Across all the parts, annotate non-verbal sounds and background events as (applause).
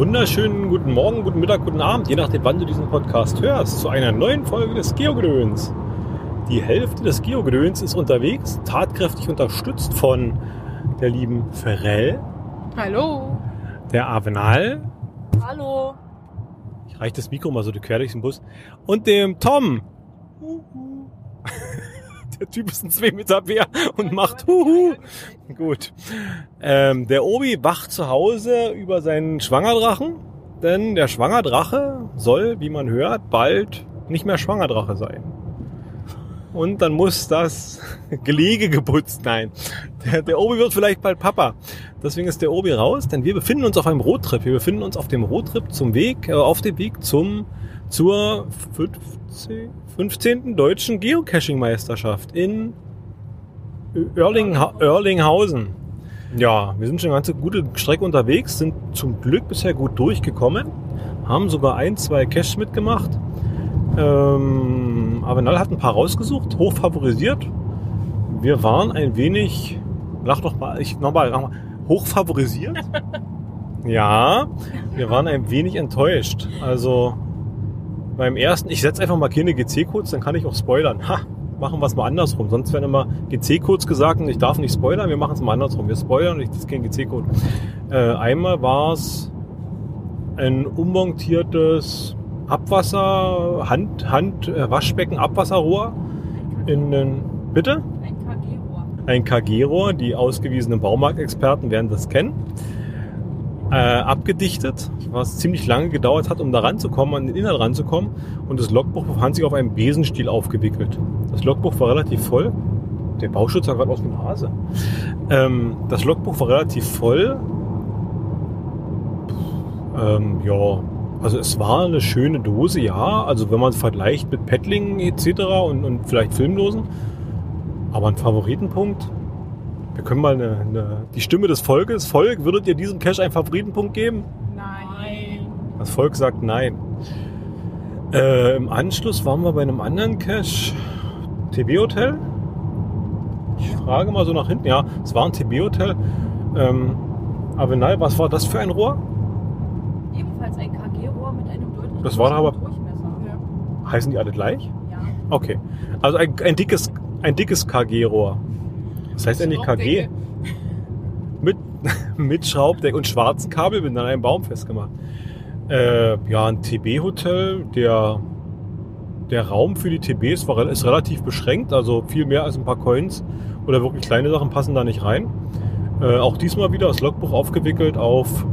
wunderschönen guten Morgen, guten Mittag, guten Abend, je nachdem, wann du diesen Podcast hörst, zu einer neuen Folge des Geogröns. Die Hälfte des Geogröns ist unterwegs, tatkräftig unterstützt von der lieben Ferrell, Hallo. der Avenal, Hallo. ich reiche das Mikro mal so quer durch den Bus, und dem Tom. Der Typ ist ein 2 Meter Bär und macht Huhu. Gut. Ähm, der Obi wacht zu Hause über seinen Schwangerdrachen, denn der Schwangerdrache soll, wie man hört, bald nicht mehr Schwangerdrache sein. Und dann muss das (laughs) Gelege geputzt. Nein, der, der Obi wird vielleicht bald Papa. Deswegen ist der Obi raus, denn wir befinden uns auf einem Roadtrip. Wir befinden uns auf dem Roadtrip zum Weg, äh, auf dem Weg zum zur 15, 15. deutschen Geocaching-Meisterschaft in Erlingha Erlinghausen. Ja, wir sind schon eine ganze gute Strecke unterwegs, sind zum Glück bisher gut durchgekommen, haben sogar ein, zwei Caches mitgemacht. Ähm, Avenal hat ein paar rausgesucht, hoch favorisiert. Wir waren ein wenig, lach doch mal, ich nochmal, noch mal, hoch favorisiert. (laughs) ja, wir waren ein wenig enttäuscht. Also beim ersten, ich setze einfach mal keine GC-Codes, dann kann ich auch spoilern. Ha, machen wir es mal andersrum. Sonst werden immer GC-Codes gesagt und ich darf nicht spoilern. Wir machen es mal andersrum. Wir spoilern und ich, das kein GC-Code. Äh, einmal war es ein ummontiertes Abwasser, Hand, Hand, äh, Waschbecken, Abwasserrohr in den, bitte? Ein KG-Rohr. Ein KG-Rohr. Die ausgewiesenen Baumarktexperten werden das kennen äh, abgedichtet, was ziemlich lange gedauert hat, um da ranzukommen, an den Inhalt ranzukommen. Und das Logbuch befand sich auf einem Besenstiel aufgewickelt. Das Logbuch war relativ voll. Der Bauschutz sah gerade aus ein Hase. Ähm, das Logbuch war relativ voll. Ähm, ja, also es war eine schöne Dose, ja. Also wenn man es vergleicht mit Petling etc. Und, und vielleicht Filmdosen. Aber ein Favoritenpunkt, wir können mal eine, eine, die Stimme des Volkes. Volk, würdet ihr diesem Cache einen Favoritenpunkt geben? Nein. Das Volk sagt nein. Äh, Im Anschluss waren wir bei einem anderen Cache. TB-Hotel? Ich frage mal so nach hinten. Ja, es war ein TB-Hotel. Ähm, Avenal, was war das für ein Rohr? Ebenfalls ein KG-Rohr mit einem deutlichen Das war aber- Durchmesser. Ja. Heißen die alle gleich? ja. Okay. Also ein, ein dickes, ein dickes KG-Rohr. Das heißt eigentlich KG? Mit, (laughs) mit Schraubdeck und schwarzen Kabel bin an einem Baum festgemacht. Äh, ja, ein TB-Hotel, der, der Raum für die TBs war, ist relativ beschränkt, also viel mehr als ein paar Coins oder wirklich kleine Sachen passen da nicht rein. Äh, auch diesmal wieder das Logbuch aufgewickelt auf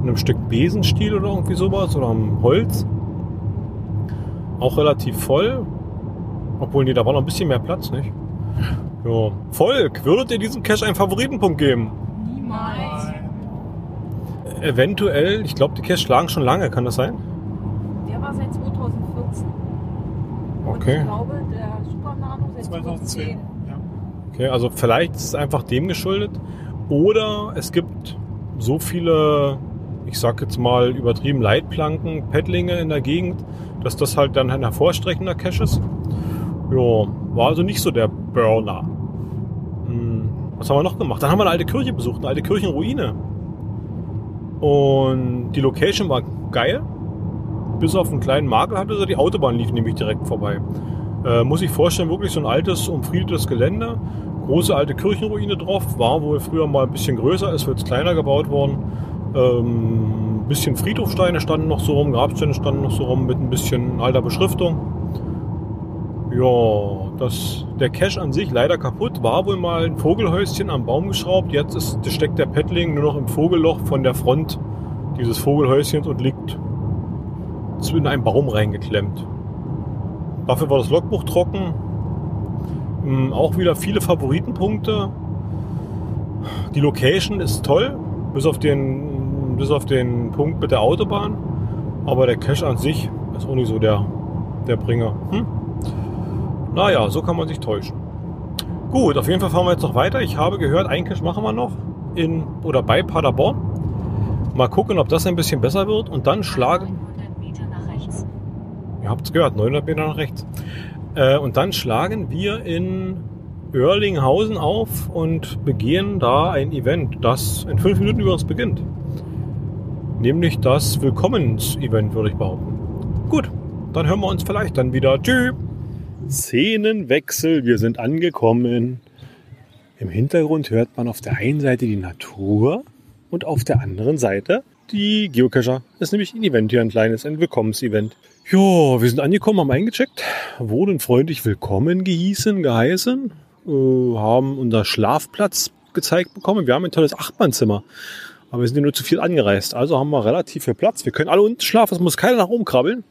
einem Stück Besenstiel oder irgendwie sowas oder am Holz. Auch relativ voll. Obwohl, nee, da war noch ein bisschen mehr Platz, nicht? Ja. Volk, würdet ihr diesem Cache einen Favoritenpunkt geben? Niemals. Eventuell, ich glaube, die Cache lagen schon lange, kann das sein? Der war seit 2014. Und Okay. ich glaube, der Super Nano seit 2010. 2010. Ja. Okay, also vielleicht ist es einfach dem geschuldet. Oder es gibt so viele, ich sag jetzt mal übertrieben Leitplanken, Paddlinge in der Gegend, dass das halt dann ein hervorstreckender Cache ist. Ja, war also nicht so der Burner. Was haben wir noch gemacht? Dann haben wir eine alte Kirche besucht, eine alte Kirchenruine. Und die Location war geil. Bis auf einen kleinen Makel hatte sie, die Autobahn lief nämlich direkt vorbei. Äh, muss ich vorstellen, wirklich so ein altes, umfriedetes Gelände. Große alte Kirchenruine drauf. War wohl früher mal ein bisschen größer, ist jetzt kleiner gebaut worden. Ähm, bisschen Friedhofsteine standen noch so rum, Grabsteine standen noch so rum mit ein bisschen alter Beschriftung. Ja, das, der Cache an sich leider kaputt. War wohl mal ein Vogelhäuschen am Baum geschraubt. Jetzt ist, steckt der Paddling nur noch im Vogelloch von der Front dieses Vogelhäuschens und liegt in einen Baum reingeklemmt. Dafür war das Logbuch trocken. Ähm, Auch wieder viele Favoritenpunkte. Die Location ist toll, bis auf den, bis auf den Punkt mit der Autobahn. Aber der Cache an sich ist auch nicht so der, der Bringer. Hm? Naja, so kann man sich täuschen. Gut, auf jeden Fall fahren wir jetzt noch weiter. Ich habe gehört, einen Cache machen wir noch in oder bei Paderborn. Mal gucken, ob das ein bisschen besser wird und dann schlagen. 900 Meter nach rechts. Ihr habt es gehört, 900 Meter nach rechts. Äh, und dann schlagen wir in Oerlinghausen auf und begehen da ein Event, das in fünf Minuten übrigens beginnt. Nämlich das Willkommens-Event, würde ich behaupten. Gut, dann hören wir uns vielleicht dann wieder. Tschüss. Szenenwechsel, wir sind angekommen. Im Hintergrund hört man auf der einen Seite die Natur und auf der anderen Seite die Geocacher. Das ist nämlich ein Event hier, ein kleines, ein Willkommens-Event. Jo, wir sind angekommen, haben eingecheckt, wurden freundlich willkommen gehießen, geheißen, äh, haben unser Schlafplatz gezeigt bekommen. Wir haben ein tolles Achtmannzimmer. Aber wir sind ja nur zu viel angereist. Also haben wir relativ viel Platz. Wir können alle unten schlafen, es muss keiner nach oben krabbeln.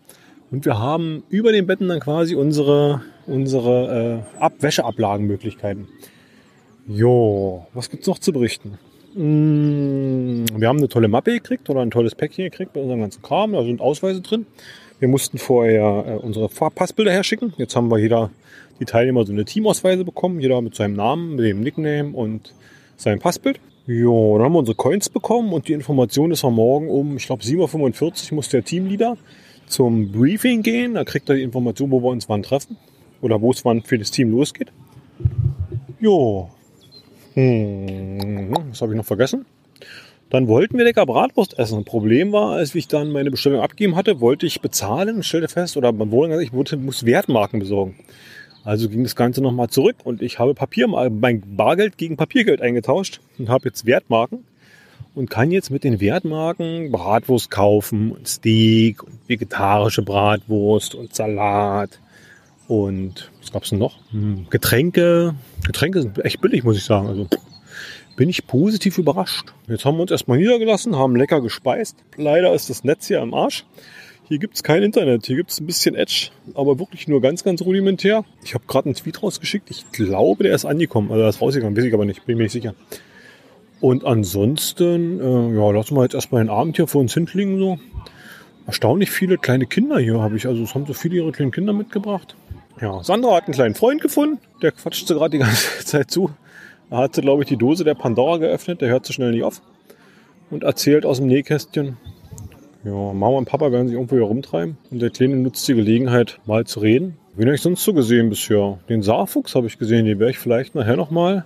Und wir haben über den Betten dann quasi unsere, unsere äh, Abwäscheablagenmöglichkeiten. Jo, was gibt's noch zu berichten? Mm, wir haben eine tolle Mappe gekriegt oder ein tolles Päckchen gekriegt mit unserem ganzen Kram. Da sind Ausweise drin. Wir mussten vorher äh, unsere Passbilder herschicken. Jetzt haben wir jeder, die Teilnehmer, so eine Teamausweise bekommen. Jeder mit seinem Namen, mit dem Nickname und seinem Passbild. Jo, dann haben wir unsere Coins bekommen und die Information ist am Morgen um, ich glaube 7.45 Uhr muss der Teamleader zum Briefing gehen. Da kriegt er die Information, wo wir uns wann treffen oder wo es wann für das Team losgeht. Jo, hm, was habe ich noch vergessen? Dann wollten wir lecker Bratwurst essen. Problem war, als ich dann meine Bestellung abgegeben hatte, wollte ich bezahlen stellte fest, oder man wurde, ich muss Wertmarken besorgen. Also ging das Ganze nochmal zurück und ich habe Papier, mein Bargeld gegen Papiergeld eingetauscht und habe jetzt Wertmarken und kann jetzt mit den Wertmarken Bratwurst kaufen, und Steak, und vegetarische Bratwurst und Salat und was gab's denn noch? Hm, Getränke. Getränke sind echt billig, muss ich sagen. Also bin ich positiv überrascht. Jetzt haben wir uns erstmal niedergelassen, haben lecker gespeist. Leider ist das Netz hier am Arsch. Hier gibt's kein Internet, hier gibt's ein bisschen Edge, aber wirklich nur ganz, ganz rudimentär. Ich habe gerade einen Tweet rausgeschickt. Ich glaube, der ist angekommen. Also der ist rausgegangen, weiß ich aber nicht, bin mir nicht sicher. Und ansonsten, äh, ja, lassen wir jetzt erstmal den Abend hier vor uns hinklingen. So. Erstaunlich viele kleine Kinder hier habe ich. Also es haben so viele ihre kleinen Kinder mitgebracht. Ja, Sandra hat einen kleinen Freund gefunden. Der quatscht sie gerade die (laughs) ganze Zeit zu. Da hat sie, glaube ich, die Dose der Pandora geöffnet. Der hört so schnell nicht auf. Und erzählt aus dem Nähkästchen. Ja, Mama und Papa werden sich irgendwo hier rumtreiben. Und der Kleine nutzt die Gelegenheit, mal zu reden. Wen habe ich sonst so gesehen bisher? Den Saarfuchs habe ich gesehen. Den werde ich vielleicht nachher nochmal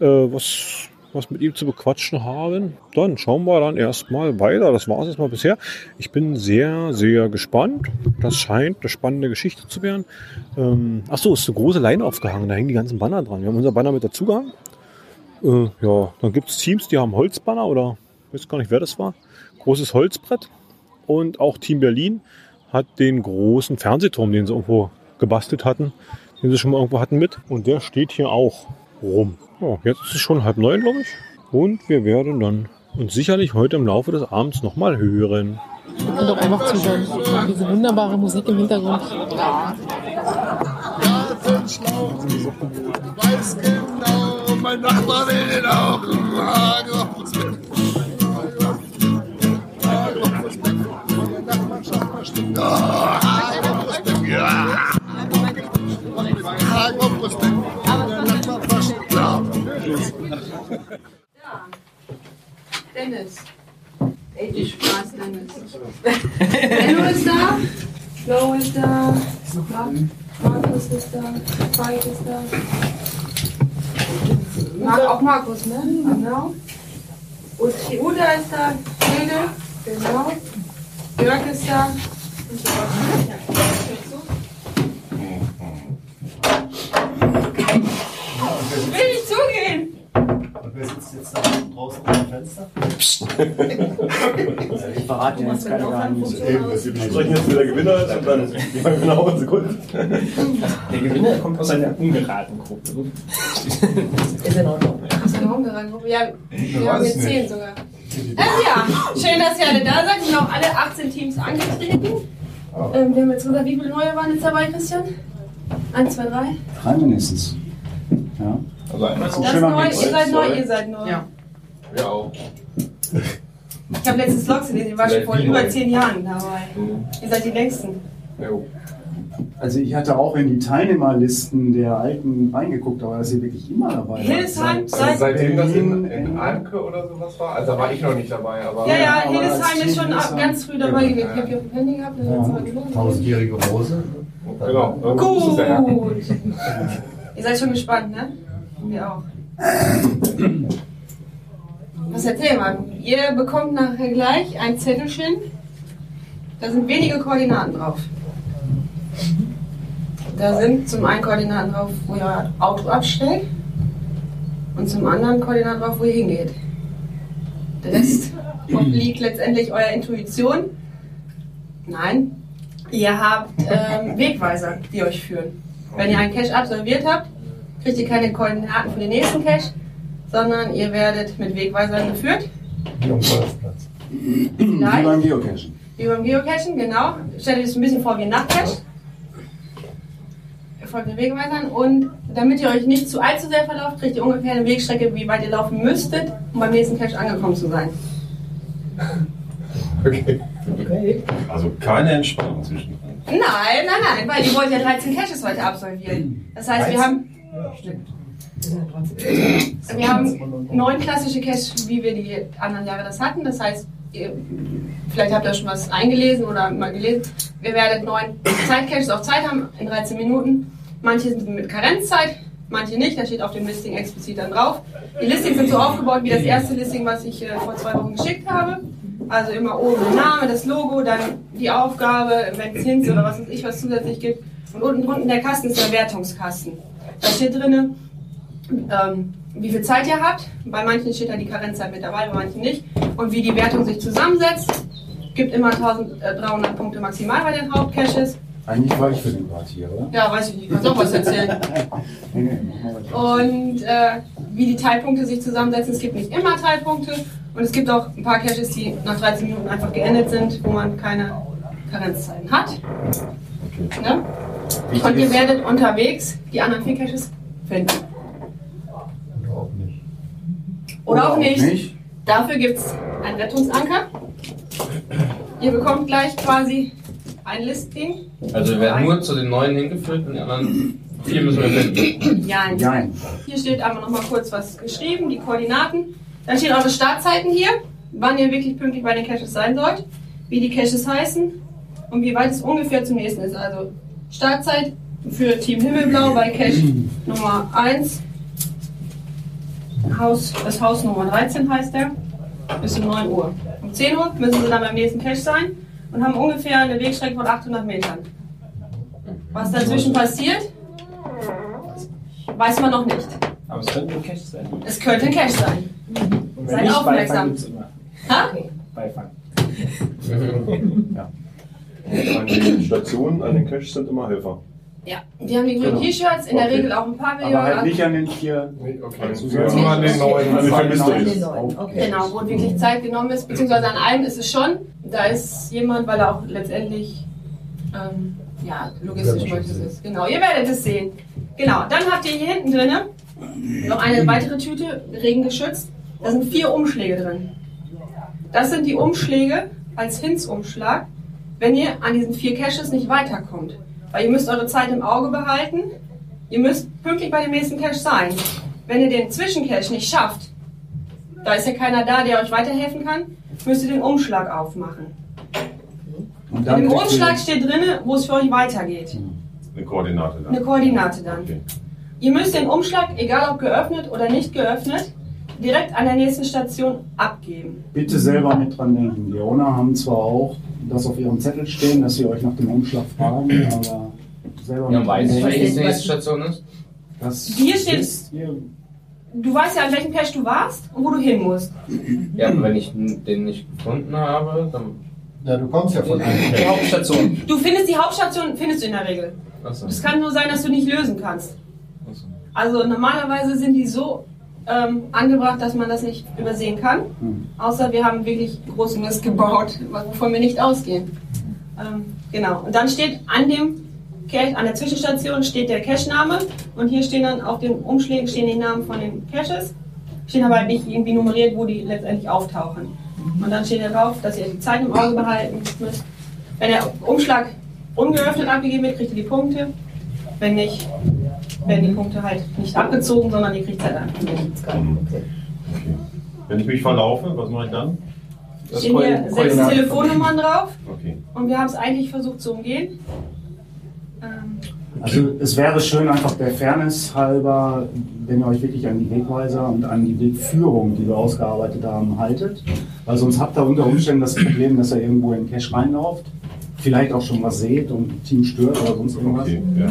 äh, was was mit ihm zu bequatschen haben. Dann schauen wir dann erstmal weiter. Das war es erstmal bisher. Ich bin sehr, sehr gespannt. Das scheint eine spannende Geschichte zu werden. Ähm, Achso, ist eine große Leine aufgehangen. Da hängen die ganzen Banner dran. Wir haben unser Banner mit dazu gehangen. Äh, ja, dann gibt es Teams, die haben Holzbanner oder ich weiß gar nicht, wer das war. Großes Holzbrett. Und auch Team Berlin hat den großen Fernsehturm, den sie irgendwo gebastelt hatten, den sie schon mal irgendwo hatten mit. Und der steht hier auch rum. Ja, jetzt ist es schon halb neun, glaube ich. Und wir werden dann uns sicherlich heute im Laufe des Abends nochmal hören. Und auch einfach zuhören. Diese wunderbare Musik im Hintergrund. weiß genau, mein Nachbar will den auch. Dennis. Ich Spaß, Dennis. Benno ist da. Flo ist da. Markus ist da. Veit ist da. Mag auch Markus, ne? Genau. Und die Uda ist da. Helge. Genau. Jörg ist da. Und so weiter. Ich will nicht zugehen. Und wer sitzt jetzt da draußen am Fenster? ich verrate dir jetzt keine Geheimnisse. Wir sprechen jetzt mit der Gewinnerin und dann gehen wir genau in Sekunden. Der Gewinner kommt aus einer ungeraden Gruppe. Ist in Ordnung. Hast du eine Homegruppe? Ja, wir haben jetzt zehn sogar. Ähm, ja, schön, dass ihr alle da seid. Wir sind auch alle 18 Teams angetreten. Ähm, wir haben jetzt gesagt, wie viele neue waren jetzt dabei, Christian? Eins, zwei, drei. Drei mindestens. Ja. Also einmal Das ist neu, ihr seid neu, ihr seid neu. Ja. Ja, auch. Ich habe letztes Logs gelesen, ihr war schon vor über zehn Jahren dabei. Ihr seid die längsten. Also ich hatte auch in die Teilnehmerlisten der Alten reingeguckt, aber dass ihr wirklich immer dabei seid. Hildesheim, Also seid. seitdem das in, in Anke oder sowas war, also da war ich noch nicht dabei, aber. Ja, ja, aber Hildesheim ist schon ab ganz früh dabei gewesen. Ich habe hier auf dem Handy gehabt, das gelogen. Tausendjährige Rose. Genau. Gut. (laughs) (laughs) Ihr seid schon gespannt, ne? Wir auch. Was erzähl mal? Ihr bekommt nachher gleich ein Zettelchen. Da sind wenige Koordinaten drauf. Da sind zum einen Koordinaten drauf, wo ihr Auto abstellt. Und zum anderen Koordinaten drauf, wo ihr hingeht. Der Rest obliegt letztendlich eurer Intuition. Nein, ihr habt ähm, Wegweiser, die euch führen. Wenn ihr einen Cache absolviert habt, kriegt ihr keine Koordinaten für den nächsten Cache, sondern ihr werdet mit Wegweisern geführt. Wie am Golfplatz. Wie Vielleicht. beim Geocachen. Wie beim Geocachen, genau. Stellt euch das ein bisschen vor wie ein Nachtcache. Ihr folgt den Wegweisern und damit ihr euch nicht zu allzu sehr verlauft, kriegt ihr ungefähr eine Wegstrecke, wie weit ihr laufen müsstet, um beim nächsten Cache angekommen zu sein. (laughs) Okay. Also keine Entspannung zwischen. Nein, nein, nein, weil ihr wollt ja 13 Caches heute absolvieren. Das heißt, wir haben, wir haben neun klassische Caches, wie wir die anderen Jahre das hatten. Das heißt, ihr, vielleicht habt ihr schon was eingelesen oder mal gelesen. Wir werden neun Zeitcaches auf Zeit haben in 13 Minuten. Manche sind mit Karenzzeit, manche nicht. Da steht auf dem Listing explizit dann drauf. Die Listings sind so aufgebaut wie das erste Listing, was ich äh, vor zwei Wochen geschickt habe. Also immer oben der Name, das Logo, dann die Aufgabe, wenn es Hints oder was weiß ich was zusätzlich gibt. Und unten drunten der Kasten ist der Wertungskasten. Da steht drinne, ähm, wie viel Zeit ihr habt. Bei manchen steht da die Karenzzeit mit dabei, bei manchen nicht. Und wie die Wertung sich zusammensetzt. Gibt immer 1300 Punkte maximal bei den Hauptcaches. Eigentlich war ich für den Part hier, oder? Ja, weiß ich nicht, kannst auch was erzählen. (laughs) Und äh, wie die Teilpunkte sich zusammensetzen, es gibt nicht immer Teilpunkte. Und es gibt auch ein paar Caches, die nach 13 Minuten einfach geendet sind, wo man keine Karenzzeiten hat. Ne? Und ihr werdet unterwegs die anderen vier Caches finden. Auch nicht. Oder auch nicht. Dafür gibt es einen Rettungsanker. Ihr bekommt gleich quasi ein Listing. Also wir werden nur zu den neuen hingeführt und die anderen vier müssen wir finden. (clears throat) Ja, Nein. Hier steht aber noch mal kurz was geschrieben, die Koordinaten. Dann stehen eure Startzeiten hier, wann ihr wirklich pünktlich bei den Caches sein sollt, wie die Caches heißen und wie weit es ungefähr zum nächsten ist. Also Startzeit für Team Himmelblau bei Cache Nummer 1. Haus, das Haus Nummer 13 heißt der. Bis um 9 Uhr. Um 10 Uhr müssen sie dann beim nächsten Cache sein und haben ungefähr eine Wegstrecke von 800 Metern. Was dazwischen passiert, weiß man noch nicht. Aber es könnte ein Cache sein. Es könnte ein Cache sein. Und Seid nicht, aufmerksam. Beifang gibt's immer. Ha? Beifang. (laughs) An den Stationen, an den Caches sind immer Helfer. Ja. Die haben die grünen Genau. T-Shirts, in der Okay. Regel auch ein Pavillon. Aber halt nicht an den vier. Nee, okay. Also, Ja, ja. nur an den neuen. An den. Mysteries. Okay. Genau, wo wirklich Zeit genommen ist, beziehungsweise an einem ist es schon. Da ist jemand, weil er auch letztendlich, ähm, ja, logistisch es ist. Genau, ihr werdet es sehen. Genau, dann habt ihr hier hinten drin noch eine weitere Tüte, regengeschützt. Da sind vier Umschläge drin. Das sind die Umschläge als Hints-Umschlag, wenn ihr an diesen vier Caches nicht weiterkommt. Weil ihr müsst eure Zeit im Auge behalten. Ihr müsst pünktlich bei dem nächsten Cache sein. Wenn ihr den Zwischencache nicht schafft, da ist ja keiner da, der euch weiterhelfen kann, müsst ihr den Umschlag aufmachen. Und ihr- Umschlag steht drin, wo es für euch weitergeht. Eine Koordinate dann. Eine Koordinate dann. Okay. Ihr müsst den Umschlag, egal ob geöffnet oder nicht geöffnet, direkt an der nächsten Station abgeben. Bitte selber mit dran denken. Die Owner haben zwar auch das auf ihrem Zettel stehen, dass sie euch nach dem Umschlag fragen, (clears throat) aber selber Ja, mit weiß denken. welche die nächste Station ist? Das Hier steht-. Du weißt ja, an welchem Cache du warst und wo du hin musst. Ja, aber wenn ich den nicht gefunden habe, dann Ja, du kommst ja von einem die. Hauptstation. Du findest die Hauptstation, findest du in der Regel. Achso. Es kann nur sein, dass du nicht lösen kannst. Achso. Also normalerweise sind die so ähm, angebracht, dass man das nicht übersehen kann. Hm. Außer wir haben wirklich großen Mist gebaut, wovon wir nicht ausgehen. Ähm, genau. Und dann steht an dem an der Zwischenstation steht der Cache-Name und hier stehen dann auf den Umschlägen stehen die Namen von den Caches. Stehen aber halt nicht irgendwie nummeriert, wo die letztendlich auftauchen. Und dann steht da drauf, dass ihr die Zeit im Auge behalten müsst. Wenn der Umschlag ungeöffnet abgegeben wird, kriegt ihr die Punkte. Wenn nicht, werden die Punkte halt nicht abgezogen, sondern ihr kriegt halt einfach nicht. Wenn ich mich verlaufe, was mache ich dann? Das Stehen hier sechs. Telefonnummern drauf Okay. und wir haben es eigentlich versucht zu umgehen. Ähm, Also es wäre schön, einfach der Fairness halber, wenn ihr euch wirklich an die Wegweiser und an die Wegführung, die wir ausgearbeitet haben, haltet. Weil sonst habt ihr unter Umständen das Problem, dass ihr irgendwo in den Cache reinlauft, vielleicht auch schon was seht und ein Team stört oder sonst irgendwas. Okay, ja.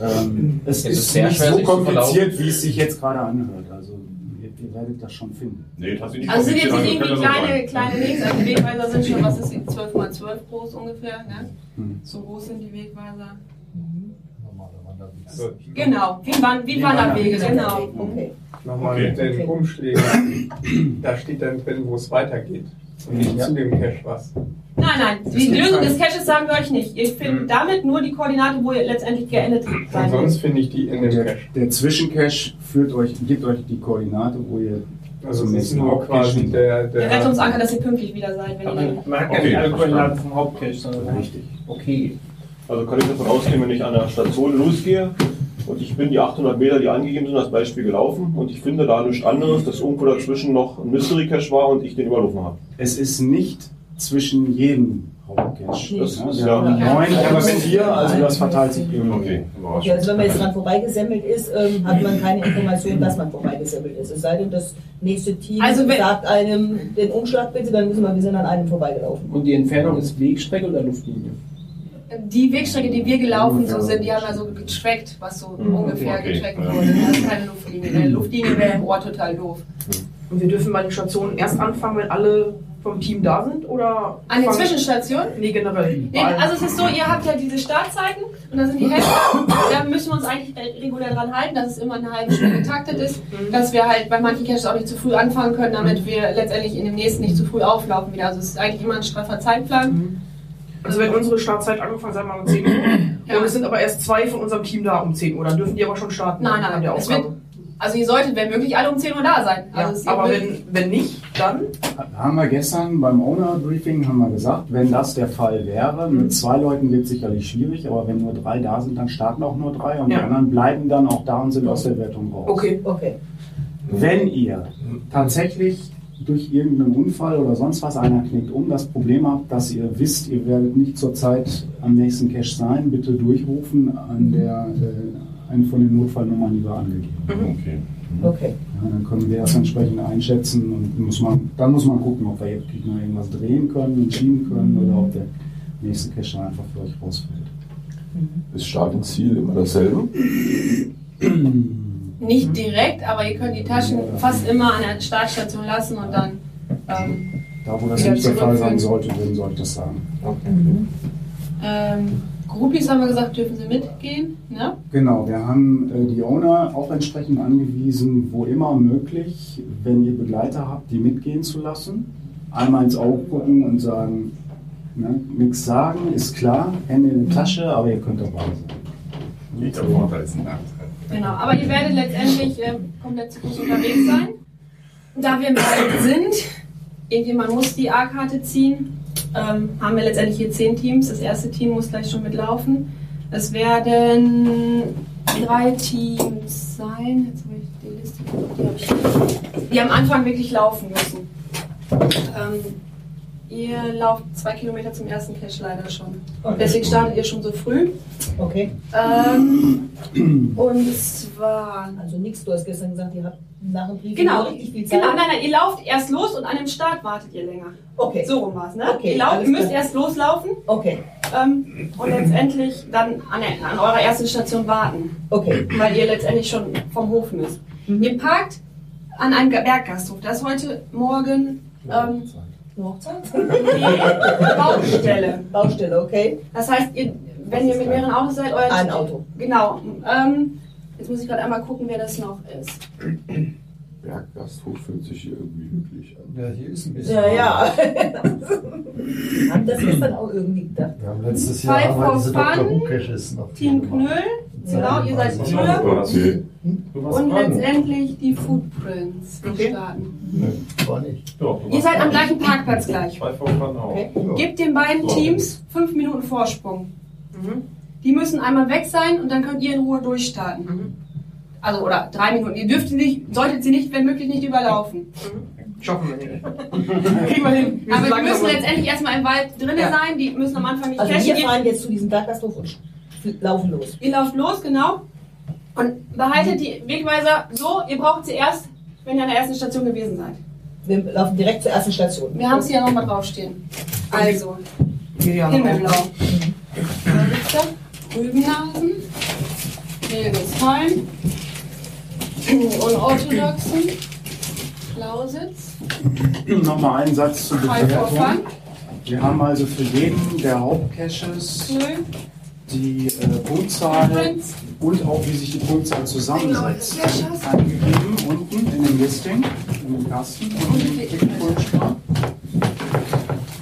Ähm, es Es ist ist sehr nicht schwer, so kompliziert, wie es sich jetzt gerade anhört. Also ihr, ihr werdet das schon finden. Nee, das nicht Also sind jetzt nicht irgendwie kann kleine, kleine also die Wegweiser sind schon, was ist die, 12 mal 12 groß ungefähr, ne? Hm. So groß sind die Wegweiser. Normaler Wanderweg. So, Genau, wie, Wan wie Wanderwege, genau. Okay. Nochmal Okay. mit den Okay. Umschlägen. Da steht dann drin, wo es weitergeht. Und nicht zu dem Cache was. Nein, nein, die Lösung des Caches sagen wir euch nicht. Ihr findet Hm. damit nur die Koordinate, wo ihr letztendlich geendet Und seid. sonst finde ich die in dem Der, Cache. der Zwischencache führt euch, gibt euch die Koordinate, wo ihr Also es ist nur quasi der, Der der, Rettungsanker, dass ihr pünktlich wieder seid, wenn ihr. man hat ja Okay, nicht alle. Koordinaten vom Hauptcache, sondern Richtig. Okay. Also kann ich davon ausgehen, wenn ich an der Station losgehe und ich bin die 800 Meter, die angegeben sind, als Beispiel gelaufen und ich finde da nichts anderes, dass irgendwo dazwischen noch ein Mystery Cache war und ich den überlaufen habe. Es ist nicht zwischen jedem Hauptcache. Das Ja, ist ja- haben neun plus vier, also das verteilt sich irgendwie. Okay, Okay, also wenn man jetzt dran vorbeigesammelt ist, ähm, hat man keine Information, dass man vorbeigesammelt ist. Es sei denn, das nächste Team Also wenn- sagt einem den Umschlag bitte, dann wissen wir, wir sind an einem vorbeigelaufen. Und die Entfernung ist Wegstrecke oder Luftlinie? Die Wegstrecke, die wir gelaufen so sind, die haben wir so getrackt, was so ungefähr okay, getrackt ja. wurde. Das ist keine Luftlinie. Eine Luftlinie wäre im Ohr total doof. Und wir dürfen bei den Stationen erst anfangen, wenn alle vom Team da sind? Oder An den Zwischenstationen? Nee, generell. Nee, also es ist so, ihr habt ja diese Startzeiten und da sind die Hälfte. Da müssen wir uns eigentlich regulär dran halten, dass es immer eine halbe Stunde getaktet ist, dass wir halt bei manchen Caches auch nicht zu früh anfangen können, damit wir letztendlich in dem nächsten nicht zu früh auflaufen wieder. Also es ist eigentlich immer ein straffer Zeitplan. Also wenn unsere Startzeit angefangen sagen wir mal um 10 Uhr Ja. und es sind aber erst zwei von unserem Team da um 10 Uhr, dann dürfen die aber schon starten. Nein, nein, der es wird, Aufgabe. also ihr solltet, wenn möglich, alle um 10 Uhr da sein. Ja, Also es- aber wenn, wenn nicht, dann Haben wir gestern beim Owner-Briefing haben wir gesagt, wenn das der Fall wäre, mit zwei Leuten wird sicherlich schwierig, aber wenn nur drei da sind, dann starten auch nur drei und die Ja. anderen bleiben dann auch da und sind aus der Wertung raus. okay. Okay. Wenn ihr tatsächlich durch irgendeinen Unfall oder sonst was, einer knickt um, das Problem habt, dass ihr wisst, ihr werdet nicht zur Zeit am nächsten Cache sein, bitte durchrufen an der äh, eine von den Notfallnummern, die wir angegeben haben. Okay. Okay. Ja, dann können wir das entsprechend einschätzen und muss man, dann muss man gucken, ob wir jetzt wirklich noch irgendwas drehen können und schieben können oder ob der nächste Cache einfach für euch rausfällt. Ist Start und Ziel immer dasselbe? (clears throat) nicht direkt, aber ihr könnt die Taschen fast immer an der Startstation lassen und dann. Ähm, Da, wo das nicht der Fall sein zurückführen. sollte, würden sollte ich das sagen. ähm, Groupies haben wir gesagt, dürfen sie mitgehen. Ne? Genau, wir haben äh, die Owner auch entsprechend angewiesen, wo immer möglich, wenn ihr Begleiter habt, die mitgehen zu lassen. Einmal ins Auge gucken und sagen, ne, nichts sagen, ist klar, Hände in die Tasche, aber ihr könnt dabei sein. Jeder Vorteil ist ein Nachteil. Genau, aber ihr werdet letztendlich äh, komplett zu Fuß unterwegs sein. Da wir im Wald sind, irgendjemand muss die A-Karte ziehen, ähm, haben wir letztendlich hier zehn Teams. Das erste Team muss gleich schon mitlaufen. Es werden drei Teams sein. Jetzt habe ich die Liste, die habe ich. Die am Anfang wirklich laufen müssen. Ähm, ihr lauft zwei Kilometer zum ersten Cache leider schon. Deswegen startet ihr schon so früh. Okay. Ähm, und zwar. Also nichts, du hast gestern gesagt, ihr habt nach dem Briefing Genau, richtig viel Zeit. genau, nein, nein, ihr lauft erst los und an dem Start wartet ihr länger. Okay. So rum war es, ne? Okay, ihr, lauft, ihr müsst klar. erst loslaufen Okay. ähm, und letztendlich dann an, der, an eurer ersten Station warten, Okay. weil ihr letztendlich schon vom Hof müsst. Mhm. Ihr parkt an einem Ga- Berggasthof. Das ist heute Morgen ähm, Eine Hochzeit? die Baustelle. Baustelle, okay. Das heißt, ihr, wenn ihr mit mehreren Autos seid, euer Ein Auto. Genau. Ähm, jetzt muss ich gerade einmal gucken, wer das noch ist. Berggasthof fühlt sich hier irgendwie hügelig an. Ja, hier ist ein bisschen. Ja, ja. haben (laughs) das gestern auch irgendwie gedacht. Wir haben letztes Five Jahr mal for diese Dr. Who-Caches noch Team. Knöll. Genau, ihr seid. Du warst Und letztendlich die Footprints, die Okay. starten. Nee, war nicht. Doch, du Ihr seid am gleichen Parkplatz gleich. Zwei Fun auch. Okay. Ja. Gebt den beiden Teams fünf Minuten Vorsprung. Die müssen einmal weg sein und dann könnt ihr in Ruhe durchstarten. Also, oder drei Minuten. Ihr dürft sie nicht, solltet sie nicht, wenn möglich, nicht überlaufen. Schaffen wir nicht. (laughs) Kriegen wir hin. Wir Aber die müssen letztendlich erstmal im Wald drinnen Ja. sein. Die müssen am Anfang nicht Also cashen. wir fahren jetzt zu diesem Berggasthof und laufen los. Ihr lauft los, genau. Und behaltet die Wegweiser so, ihr braucht sie erst, wenn ihr an der ersten Station gewesen seid. Wir laufen direkt zur ersten Station. Wir haben sie ja nochmal draufstehen. Also, Ja, Himmelblau. Rübennasen, Regelsheim, Unorthodoxen, Lausitz, Nochmal einen Satz zur Bewertung. Wir haben also für jeden der Hauptcaches die äh, Punktzahl und auch wie sich die Punktzahl zusammensetzt eingegeben unten in dem Listing, in dem Kasten und in dem Ticketpulsspar.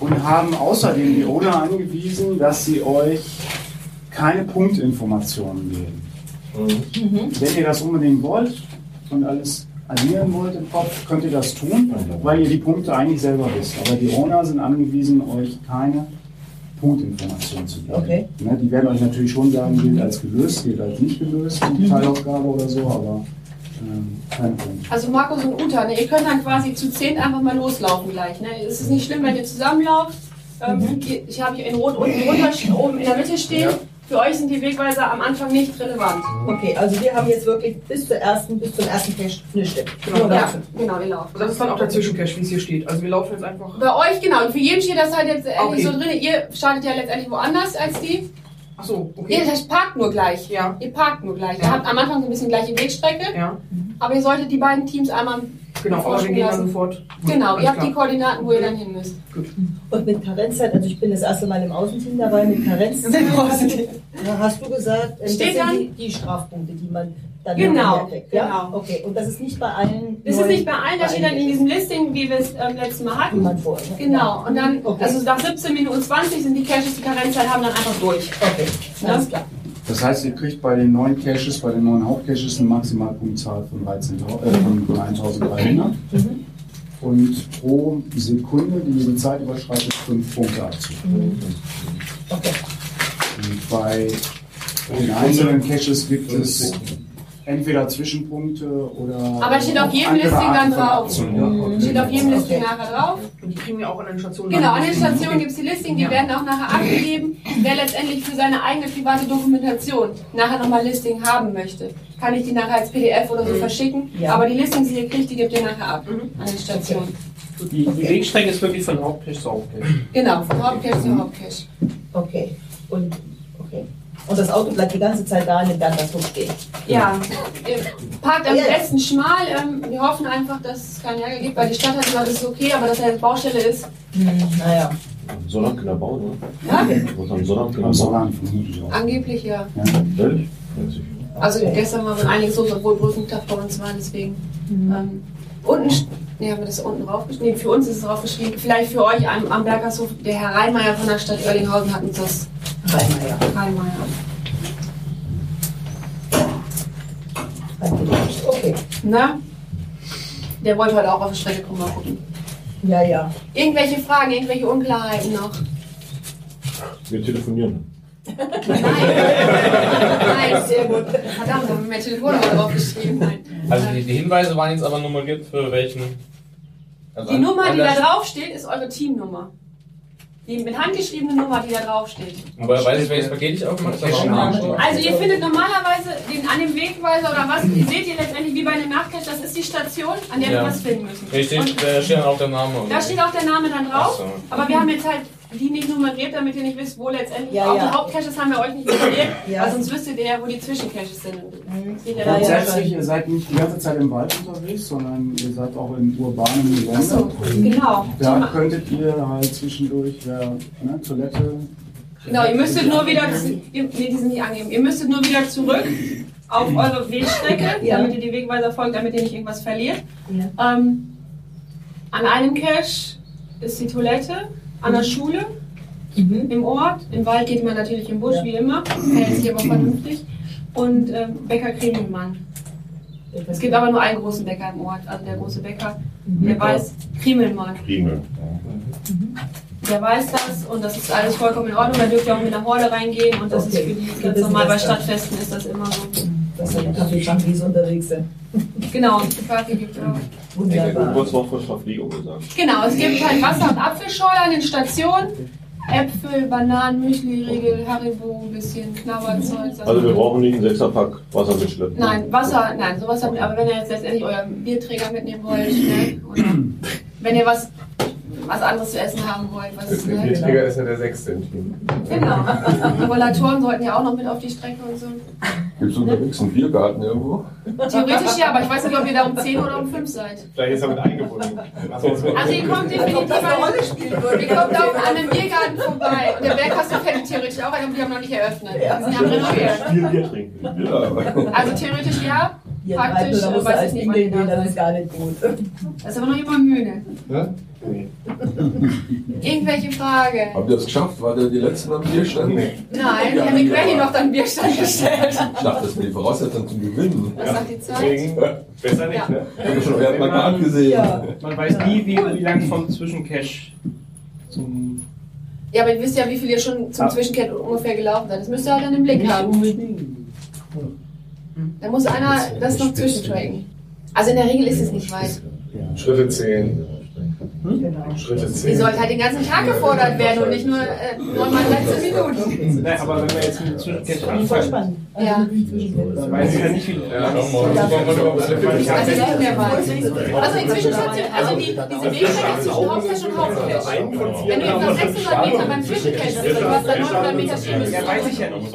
Und haben außerdem die Owner angewiesen, dass sie euch keine Punktinformationen geben. Wenn ihr das unbedingt wollt und alles addieren wollt im Kopf, könnt ihr das tun, weil ihr die Punkte eigentlich selber wisst. Aber die Owner sind angewiesen, euch keine Punktinformationen zu geben. Okay. Ne, die werden euch natürlich schon sagen, gilt als gelöst, gilt als nicht gelöst, die Teilaufgabe oder so, aber ähm, keine Punkte. Also Markus und Uta, ne, ihr könnt dann quasi zu zehn einfach mal loslaufen gleich. Ne? Es ist nicht schlimm, wenn ihr zusammenlauft. Ähm, ihr- Ich habe hier in Rot unten drunter, oben in der Mitte stehen. Für euch sind die Wegweiser am Anfang nicht relevant. Okay, also wir haben jetzt wirklich bis zur ersten, bis zum ersten Cache eine Stimme. Genau, Ja, genau, ihr lauft. Und das ist dann auch der Zwischencache, wie es hier steht. Also wir laufen jetzt einfach. Bei euch, genau. Und für jeden steht das halt jetzt endlich Okay. so drin. Ihr startet ja letztendlich woanders als die. Achso, Ihr okay. das parkt nur gleich. Ja. Ihr parkt nur gleich. Ihr Ja. habt am Anfang so ein bisschen gleiche Wegstrecke, Ja, aber ihr solltet die beiden Teams einmal genau, aber wir gehen dann lassen. sofort. Genau, Alles ihr habt klar. die Koordinaten, wo ihr dann hin müsst. Und mit Karenzzeit, also ich bin das erste Mal im Außenteam dabei, mit Karenzzeit. (laughs) Hast du gesagt, Steht das sind dann- die, die Strafpunkte, die man dann Genau, kriegt. Ja? genau. Okay, und das ist nicht bei allen. Das ist nicht bei allen, da steht dann in diesem Listing, wie wir es ähm, letztes Mal hatten. man vorher. ne? Genau, und dann, Okay. also nach 17 Minuten 20 sind die Caches, die Karenzzeit haben, dann einfach durch. Okay, alles klar. Das heißt, ihr kriegt bei den neuen Caches, bei den neuen Hauptcaches eine Maximalpunktzahl von, 13, äh, von, von 1300. Mhm. Und pro Sekunde, die ihr die Zeit überschreitet, 5 Punkte Abzug. Mhm. Okay. Und bei den einzelnen Caches gibt es entweder Zwischenpunkte oder. Aber steht auf jedem Listing dann drauf. Mhm. Steht auf jedem Listing nachher drauf. Und die kriegen wir auch an den Stationen. Genau, an den Stationen gibt es die Listing, die Ja. werden auch nachher abgegeben. Wer letztendlich für seine eigene private Dokumentation nachher nochmal Listing haben möchte, kann ich die nachher als PDF oder so verschicken. Ja. Aber die Listings, die ihr kriegt, die gebt ihr nachher ab an den Stationen. Die, die Wegstrecke ist wirklich von Hauptcache zu Hauptcache. Genau, von Hauptcache zu Hauptcache. Okay. Und, okay. Und das Auto bleibt die ganze Zeit da in dem Gang, das stehen. Ja, ihr parkt am Ja, ja. besten schmal. Ähm, wir hoffen einfach, dass es keinen Ärger gibt, weil die Stadt hat gesagt, es ist okay, aber dass er jetzt Baustelle ist. Hm, naja. Sonnabend kann er bauen, oder? Ja, Was am Sonnabend kann er Am bauen? Angeblich ja. Ja. Ehrlich? Also gestern war einiges los, obwohl Brückentag bei uns war, deswegen. Ähm, unten, nee, haben wir das unten draufgeschrieben? Nee, für uns ist es draufgeschrieben. Vielleicht für euch am, am Bergershof, der Herr Reinmeier von der Stadt Oerlinghausen hat uns das. Reinmeier. Reinmeier. Okay. Na? Der wollte heute auch auf die Strecke kommen, mal gucken. Ja, ja. Irgendwelche Fragen, irgendwelche Unklarheiten noch? Wir telefonieren. (laughs) Nein, sehr gut. Verdammt, haben wir mehr Telefonnummer draufgeschrieben. Nein. Also die, die Hinweise waren jetzt aber nummeriert für welchen? Also Die an- Nummer, an die da der- drauf steht, ist eure Teamnummer. Die mit handgeschriebene Nummer, die da drauf steht. Woher weiß ich, welches Paket ich aufgemacht habe? Also ihr findet normalerweise den, an dem Wegweiser oder was, ihr seht ihr letztendlich wie bei einem Nachcache, das ist die Station, an der Ja. wir was finden müssen. Und da steht dann auch der Name. da steht auch der Name dann drauf, so. aber wir haben jetzt halt die nicht nummeriert, damit ihr nicht wisst, wo letztendlich, Ja, auch ja. die Hauptcaches haben wir euch nicht nummeriert, (laughs) Ja. weil sonst wüsstet ihr ja, wo die Zwischencaches sind. Mhm. Grundsätzlich, ihr seid nicht die ganze Zeit im Wald unterwegs, sondern ihr seid auch in urbanen Gelände. Achso, genau. Da könntet ihr halt zwischendurch ja, ne, Toilette. Genau, ihr müsstet nur wieder, ihr, nee, die sind nicht angegeben, ihr müsstet nur wieder zurück auf eure Wegstrecke, Ja. damit ihr die Wegweiser folgt, damit ihr nicht irgendwas verliert. Ja. Ähm, an einem Cache ist die Toilette, an der Schule, Mhm. im Ort. Im Wald geht man natürlich im Busch, Ja. wie immer. Hält sich aber vernünftig. Und ähm, Bäcker Kriemelmann. Es gibt aber nur einen großen Bäcker im Ort, also der große Bäcker, der weiß, Kriemelmann. Kriemel. Der weiß das und das ist alles vollkommen in Ordnung. Da dürft ihr auch mit einer Horde reingehen und das Okay. ist für die ganz normal. Bei. Stadtfesten ist das immer so. Dass da die Kaffee-Junkies unterwegs sind. Genau, die Kaffee gibt es auch. Wunderbar. was noch von Verpflegung gesagt. Genau, es gibt halt Wasser- und Apfelschorle an den Stationen. Äpfel, Bananen, Müsli-Riegel, Haribo, ein bisschen Knabberzeug. Also wir brauchen nicht einen Sechserpack Wasser mitschleppen. Nein, Wasser, nein, sowas habt ihr, aber wenn ihr jetzt letztendlich euren Bierträger mitnehmen wollt, ne, oder wenn ihr was, was anderes zu essen haben wollt, was, Der ne, Bierträger ist ja der sechste im Team. genau. Die Rollatoren sollten ja auch noch mit auf die Strecke und so. Gibt es unterwegs einen Biergarten irgendwo? Theoretisch ja, aber ich weiß nicht, ob ihr da um 10 oder um 5 seid. Vielleicht ist er mit eingebunden. Also ihr kommt definitiv mal, ihr kommt auch an einem Biergarten vorbei. Und der Bergkastel fällt theoretisch auch ein, aber die haben noch nicht eröffnet. Die haben renoviert. Viel Bier trinken. Ja. Also theoretisch ja, Hier praktisch da äh, muss weiß als ich nicht, Engel wann gehen, da das ist gar nicht gut. Das ist aber noch immer Mühne. Ja? (laughs) Irgendwelche Frage? Habt ihr das geschafft? War der die letzten am Bierstand? Nein, Herr McGrady noch dann Bierstand gestellt. (laughs) Ich dachte, das wäre die Voraussetzung zum Gewinnen. Was sagt die Zeit? Deswegen besser nicht, ne? Ich habe schon während mal angesehen. Ja. Man weiß nie, wie, wie lang vom Zwischencache zum. Ja, aber ihr wisst ja, wie viel ihr schon zum Ah. Zwischenkett ungefähr gelaufen seid. Das müsst ihr halt dann im Blick haben. Da muss einer das noch zwischentracken. Also in der Regel ist es nicht weit. Schritte zählen. Genau. Schritte Die zählen. sollte halt den ganzen Tag gefordert werden und nicht nur äh, neunmal 13 Minuten. (laughs) Nein, aber wenn wir jetzt mit Voll anfangen, spannend. Ja. dann weiß ich ja nicht, wie. Ja, ist Viertelstunde? nicht mehr weit. Also die Zwischenstation, also die, diese Wegstrecke zwischen Hauptcache und Hauptcache. Wenn du jetzt nach 600 Metern beim Zwischencache bist, du hast dann 900 Meter stehen müssen. Ja, weiß ich ja nicht.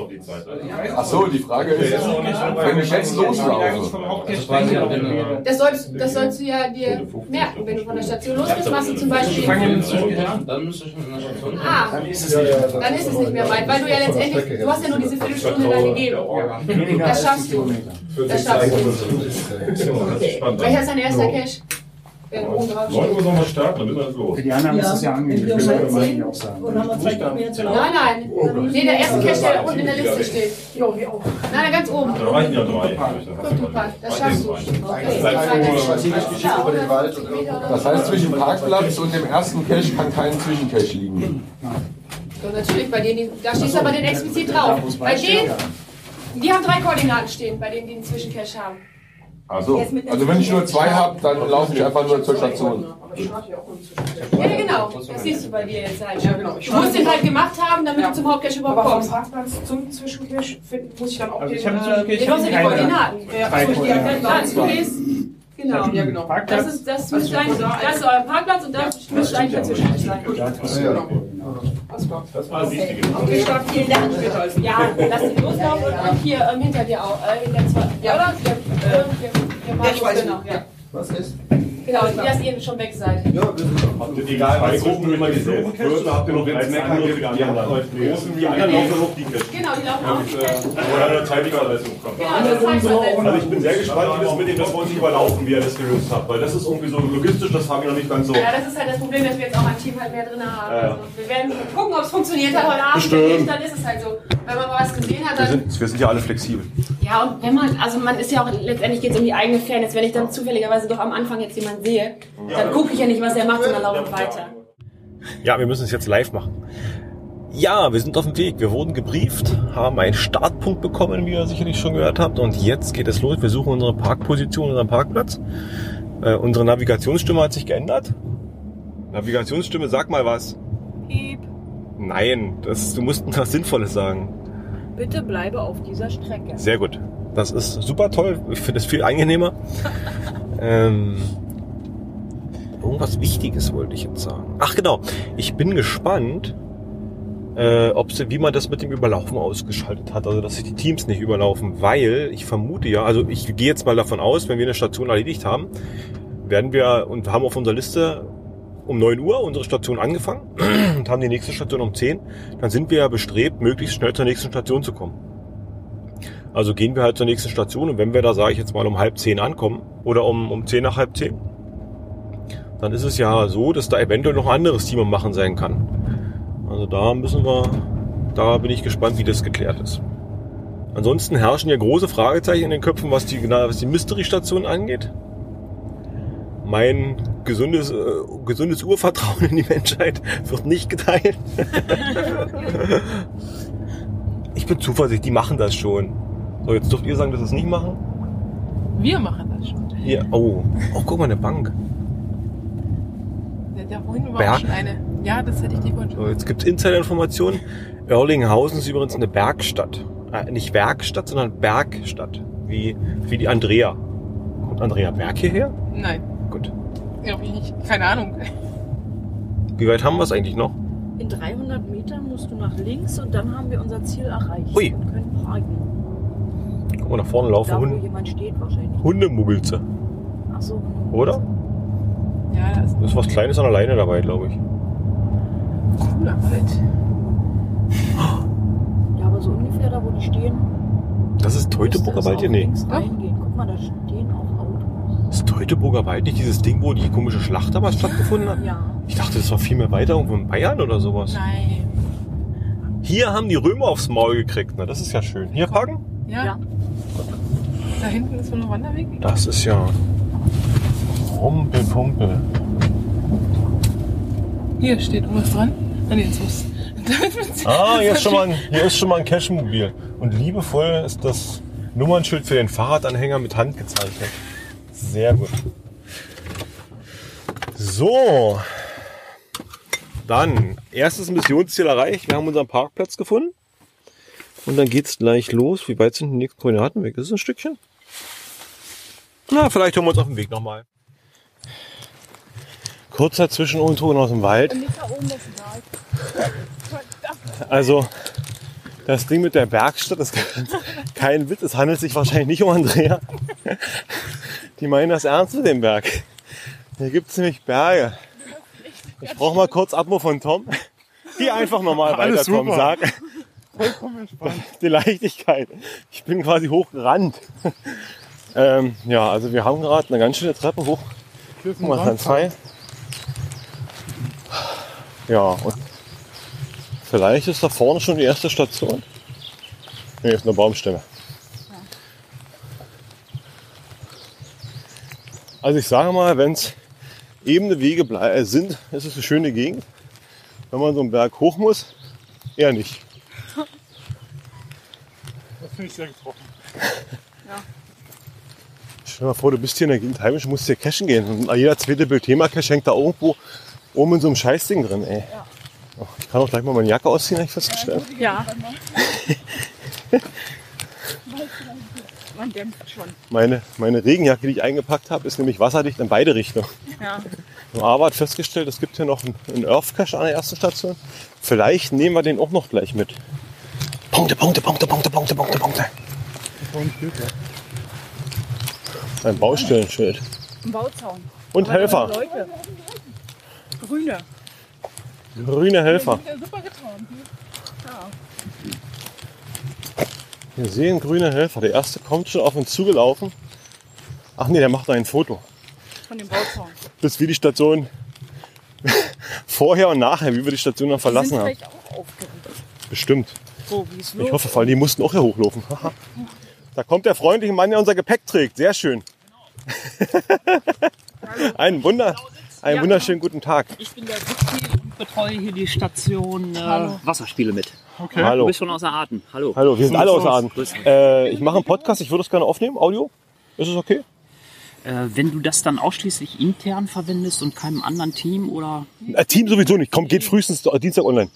Ach so, die Frage ist, wenn ich jetzt Wie lange ich loslaufe, spreche, Das sollst, das sollst du ja dir merken, wenn du von der Station losgehst, machst du zum Beispiel. ich fange ja mit dem Zwischencache an. Dann müsste ich mit einer Station. Ah, dann ist es nicht mehr weit, weil du ja letztendlich, du hast ja nur diese Viertelstunde da gegeben. Das schaffst du. Das schaffst du. Welcher ist dein erster Cache? Der oben drauf 9 Uhr steht. sollen wir starten, dann müssen wir jetzt los. Für die anderen ist es ja wir angenehm. um Das halb würde man zehn auch sagen. und haben wir zwei Kilometer zu laufen. Nein, nein. Nee, der erste Cache, der unten in der Liste steht. Jo, hier auch. Nein, ganz oben. Da reichen ja drei. Das schaffst du. Das heißt, zwischen Parkplatz und dem ersten Cache kann kein Zwischencache liegen. So, natürlich, bei denen, da steht aber den explizit drauf. Bei denen, die haben drei Koordinaten stehen, bei denen die einen Zwischencache haben. Also, also wenn ich nur zwei habe, dann laufe ich einfach nur zur Station. Ja. Ja, genau. Das siehst du bei dir jetzt halt. Ja, genau. Du musst den halt gemacht haben, damit du zum Hauptcache überhaupt Aber vom kommst. Parkplatz zum Zwischencache find- muss ich dann auch Also den, ich habe äh. Du ja die Koordinaten. Ja, Drei also du gehst. Genau. Ja, genau. Das ist, das müsste dein, das ist euer Parkplatz und da müsste eigentlich der Zwischencache sein. Alles klar. Das war das Wichtige. Okay, starten vielen Dank Ja, lass ihn loslaufen und hier ähm, hinter dir auch. Äh, der zwei, ja, oder? Der, äh, der, der Markus, ich weiß genau. nicht. Was ist? Genau, dass ihr schon weg seid. Ja, wir sind Egal, bei Gruppen immer dieselben Caches, habt ihr noch eins Mecker für die anderen. Die anderen laufen noch die Caches. Genau, die laufen auch. Oder eine Zeitverleistung kommt. Genau, Also ich bin sehr gespannt, wie das mit dem, dass wir uns nicht überlaufen, wie ihr das gelöst habt. Weil das ist irgendwie so logistisch, das haben wir noch nicht ganz so. Ja, das ist halt das Problem, dass wir jetzt auch ein Team halt mehr drin haben. Also wir werden gucken, ob es funktioniert hat heute Abend. Wenn nicht, dann ist es halt so. Wenn man mal was gesehen hat, Wir dann. sind, wir sind ja alle flexibel. Ja, und wenn man, also man ist ja auch, letztendlich geht es um die eigene Fairness. Wenn ich dann zufälligerweise doch am Anfang jetzt jemanden sehe, dann gucke ich ja nicht, was er macht, sondern laufe weiter. Ja, wir müssen es jetzt live machen. Ja, wir sind auf dem Weg. Wir wurden gebrieft, haben einen Startpunkt bekommen, wie ihr sicherlich schon gehört habt. Und jetzt geht es los. Wir suchen unsere Parkposition, unseren Parkplatz. Äh, unsere Navigationsstimme hat sich geändert. Navigationsstimme, sag mal was. Piep. Nein, das, du musst (laughs) was Sinnvolles sagen. Bitte bleibe auf dieser Strecke. Sehr gut. Das ist super toll. Ich finde es viel angenehmer. (laughs) ähm, irgendwas Wichtiges wollte ich jetzt sagen. Ach genau. Ich bin gespannt, äh, ob sie, wie man das mit dem Überlaufen ausgeschaltet hat. Also dass sich die Teams nicht überlaufen, weil ich vermute ja, also ich gehe jetzt mal davon aus, wenn wir eine Station erledigt haben, werden wir und haben auf unserer Liste um 9 Uhr unsere Station angefangen (clears throat) und haben die nächste Station um 10, dann sind wir ja bestrebt, möglichst schnell zur nächsten Station zu kommen. Also gehen wir halt zur nächsten Station und wenn wir da, sage ich jetzt mal, um halb zehn ankommen oder um, um zehn nach halb zehn, dann ist es ja so, dass da eventuell noch ein anderes Team am Machen sein kann. Also da müssen wir, da bin ich gespannt, wie das geklärt ist. Ansonsten herrschen ja große Fragezeichen in den Köpfen, was die, was die Mystery-Station angeht. Mein gesundes, äh, gesundes Urvertrauen in die Menschheit wird nicht geteilt. (laughs) ich bin zuversichtlich, die machen das schon. So, jetzt dürft ihr sagen, dass sie es nicht machen? Wir machen das schon. Hier, oh, oh, guck mal, eine Bank. Ja vorhin Berg. überhaupt schon eine. Ja, das hätte ich nicht gewünscht. So, jetzt gibt's Insider-Informationen. Erlinghausen ist übrigens eine Bergstadt. Äh, nicht Werkstatt, sondern Bergstadt. Wie, wie die Andrea. Kommt Andrea Berg hierher? Nein. Gut. Glaube ich nicht. Keine Ahnung. Wie weit haben wir es eigentlich noch? In 300 Metern musst du nach links und dann haben wir unser Ziel erreicht Ui. und können parken. Guck mal, nach vorne laufen Da, wo Hunde. jemand steht wahrscheinlich. Hundemuggelze. Ach so. Oder? Ja, das ist Da ist was Kleines an der Leine dabei, glaube ich. cooler Wald. Ja, aber so ungefähr da, wo die stehen. Das ist Teutoburger Wald hier? Nee. Links reingehen. Guck mal, da. Ist Teutoburger Wald nicht dieses Ding, wo die komische Schlacht damals stattgefunden hat? Ja. Ich dachte, das war viel mehr weiter irgendwo in Bayern oder sowas. Nein. Hier haben die Römer aufs Maul gekriegt. Na, das ist ja schön. Hier parken? Ja. Da hinten ist wohl ein Wanderweg. Das ist ja. Rumpelpumpel. Hier steht irgendwas dran. Ah, nee, jetzt muss. Ah, hier ist schon mal ein, hier ist schon mal ein Cashmobil. Und liebevoll ist das Nummernschild für den Fahrradanhänger mit Hand gezeichnet. Sehr gut. So. Dann, erstes Missionsziel erreicht. Wir haben unseren Parkplatz gefunden. Und dann geht's gleich los. Wie weit sind die nächsten Koordinaten weg? Ist es ein Stückchen? Na, vielleicht hören wir uns auf dem Weg nochmal. Kurzer Zwischenunton aus dem Wald. Also, das Ding mit der Bergstadt ist (laughs) kein Witz. Es handelt sich wahrscheinlich nicht um Andrea. Die meinen das ernst mit dem Berg. Hier gibt es nämlich Berge. Ich brauche mal kurz Abmo von Tom. Geh einfach nochmal weiter, Alles Tom. super. Sag Vollkommen entspannt. die Leichtigkeit. Ich bin quasi hochgerannt. Ähm, ja, also wir haben gerade eine ganz schöne Treppe hoch. Guck mal, ganz frei. Ja, und vielleicht ist da vorne schon die erste Station. Nee, ist eine Baumstämme. Also ich sage mal, wenn es ebene Wege äh, sind, ist es eine schöne Gegend. Wenn man so einen Berg hoch muss, eher nicht. (laughs) Das finde ich sehr getroffen. Stell dir mal vor, du bist hier in der Gegend heimisch, musst hier cashen gehen. Und jeder zweite Bildthema-Cache hängt da irgendwo oben in so einem Scheißding drin, ey. Oh, Ich kann auch gleich mal meine Jacke ausziehen, habe ich festgestellt. Ja. Man dämpft schon. Meine, meine Regenjacke, die ich eingepackt habe, ist nämlich wasserdicht in beide Richtungen. Ja. Aber hat festgestellt, es gibt hier noch einen, einen Earth Cache an der ersten Station. Vielleicht nehmen wir den auch noch gleich mit. Punkte, Punkte, Punkte, Punkte, Punkte, Punkte, Punkte. Ein Baustellenschild. Ein Bauzaun. Und Aber Helfer. Leute. Grüne. Grüne Helfer. Ja, super getan. Ja. Wir sehen grüne Helfer. Der erste kommt schon auf uns zugelaufen. Ach nee, der macht ein Foto. Von dem Bauzaun. Bis wir die Station (laughs) vorher und nachher, wie wir die Station dann verlassen haben. auch. Bestimmt. So wie Ich hoffe, vor allem, die mussten auch hier hochlaufen. (laughs) Da kommt der freundliche Mann, der unser Gepäck trägt. Sehr schön. (laughs) ein Wunder, einen Ja, wunderschönen guten Tag. Ich bin der Witki und betreue hier die Station äh. Wasserspiele mit. Okay. Hallo. Du bist schon außer Atem. Hallo. Hallo, wir sind alle außer Atem. Grüß dich. Äh, ich mache einen Podcast, ich würde es gerne aufnehmen, Audio. Ist es okay? Äh, wenn du das dann ausschließlich intern verwendest und keinem anderen Team oder. Äh, Team sowieso nicht. Komm, geht frühestens Dienstag online.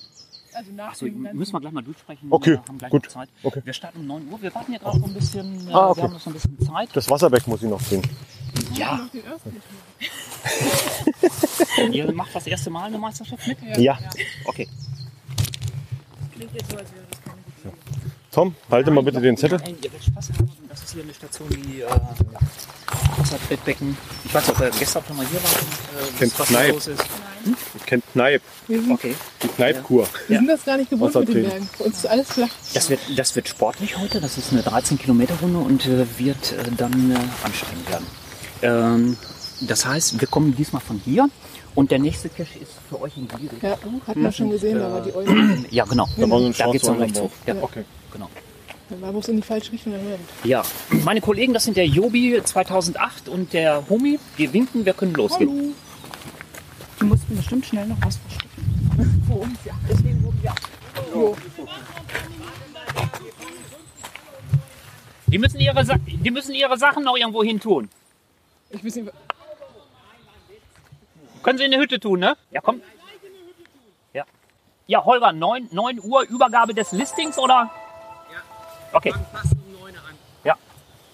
Also nach Achso, müssen wir gleich mal durchsprechen. Okay, Wir haben gleich gut. Zeit. Okay. Wir starten um 9 Uhr. Wir warten ja gerade noch ein bisschen. Äh, Ah, okay. Wir haben noch so ein bisschen Zeit. Das Wasserbeck muss ich noch ziehen. Ja. (laughs) Ihr macht das erste Mal eine Meisterschaft mit? Ja. Okay. Klingt jetzt so, als wäre das keine gute. Tom, halte mal bitte den Zettel. Nein, ihr werdet Spaß haben. Das ist hier eine Station, die äh, Wasserbettbecken. Ich weiß nicht, ob ihr gestern schon mal hier wart und äh, Kennt was Kneipp. da los ist. Ich kenne Kneipp. Okay. Die Kneipkur. Wir sind das gar nicht gewohnt mit den. Bergen. Für uns ist alles flach. Das wird, das wird sportlich heute. Das ist eine 13 Kilometer Runde und äh, wird äh, dann äh, anstrengend werden. Ähm, das heißt, wir kommen diesmal von hier und der nächste Cache ist für euch in die Richtung. Ja, hatten wir schon gesehen, da war die Eule. (clears throat) Ja, genau. Da war so ein da geht's dann rechts hoch. Ja, okay. Genau. Dann war bloß in die falsche Richtung gerannt. Ja, meine Kollegen, das sind der Jobi 2008 und der Homi. Die winken, wir können losgehen. Die mussten bestimmt schnell noch was verstecken. (laughs) Für uns, ja. Deswegen wurden wir Jo. Die müssen ihre, Sa die müssen ihre Sachen noch irgendwo hin tun. Ich weiß nicht, Können sie in der Hütte tun, ne? Ja, komm. Ja, Holger, 9, 9 Uhr Übergabe des Listings oder? Ja. Okay. Ja.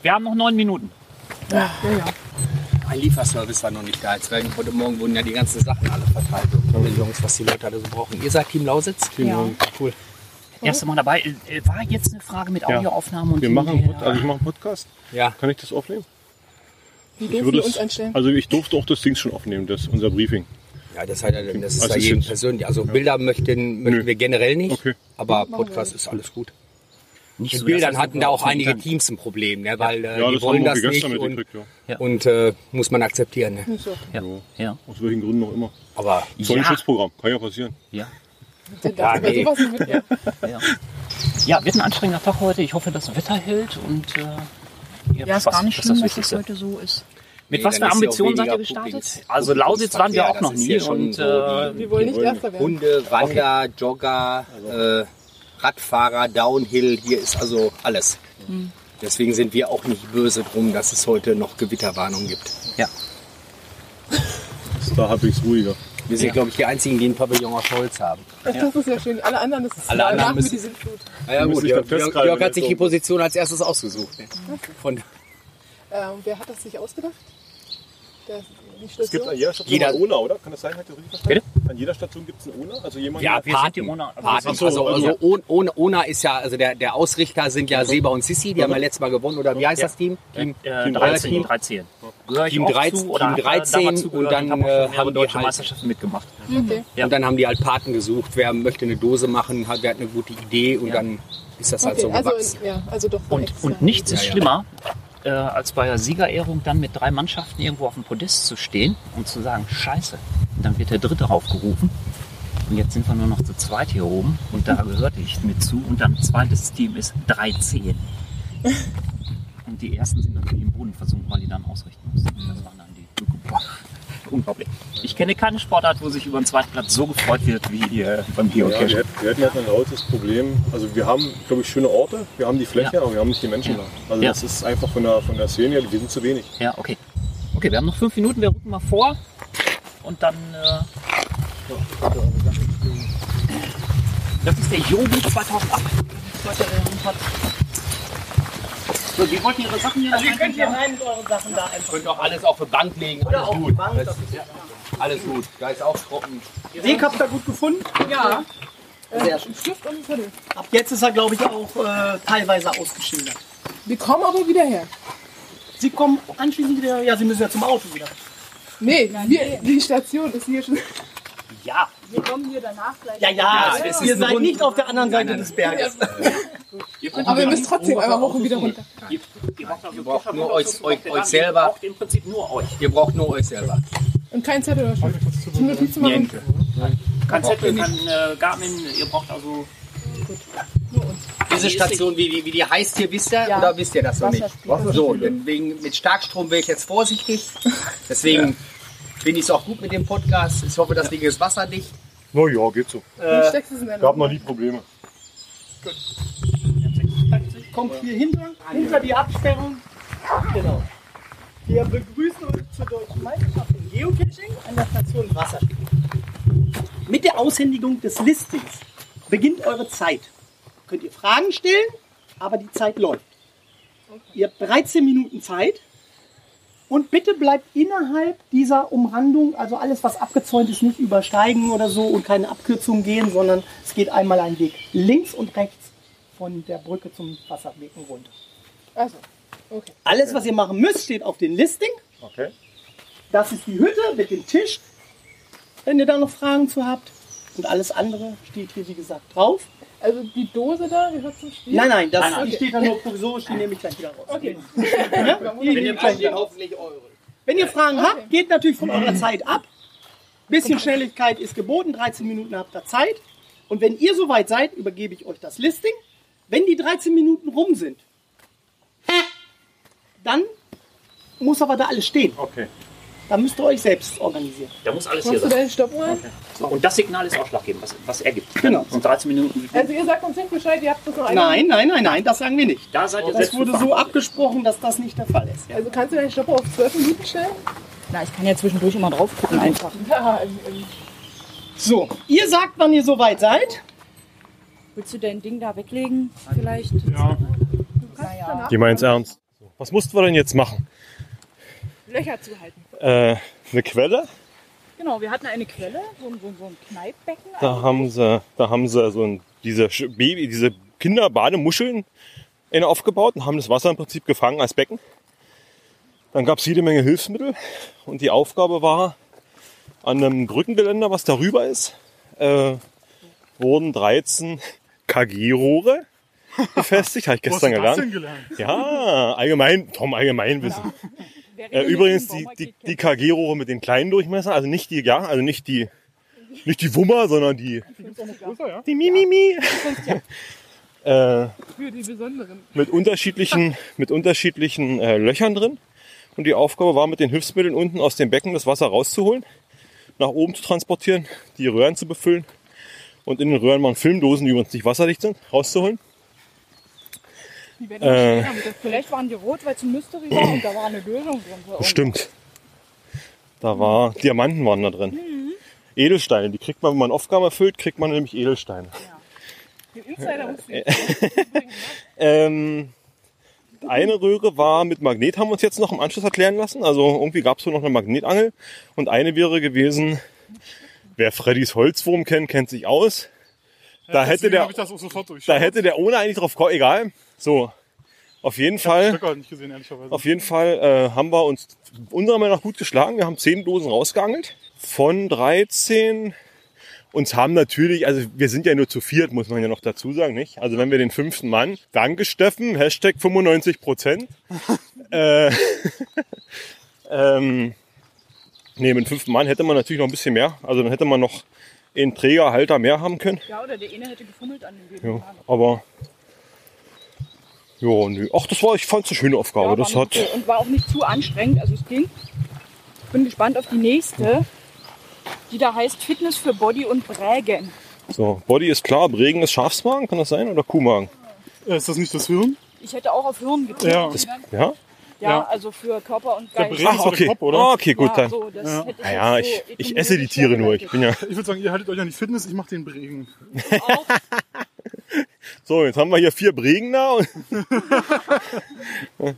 Wir haben noch neun Minuten. Ja, ja, ja. Ein Lieferservice war noch nicht da. Jetzt werden, heute Morgen wurden ja die ganzen Sachen alle verteilt. Und Jungs, was die Leute alle so brauchen. Ihr seid Team Lausitz? Team Ja. Lausitz. Cool. Erste Mal dabei. Äh, War jetzt eine Frage mit Ja. Audioaufnahme und Wir machen, einen hinterher- Pod- also ich mache einen Podcast. Ja. Kann ich das aufnehmen? Wie Ich dürfen würde wir uns einstellen? Also ich durfte auch das Ding schon aufnehmen, das unser Briefing. Ja, das, hat, ja- das ist Also ja jedem persönlich. Also Bilder möchten, möchten wir generell nicht. Aber Machen wir Podcast ist alles gut. Nicht Mit so, Bildern hatten da auch einige aufnehmen Teams ein Problem, ne? weil äh, Ja, die das wollen das nicht gestern und, mitgekriegt, ja. und äh, muss man akzeptieren. Ne? Ja. ja. Aus welchen Gründen auch immer. Aber Zollenschutzprogramm, kann ja passieren. Ja. Ja, nee. Ja. ja, wird ein anstrengender Tag heute. Ich hoffe, das Wetter hält und äh, ihr Ja, ist was- gar nicht das schlimm, ist dass das das heute so ist. Mit Nee, was für ja Ambitionen seid ihr gestartet? Publikum- Also Lausitz waren wir auch Das noch nie und so äh, Wir wollen nicht Erster werden. Hunde, Wander, Jogger, äh, Radfahrer, Downhill, hier ist also alles. Hm. Deswegen sind wir auch nicht böse drum, dass es heute noch Gewitterwarnung gibt. Ja. (laughs) Da halbwegs ruhiger. Wir sind, Ja. glaube ich, die einzigen, die einen Pavillon auf Holz haben. Das, das ist ja schön. Alle anderen, das ist Alle anderen müssen- die Sintflut. Na ja, gut, Jörg, Jörg, hat sich so- die Position als erstes ausgesucht. Ne? (laughs) Von, Ähm, wer hat das sich ausgedacht? Der, die Es gibt Station? an jeder Station Jeder- einen Owner, oder? Kann das sein? Hat ihr richtig verstanden? An jeder Station gibt es einen Owner? Also jemand, ja, Owner. Paten. Ach so, also, also also- ohne, ohne, ohne ist ja, also der, der Ausrichter sind ja Seba und Sissi, die haben ja letztes Mal gewonnen. Oder wie heißt Ja. das Team? Team, äh, Team 13, Team 13. Gehöre ich Team auch 13, zu oder Team hab da 13 damals zugehört und dann äh, mehrere haben die deutsche halt, Meisterschaften mitgemacht. Okay. Ja. und dann haben die halt Paten gesucht, wer möchte eine Dose machen, hat, wer hat eine gute Idee und dann ist das halt Okay, so also, gewachsen. ja, also doch Und, und nichts ist Ja, ja. schlimmer, äh, als bei der Siegerehrung dann mit drei Mannschaften irgendwo auf dem Podest zu stehen und zu sagen, scheiße, dann wird der Dritte aufgerufen. Und jetzt sind wir nur noch zu zweit hier oben und da gehörte ich mit zu. Und dann zweites Team ist 13. Und die ersten sind natürlich im Boden versunken, weil die dann ausrichten mussten. Das waren dann die Boah, Unglaublich. Ich kenne keine Sportart, wo sich über den zweiten Platz so gefreut wird wie hier beim Ja, wir, Geocache. hätten- wir hätten halt ein lautes Problem. Also wir haben, glaube ich, schöne Orte, wir haben die Fläche, Ja. aber wir haben nicht die Menschen da. Also Ja. das ist einfach von der, von der Szene her, wir sind zu wenig. Ja, okay. Okay, wir haben noch fünf Minuten, wir rücken mal vor und dann. Äh, das ist der Yogi 2008. So, die wollten ihre Sachen hier Also ihr könnt hier rein mit euren Sachen da einfach. Könnt auch alles auf die Bank legen, Oder alles auf die gut. Bank, Das- das ist- ja, alles gut, da ist auch trocken. Weg habt ihr gut gefunden? Ja. Sehr schön. Stift und Zettel. Ab jetzt ist er, glaube ich, auch äh, teilweise ausgeschildert. Wir kommen aber wieder her. Sie kommen anschließend wieder, ja, Sie müssen ja zum Auto wieder. Nee, wir, die Station ist hier schon. Ja. Wir kommen hier danach gleich. Ja, ja, Ja, ihr seid Rund- nicht auf der anderen Seite Nein, nein, des Berges. Aber wir müssen trotzdem einmal hoch und wieder runter. Ihr, ihr braucht, also Ihr nur euch, euch, Ihr euch selber. braucht im Prinzip nur euch. Ihr braucht nur euch selber. Und kein Zettel oder Stift. Zum Notizen machen. Kein Zettel, kein äh, Garmin, ihr braucht also. Diese Station, wie die, wie die heißt hier, wisst ihr? Ja. Oder wisst ihr das noch nicht? So, deswegen mit Starkstrom wäre ich jetzt vorsichtig. Deswegen finde ich es auch gut mit dem Podcast. Ich hoffe, das Ding ist wasserdicht. Na ja, geht so. Deine Gab noch nie Probleme. Kommt hier hinter, hinter die Absperrung. Genau. Wir begrüßen euch zur Deutschen Meisterschaft im Geocaching an der Station Wasserspiegel. Mit der Aushändigung des Listings beginnt eure Zeit. Könnt ihr Fragen stellen, aber die Zeit läuft. Ihr habt 13 Minuten Zeit und bitte bleibt innerhalb dieser Umrandung, also alles, was abgezäunt ist, nicht übersteigen oder so und keine Abkürzungen gehen, sondern es geht einmal ein Weg links und rechts von der Brücke zum Wasserbecken runter. Also, okay. Alles, was ihr machen müsst, steht auf dem Listing. Okay. Das ist die Hütte mit dem Tisch, wenn ihr da noch Fragen zu habt. Und alles andere steht hier, wie gesagt, drauf. Also die Dose da gehört zum Spiel? Nein, nein, das Okay. die steht da nur provisorisch, die nehme ich gleich wieder raus. Okay. Ja? Gleich wieder raus. hoffentlich eure. Wenn ihr Fragen habt, geht natürlich von eurer Zeit ab. Bisschen Schnelligkeit ist geboten, 13 Minuten habt ihr Zeit. Und wenn ihr soweit seid, übergebe ich euch das Listing. Wenn die 13 Minuten rum sind, dann muss aber da alles stehen. Okay. Da müsst ihr euch selbst organisieren. Da muss alles hier Machst du sein. deinen Stoppuhr? So, Und das Signal ist ausschlaggebend, was, was ergibt. Genau. Das sind 13 Minuten. Also ihr sagt uns nicht Bescheid, ihr habt das noch. Nein, nein, nein, nein, das sagen wir nicht. Da seid ihr Das wurde so abgesprochen, dass das nicht der Fall ist. Also kannst du deinen Stoppuhr auf 12 Minuten stellen? Na, ich kann ja zwischendurch immer drauf gucken einfach. Ja, im So, ihr sagt, wann ihr soweit seid. Willst du dein Ding da weglegen? Vielleicht? Ja. Die meint's ernst. Was mussten wir denn jetzt machen? Löcher zuhalten. Äh, eine Quelle? Genau, wir hatten eine Quelle, so ein, so ein, so ein Kneippbecken. Da haben sie, da haben sie so ein, diese Baby, diese Kinderbademuscheln in aufgebaut und haben das Wasser im Prinzip gefangen als Becken. Dann gab es jede Menge Hilfsmittel und die Aufgabe war, an einem Brückengeländer, was darüber ist, äh, wurden 13 KG-Rohre befestigt, (laughs) habe ich Wo hast gestern gelernt. denn gelernt? Ja, allgemein, Tom, Allgemeinwissen. Äh, übrigens die, die, die KG-Rohre mit den kleinen Durchmesser, also nicht die, ja, also nicht die, nicht die Wummer, sondern die, die Mimimi. (laughs) äh, Für die besonderen. mit unterschiedlichen, mit unterschiedlichen äh, Löchern drin. Und die Aufgabe war, mit den Hilfsmitteln unten aus dem Becken das Wasser rauszuholen, nach oben zu transportieren, die Röhren zu befüllen und in den Röhren waren Filmdosen, die übrigens nicht wasserdicht sind, rauszuholen. Die werden Äh. Vielleicht waren die rot, weil es ein Mystery war und da war eine Lösung drin. So Stimmt. Da war Diamanten waren da drin. Mhm. Edelsteine, die kriegt man, wenn man Aufgaben erfüllt, kriegt man nämlich Edelsteine. Den Insider musst du (laughs) Ähm, eine Röhre war mit Magnet, haben wir uns jetzt noch im Anschluss erklären lassen. Also irgendwie gab es wohl noch eine Magnetangel. Und eine wäre gewesen, wer Freddys Holzwurm kennt, kennt sich aus. Da hätte der, hab ich das auch sofort durchschaut. da hätte der ohne eigentlich drauf kommen, egal. So, auf jeden Fall. Nicht gesehen, ehrlicherweise. Auf jeden Fall äh, haben wir uns unserer Meinung nach gut geschlagen. Wir haben zehn Dosen rausgeangelt. Von 13. Uns haben natürlich, also wir sind ja nur zu viert, muss man ja noch dazu sagen, nicht? Also wenn wir den fünften Mann, danke Steffen, Hashtag 95 Prozent. (laughs) äh, (laughs) ähm, nee, mit dem fünften Mann hätte man natürlich noch ein bisschen mehr. Also dann hätte man noch einen Trägerhalter mehr haben können. Ja, oder der eine hätte gefummelt an dem. Ja, aber ja, nö. Ach, das war, ich fand es eine schöne Aufgabe. das hat. Und war auch nicht zu anstrengend, also es ging. Ich bin gespannt auf die nächste, die da heißt Fitness für Body und Brägen. So, Body ist klar, Regen ist Schafsmagen, kann das sein? Oder Kuhmagen? Äh, Ist das nicht das Hirn? Ich hätte auch auf Hirn getippt. Ja. Das, ja? Ja, Ja. also für Körper und Geist. Ist doch der Kopf, oder? Ah, okay, gut, Ja, dann. so, das Ja. hätte ich Naja, jetzt ich, so ich esse die Tiere nur. Ich bin ja. Ich würde sagen, ihr haltet euch an die Fitness, ich mache den Bregen. (laughs) (laughs) So, jetzt haben wir hier vier Bregen da. Und (laughs)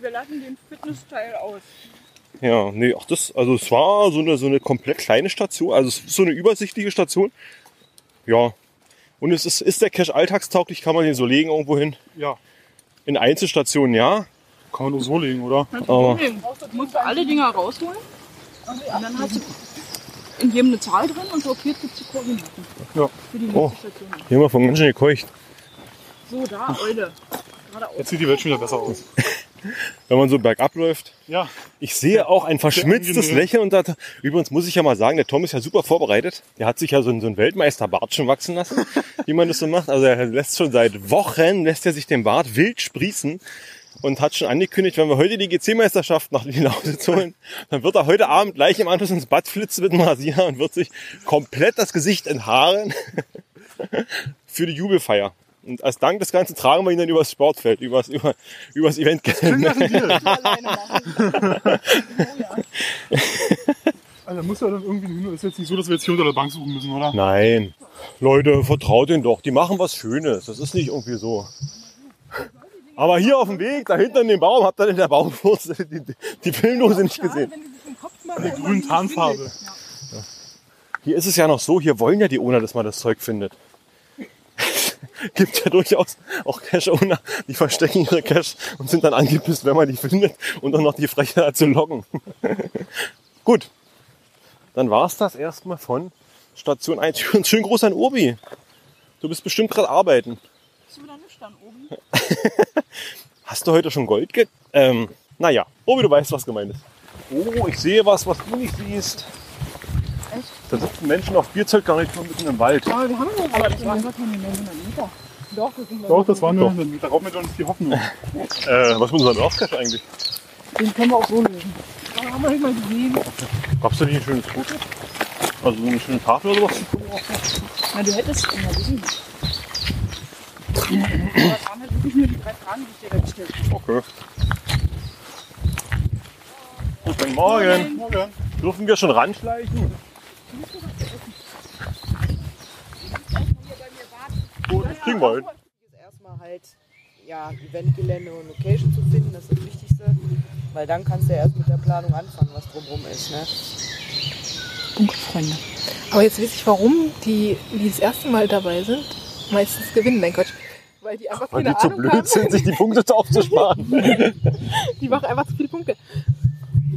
Wir lassen den Fitnessteil aus. ja, nee, ach das, also es war so eine, so eine komplett kleine Station, also es ist so eine übersichtliche Station. Ja. Und es ist, ist der Cache alltagstauglich, kann man den so legen irgendwo hin? Ja. In Einzelstationen ja. Kann man nur so legen, oder? Aber Du musst du alle Dinger rausholen und dann hast du in jedem eine Zahl drin und gibt es die Koordinaten. Ja. Für die nächste Oh, Station. hier haben wir von ganz schön gekeucht. So, da, Eule. Geradeaus. Jetzt sieht die Welt schon wieder besser aus. (laughs) Wenn man so bergab läuft. Ja. Ich sehe auch ein verschmitztes. Lächeln. Und da, übrigens muss ich ja mal sagen, der Tom ist ja super vorbereitet. Der hat sich ja so einen, so einen Weltmeisterbart schon wachsen lassen, (laughs) wie man das so macht. Also er lässt schon seit Wochen, lässt er sich den Bart wild sprießen und hat schon angekündigt, wenn wir heute die GC-Meisterschaft nach Lausitz holen, dann wird er heute Abend gleich im Anschluss ins Bad flitzen mit dem Rasierer und wird sich komplett das Gesicht enthaaren (laughs) für die Jubelfeier. Und als Dank das Ganze tragen wir ihn dann übers Sportfeld, übers, über, übers Event. Also muss ja dann irgendwie hin. Ist jetzt nicht so, dass wir jetzt hier unter der Bank suchen müssen, oder? Nein. Leute, vertraut denen doch. Die machen was Schönes. Das ist nicht irgendwie so. Aber hier auf dem Weg, da hinter in dem Baum, habt ihr in der Baumwurzel die, die Filmdose nicht gesehen. Eine grüne Tarnfarbe. Hier ist es ja noch so, hier wollen ja die Owner, dass man das Zeug findet. (laughs) Gibt ja durchaus auch Cash-Owner, die verstecken ihre Cash und sind dann angepisst, wenn man die findet und dann noch die Frechheit zu locken. (laughs) Gut, dann war's das erstmal von Station 1. Schön, schön groß an Urbi. Du bist bestimmt gerade arbeiten. (laughs) Hast du heute schon Gold ge... Ähm, naja, Obi, du weißt, was gemeint ist. Oh, ich sehe was, was du nicht siehst. Da sitzen Menschen auf Bierzelt gar nicht nur mitten im Wald. Aber wir haben ja aber das waren keine 900 Meter. Doch, das sind Doch, das war nur, da raubt mir doch nicht die Hoffnung. (laughs) Äh, was mit unserem Dorfcache eigentlich? Den können wir auch so lösen. Aber haben wir nicht mal gesehen. Gab's da nicht ein schönes Foto? Also so eine schöne Tafel oder was? Na, du hättest ja wissen. Aber es Okay. Guten Morgen. Morgen. Dürfen wir schon ranschleichen? Gut, kriegen wir hin. Erstmal halt, ja, Eventgelände und Location zu finden, das ist das Wichtigste. Weil dann kannst du ja erst mit der Planung anfangen, was drumherum ist. Ne? Bunkerfreunde. Aber jetzt weiß ich, warum die, die das erste Mal dabei sind meistens gewinnen. Nein, Quatsch. Weil die einfach Weil keine die zu Ahnung blöd haben. sind, sich die Punkte aufzusparen. (laughs) die machen einfach zu viele Punkte.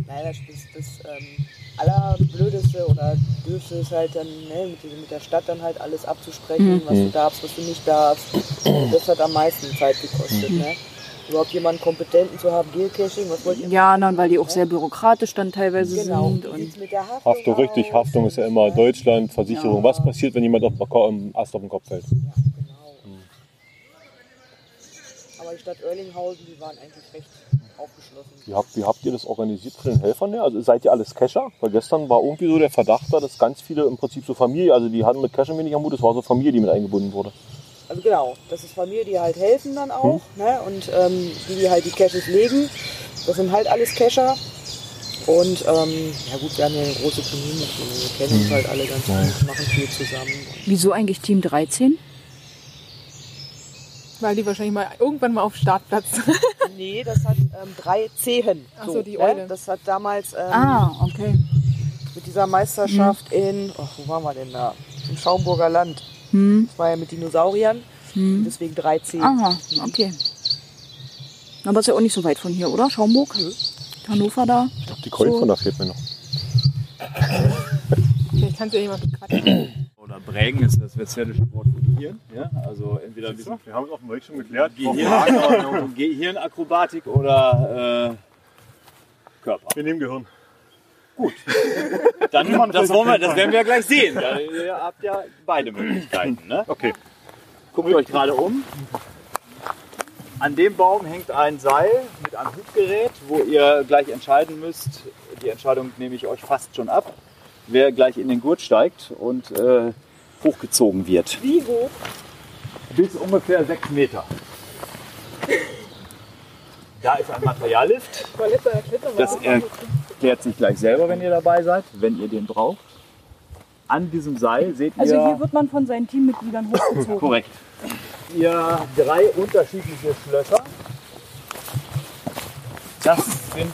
Nein, das, das, das ähm, Allerblödeste oder Dürfste ist halt dann ne, mit, mit der Stadt dann halt alles abzusprechen, Mhm. was du darfst, was du nicht darfst. Das hat am meisten Zeit gekostet. Mhm. Ne? Überhaupt jemanden Kompetenten zu haben, Geocaching, was wollt ihr? Ja, dann, weil die auch sehr bürokratisch dann teilweise Genau. sind. Und mit der Haftung Haftung, richtig. Haftung ist ja immer Deutschland, Versicherung. Was passiert, wenn jemand auf den Ko- am Ast auf den Kopf fällt? Aber die Stadt Oerlinghausen, die waren eigentlich recht aufgeschlossen. Wie habt, wie habt ihr das organisiert für den Helfern? her? Also seid ihr alles Cacher? Weil gestern war irgendwie so der Verdacht da, dass ganz viele im Prinzip so Familie, also die hatten mit Cachern wenig am Hut, es war so Familie, die mit eingebunden wurde. Also genau, das ist Familie, die halt helfen dann auch. Ne? Und ähm, die, die halt die Caches legen, das sind halt alles Cacher. Und ähm, ja gut, wir haben ja eine große Community. Wir kennen uns Mhm. halt alle ganz gut, machen viel zusammen. wieso eigentlich Team 13? Weil die wahrscheinlich mal irgendwann mal auf Startplatz. (laughs) Nee, das hat ähm, drei Zehen. Ach so, die Eule. Das hat damals ähm, Ah, okay. mit dieser Meisterschaft in, ach, wo waren wir denn da? Im Schaumburger Land. Hm. Das war ja mit Dinosauriern. Hm. Deswegen drei Zehen. Aha, okay. Aber ist ja auch nicht so weit von hier, oder? Schaumburg? Hannover da? Ich glaube, die Kreuz von da fehlt mir noch. Vielleicht kannst du ja jemand bequatschen. (clears throat) Oder Brägen ist das westfälische Wort für Gehirn. Ja? Also entweder bisschen Wir haben es auf dem Weg schon geklärt. Gehirn, (laughs) Gehirnakrobatik oder äh, Körper. Wir nehmen Gehirn. (laughs) Dann, das, wollen wir, das werden wir ja gleich sehen. Da, ihr habt ja beide Möglichkeiten. Ne? Okay. Guckt euch gerade um. An dem Baum hängt ein Seil mit einem Hubgerät, wo ihr gleich entscheiden müsst. Die Entscheidung nehme ich euch fast schon ab. Wer gleich in den Gurt steigt und äh, hochgezogen wird. Wie hoch? Bis ungefähr sechs Meter. Da ist ein Materiallift. Das erklärt sich gleich selber, wenn ihr dabei seid, wenn ihr den braucht. An diesem Seil seht ihr. Also hier wird man von seinen Teammitgliedern hochgezogen. Korrekt. Ihr drei unterschiedliche Schlösser. Das sind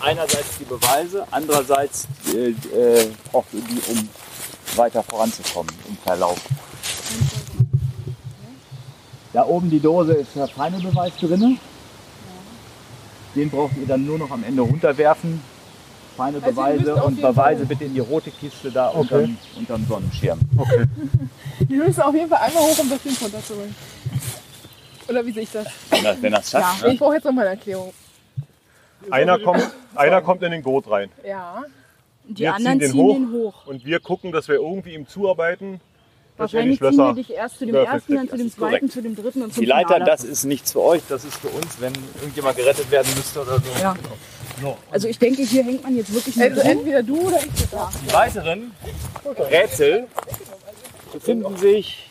einerseits die Beweise, andererseits äh, äh, auch die, um weiter voranzukommen im Verlauf. Da oben die Dose ist der feine Beweis drin. Den braucht ihr dann nur noch am Ende runterwerfen. Feine Also ihr Beweise müsst und Beweise Fall- bitte in die rote Kiste da Okay. unterm, unterm Sonnenschirm. Okay. (laughs) Wir müssen auf jeden Fall einmal hoch, um das Ding runterzuholen. Oder wie sehe ich das? Wenn das, wenn das schafft. Ja, ne? ich brauche jetzt noch mal eine Erklärung. Einer kommt, einer kommt in den Gurt rein. Ja. Die wir anderen ziehen den ziehen hoch, den hoch. und wir gucken, dass wir irgendwie ihm zuarbeiten. Wahrscheinlich die ziehen Schlösser wir dich erst zu dem ersten, dann zu dem ist korrekt. zweiten, zu dem dritten und zum Die Leiter, Finale. das ist nichts für euch, das ist für uns, wenn irgendjemand gerettet werden müsste oder so. Ja. So. Also ich denke, hier hängt man jetzt wirklich nur Also drin. entweder du oder ich. Ja. Die weiteren Rätsel befinden sich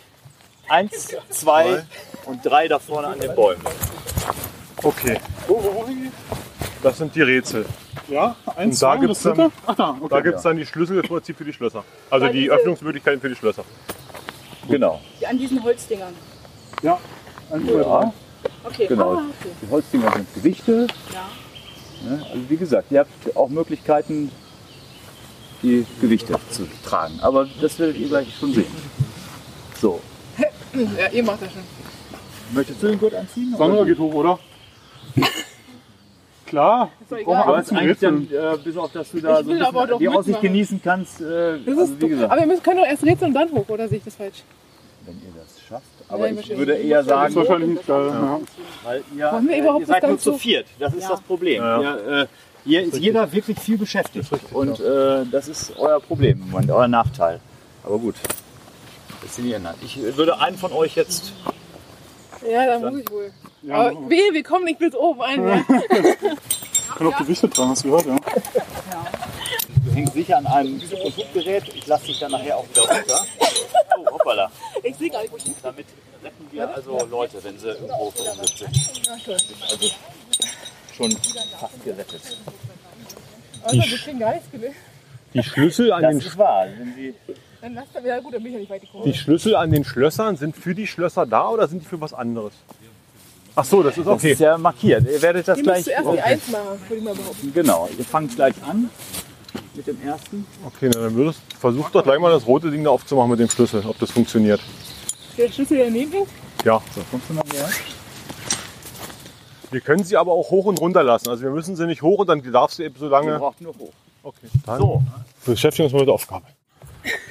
eins, zwei und drei da vorne an den Bäumen. Okay. Das sind die Rätsel. Ja, eins, und da zwei, gibt es dann? Ach da, okay. da gibt's Ja. dann die Schlüssel im Prinzip für die Schlösser. Also Weil die Öffnungsmöglichkeiten für die Schlösser. Genau. An diesen Holzdingern. Ja, zwei, Ja. Okay. Genau. Ah, okay. Die Holzdinger sind Gewichte. Ja. Ne? Also wie gesagt, ihr habt auch Möglichkeiten, die Gewichte zu tragen. Aber das werdet ihr gleich schon sehen. So, Ja, ihr macht das schon. möchtest du den Gurt anziehen? Sandra geht hoch, oder? Klar. Ist doch egal. hast eigentlich dann, äh, bis auf dass du da so aber die Aussicht genießen kannst. Äh, Das also wie gesagt, Aber wir müssen, können doch erst rätseln und dann hoch, oder sehe ich das falsch? Wenn ihr das schafft. Aber Ja, ich würde eher sagen, ist wahrscheinlich nicht geil. Ja. weil ihr, Wollen wir äh, überhaupt ihr seid das nur zu viert. Das ist Ja. das Problem. Ja. Ihr, äh, hier ist jeder wirklich viel beschäftigt. Und äh, das ist euer Problem im Moment, euer Nachteil. Aber gut, das sind die ändern. Ich würde einen von euch jetzt Ja, dann muss ich wohl. Ja, Aber wehe, wir kommen nicht bis oben ein. Ja. (laughs) Kann auch Gewichte tragen, hast du gehört, ja? Du hängst sicher an einem Hubgerät. Ich lasse dich dann nachher auch wieder runter. Oh, hoppala. Ich sehe gar nicht, wo ich Damit retten wir also Leute, wenn sie irgendwo verunglückt sind. Also schon fast gerettet. Also, wir kriegen gar nichts gelöst. Die Schlüssel an Das den ist wahr. Wenn sie Dann ja gut, dann bin ich ja nicht weit gekommen. Die Schlüssel an den Schlössern sind für die Schlösser da oder sind die für was anderes? Ach so, das ist Das okay. ist ja markiert. Ihr werdet das Die gleich. musst du erst die Okay. Eins machen, würde ich mal behaupten. Genau, ihr fangt gleich an mit dem ersten. Okay, na, dann würdest versuch doch gleich mal das rote Ding da aufzumachen mit dem Schlüssel, ob das funktioniert. Der Schlüssel daneben hängt? Ja. So, kommst du noch her? Wir können sie aber auch hoch und runter lassen. Also wir müssen sie nicht hoch und dann darfst du eben so lange. Ihr braucht nur hoch. Okay. Dann so. Wir beschäftigen uns mal mit der Aufgabe.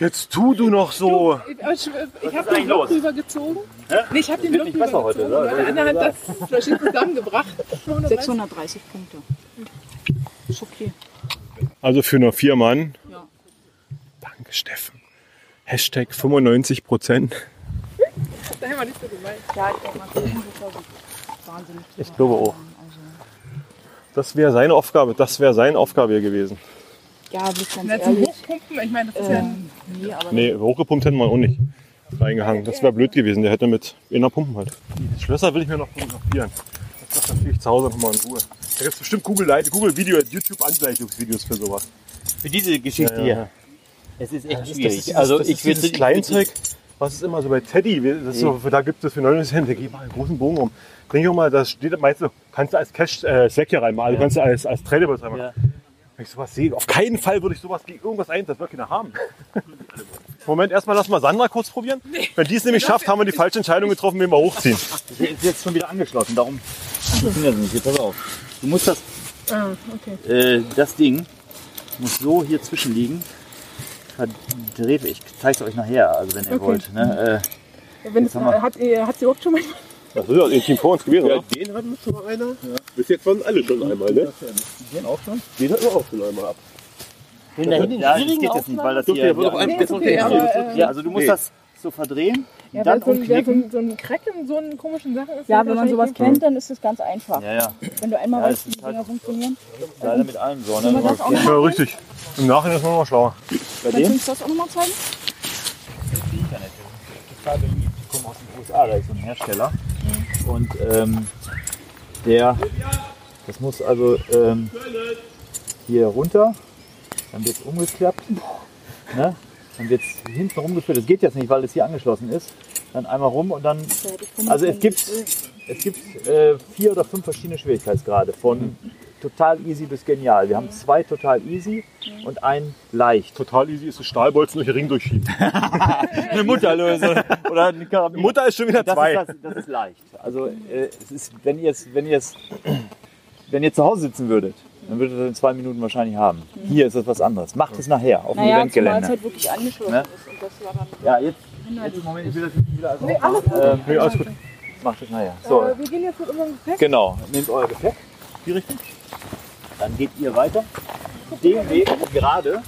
Jetzt tu du noch so. Ich, aber ich, ich ist habe den Block los? rübergezogen. Nee, ich habe den Block nicht besser heute, rübergezogen. oder? Der andere hat das Fläschchen zusammengebracht. 630 Punkte. Ist okay. Also für nur vier Mann. Ja. Danke, Steffen. Hashtag 95 Prozent. Ich denke mal, das ist wahnsinnig. Ich glaube auch. Das wäre seine Aufgabe. Das wäre seine Aufgabe hier gewesen. Ja, bis ganz ehrlich. Hochpumpen, ich meine, das ist ja Ähm, nee, aber Nee, hochgepumpt hätten wir auch nicht reingehangen. Das wäre blöd gewesen. Der hätte mit einer Pumpen halt. Die Schlösser will ich mir noch fotografieren. Das natürlich ich zu Hause nochmal in Ruhe. Da gibt es bestimmt Google, Google Video, YouTube Angleichungsvideos für sowas. Für diese Geschichte Ja, ja. hier. Es ist echt Das ist- schwierig. Das ist, also das ich ist dieses würde Kleinzeug, was ist immer so bei Teddy, das ist so, da gibt es für 99 Cent, der geht mal einen großen Bogen rum. Bring doch mal, das steht, meinst du, kannst du als Cash äh, Slack hier reinmachen, also Ja. kannst du als, als Tradables reinmachen. Ja. Wenn ich sowas sehe, auf keinen Fall würde ich sowas gegen irgendwas ein, das wird keiner haben. (laughs) Moment, erstmal lass mal Sandra kurz probieren. Wenn die es nämlich schafft, haben wir die falsche Entscheidung getroffen, wen wir hochziehen. Das ist jetzt schon wieder angeschlossen, darum funktioniert das nicht. Pass auf. Du musst das, Ah, okay. äh, das Ding muss so hier zwischen liegen. Verdreht, ich zeige es euch nachher, also wenn ihr Okay. wollt. Ne? Äh, Wenn es, wir- hat, ihr- hat sie überhaupt schon mal Das ist ja ein Team vor uns gewesen, Ja, oder? den hatten wir schon mal einer. Bis jetzt waren alle schon einmal, ne? den auch schon? Den hatten wir auch schon einmal ab. Hinten, ja, das geht jetzt nicht, weil das hier... wird doch ja, einfach- okay, aber, äh, ja, also du musst Nee. das so verdrehen, Ja, dann wenn so, ein- so, ein- so ein Crack in so einen komischen Sachen ist. ja, dann wenn man sowas kennt, dann ist das ganz einfach. Ja, ja. Wenn du einmal Ja, weißt, wie die halt- Dinger funktionieren. Leider mit allem so, ne? Ja, richtig. Im Nachhinein ist man noch mal schlauer. Bei Kannst du uns das auch nochmal zeigen? Die kommen aus den USA, da ist so ein Hersteller. Und ähm, der, das muss also ähm, hier runter, dann wird es umgeklappt, ne? dann wird es hinten rumgeführt. Das geht jetzt nicht, weil es hier angeschlossen ist. Dann einmal rum und dann. Also es gibt, es gibt äh, vier oder fünf verschiedene Schwierigkeitsgrade, von total easy bis genial. Wir haben zwei total easy und ein leicht. Total easy ist ein Stahlbolzen durch den Ring durchschieben. (laughs) eine Mutterlöse oder eine Karabiner. Mutter ist schon wieder das zwei. Ist das, das ist leicht. Also äh, es ist, wenn ihr es, wenn ihr es, wenn ihr zu Hause sitzen würdet, dann würdet ihr das in zwei Minuten wahrscheinlich haben. Hier ist das was anderes. Macht es nachher auf dem Naja, zumal Eventgelände. es halt wirklich angeschlossen Ne? ist. Und das war dann Ja, jetzt, jetzt Moment, ich will das nicht wieder alles Nee, alles gut. Ähm, Nee, alles gut. Macht es nachher. So, Äh, wir gehen jetzt mit unserem Gepäck. genau. Nehmt euer Gepäck. Die Richtung. Dann geht ihr weiter. Den Weg gerade.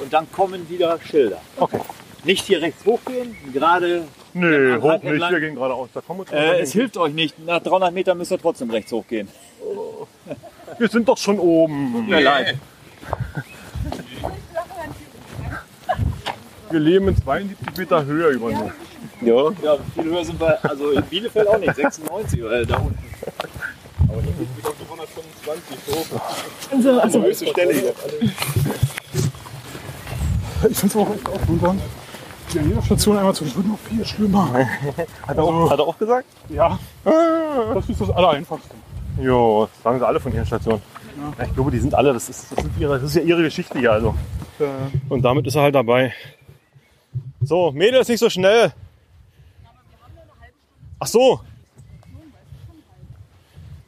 Und dann kommen wieder Schilder. Okay. Nicht hier rechts hochgehen, gerade Nö, Am hoch nicht, entlang. wir gehen geradeaus. Da kommen wir Äh, es hilft euch nicht. Nach 300 Metern müsst ihr trotzdem rechts hochgehen. (laughs) Wir sind doch schon oben. Tut mir leid. Wir leben in 72 Meter Höhe über nur. Ja. ja, viel höher sind wir, also in Bielefeld auch nicht, 96 oder da unten. Aber hier geht wieder auf 125 hoch. Also, also, Die höchste Stelle hier. Ich finde es auch echt aufmunternd. Die an jeder Station einmal zu, es wird noch viel schlimmer. Hat er, auch, hat er auch gesagt? Ja, das ist das Allereinfachste. Jo, das sagen sie alle von ihren Stationen. Ja, Ich glaube, die sind alle, das ist, das, sind ihre, das ist ja ihre Geschichte hier. Also. Äh, Und damit ist er halt dabei. So, Mädels, nicht so schnell. Ach so.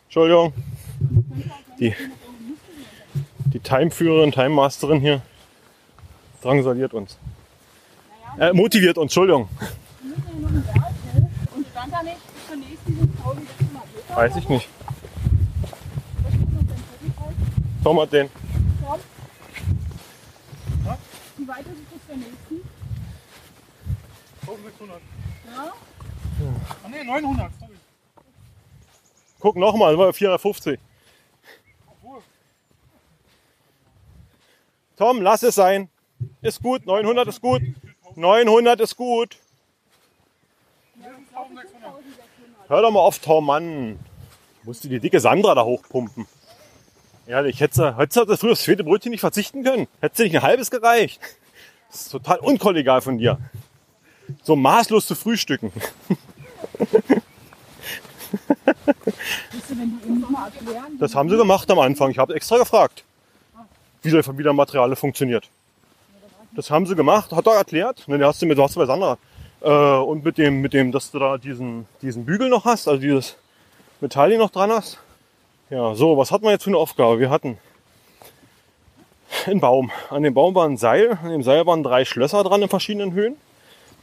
Entschuldigung. Die, die Timeführerin, Timemasterin hier drangsaliert uns. Äh, motiviert uns, Entschuldigung. Und stand da nicht, zunächst diesen 1600 Meter? Weiß ich nicht. Tom hat den. Wie weit ist es bis zur nächsten? 1600. Ja? Ah ne, 900, sorry. Guck nochmal, sind wir bei 450. Tom, lass es sein. Ist gut, 900 ist gut. 900 ist gut. Hör doch mal auf, Tom, Mann. Musste die dicke Sandra da hochpumpen. Hätte sie, hätte das früher aufs zweite Brötchen nicht verzichten können. Hätte nicht ein halbes gereicht. Das ist total unkollegial von dir. So maßlos zu frühstücken. Du, du? Das haben sie gemacht am Anfang. Ich habe extra gefragt, wie der wie der Material funktioniert. Das haben sie gemacht, hat er erklärt. Dann hast du mit, was bei Sandra. Äh, und mit dem, mit dem, dass du da diesen, diesen Bügel noch hast, also dieses Metall hier noch dran hast. Ja, so, was hatten wir jetzt für eine Aufgabe? Wir hatten einen Baum. An dem Baum war ein Seil. An dem Seil waren drei Schlösser dran in verschiedenen Höhen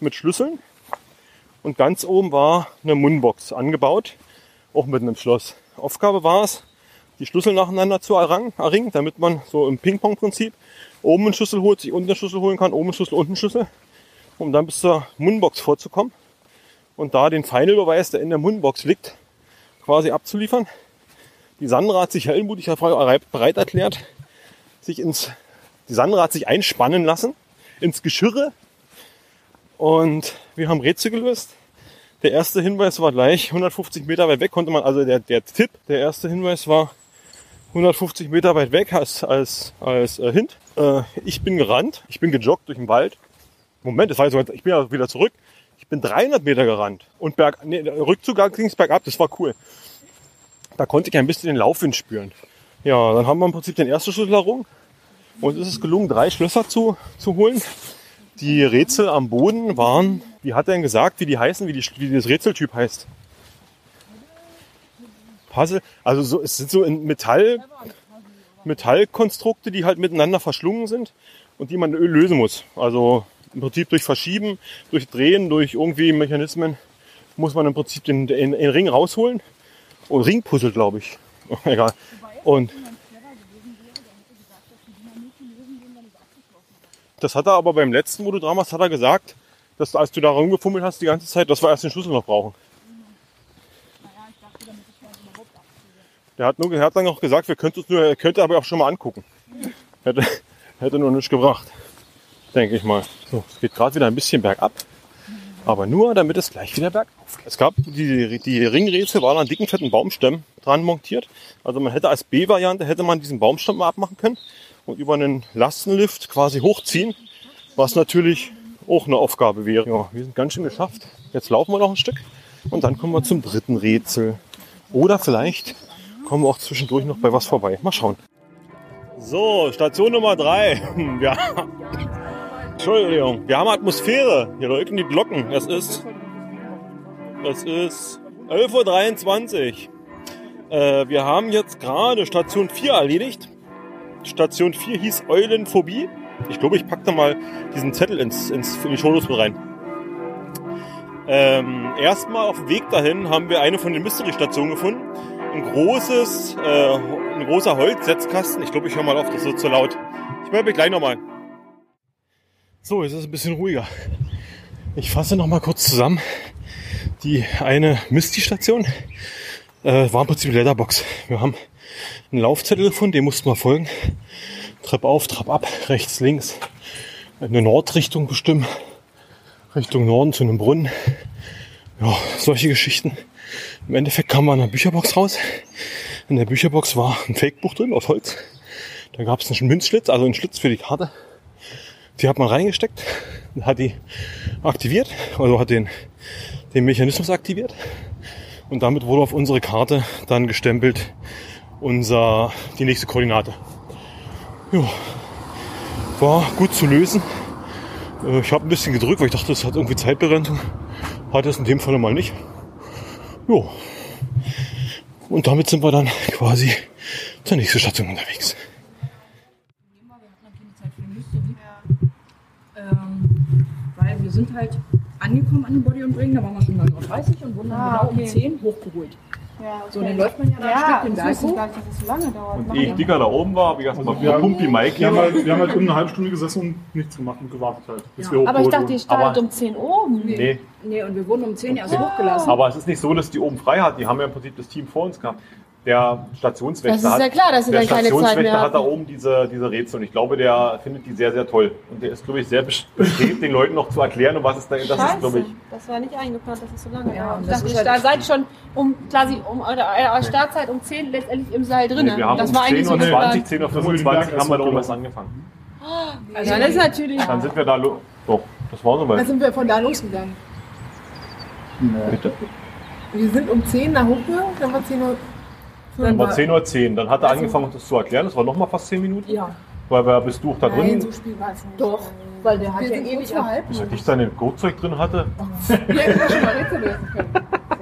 mit Schlüsseln. Und ganz oben war eine Mundbox angebaut, auch mit einem Schloss. Aufgabe war es, die Schlüssel nacheinander zu erringen, damit man so im Ping-Pong-Prinzip oben einen Schlüssel holt, sich unten einen Schlüssel holen kann, oben einen Schlüssel, unten einen Schlüssel, um dann bis zur Mundbox vorzukommen und da den Final-Beweis, der in der Mundbox liegt, quasi abzuliefern. Die Sandra hat sich heldenmutig bereit erklärt, sich ins, die Sandra hat sich einspannen lassen ins Geschirre und wir haben Rätsel gelöst. Der erste Hinweis war gleich 150 Meter weit weg, konnte man, also der, der Tipp, der erste Hinweis war 150 Meter weit weg als, als, als äh, Hint. Äh, ich bin gerannt, ich bin gejoggt durch den Wald. Moment, das war jetzt, ich bin ja wieder zurück. Ich bin 300 Meter gerannt und berg, nee, Rückzug ging es bergab, das war cool. Da konnte ich ein bisschen den Laufwind spüren. Ja, dann haben wir im Prinzip den ersten Schlüssel errungen. Und es ist gelungen, drei Schlösser zu, zu holen. Die Rätsel am Boden waren, wie hat er denn gesagt, wie die heißen, wie, die, wie das Rätseltyp heißt? Puzzle, also so, es sind so in Metall, Metallkonstrukte, die halt miteinander verschlungen sind und die man lösen muss. Also im Prinzip durch Verschieben, durch Drehen, durch irgendwie Mechanismen muss man im Prinzip den, den, den Ring rausholen. Und Ringpuzzle, glaube ich. (laughs) Egal. Und das hat er aber beim letzten, wo du dran warst, hat er gesagt, dass als du da rumgefummelt hast die ganze Zeit, dass wir erst den Schlüssel noch brauchen. Der hat, nur, er hat dann noch gesagt, wir könnten uns nur, er könnte aber auch schon mal angucken. Hätte, (laughs) hätte nur nichts gebracht. Denke ich mal. So, es geht gerade wieder ein bisschen bergab. Aber nur, damit es gleich wieder bergauf geht. Es gab die, die Ringrätsel, waren an dicken, fetten Baumstämmen dran montiert. Also man hätte als B-Variante, hätte man diesen Baumstamm mal abmachen können und über einen Lastenlift quasi hochziehen. Was natürlich auch eine Aufgabe wäre. Ja, wir sind ganz schön geschafft. Jetzt laufen wir noch ein Stück und dann kommen wir zum dritten Rätsel. Oder vielleicht kommen wir auch zwischendurch noch bei was vorbei. Mal schauen. So, Station Nummer drei. (laughs) Ja. Entschuldigung, wir haben Atmosphäre. Hier läuten die Glocken. Es ist, es ist 11.23 Uhr. Äh, wir haben jetzt gerade Station 4 erledigt. Station 4 hieß Eulenphobie. Ich glaube, ich packe da mal diesen Zettel ins, ins, in die Shownotes mit rein. Ähm, Erstmal auf dem Weg dahin haben wir eine von den Mystery-Stationen gefunden. Ein großes, äh, ein großer Holzsetzkasten. Ich glaube, ich höre mal auf, das so zu laut. Ich melde mich gleich nochmal. So, jetzt ist es ein bisschen ruhiger. Ich fasse noch mal kurz zusammen. Die eine Misty-Station äh, war im Prinzip eine Letterbox. Wir haben einen Laufzettel gefunden, dem mussten wir folgen. Treppe auf, Treppe ab, rechts, links. Eine Nordrichtung bestimmen. Richtung Norden zu einem Brunnen. Ja, solche Geschichten. Im Endeffekt kam man in einer Bücherbox raus. In der Bücherbox war ein Fake-Buch drin aus Holz. Da gab es einen Münzschlitz, also einen Schlitz für die Karte. Die hat man reingesteckt, hat die aktiviert, also hat den, den Mechanismus aktiviert. Und damit wurde auf unsere Karte dann gestempelt unser, die nächste Koordinate. Ja, war gut zu lösen. Äh, Ich habe ein bisschen gedrückt, weil ich dachte, das hat irgendwie Zeitbegrenzung. Hat es in dem Fall mal nicht. Jo. Und damit sind wir dann quasi zur nächsten Station unterwegs. Ähm, weil wir sind halt angekommen an den Body und Ring, da waren wir schon 9.30 Uhr und wurden dann Ah, genau okay. um 10 Uhr hochgeholt. Ja, So, dann läuft man ja da ein ja, Stück den ich Berg hoch. nicht, dass es so lange dauert. Und ehe ja. ich dicker da oben war, habe ich erstmal wir haben- Pumpi Mike Wir haben, halt, wir haben halt um eine halbe Stunde gesessen und nichts gemacht und gewartet halt. Bis wir Aber ich dachte, ihr wurden. startet um 10 Uhr oben. Nee. Nee, und wir wurden um 10 erst hochgelassen. Aber es ist nicht so, dass die oben frei hat. Die haben ja im Prinzip das Team vor uns gehabt. Der Stationswächter Das ist ja hat, klar, dass sie der dann keine Zeit Stationswächter mehr hat da oben diese, diese Rätsel und ich glaube, der findet die sehr, sehr toll. Und der ist, glaube ich, sehr best- bestrebt, den Leuten noch zu erklären, um was es da das ist, glaube Scheiße, ich. das war nicht eingeplant, dass es so lange Ja, dauert. Ich das dachte, ist ich, halt- da seid ihr schon um quasi um eure, eure Startzeit um 10 letztendlich im Seil drin. Nee, wir haben das um war eigentlich 10 so Uhr 20, geplant. 10 Uhr Das wurde 25 die haben wir da oben was angefangen. Also das ist natürlich. Dann sind wir da lo Doch, das war so Dann weit. sind wir von da losgegangen. Bitte? Wir sind um 10 nach Hochhöhe, dann war 10 Uhr. Dann war 10.10 Uhr. Dann hat er angefangen, das zu erklären. Das war noch mal fast 10 Minuten. Ja. Weil wir bis du auch da Nein, drin. so spät war es nicht. Doch, weil der hat ja ewig halb. Bis ich seine Gurtzeug drin hatte. Wir hätten das schon mal Rätsel lösen können.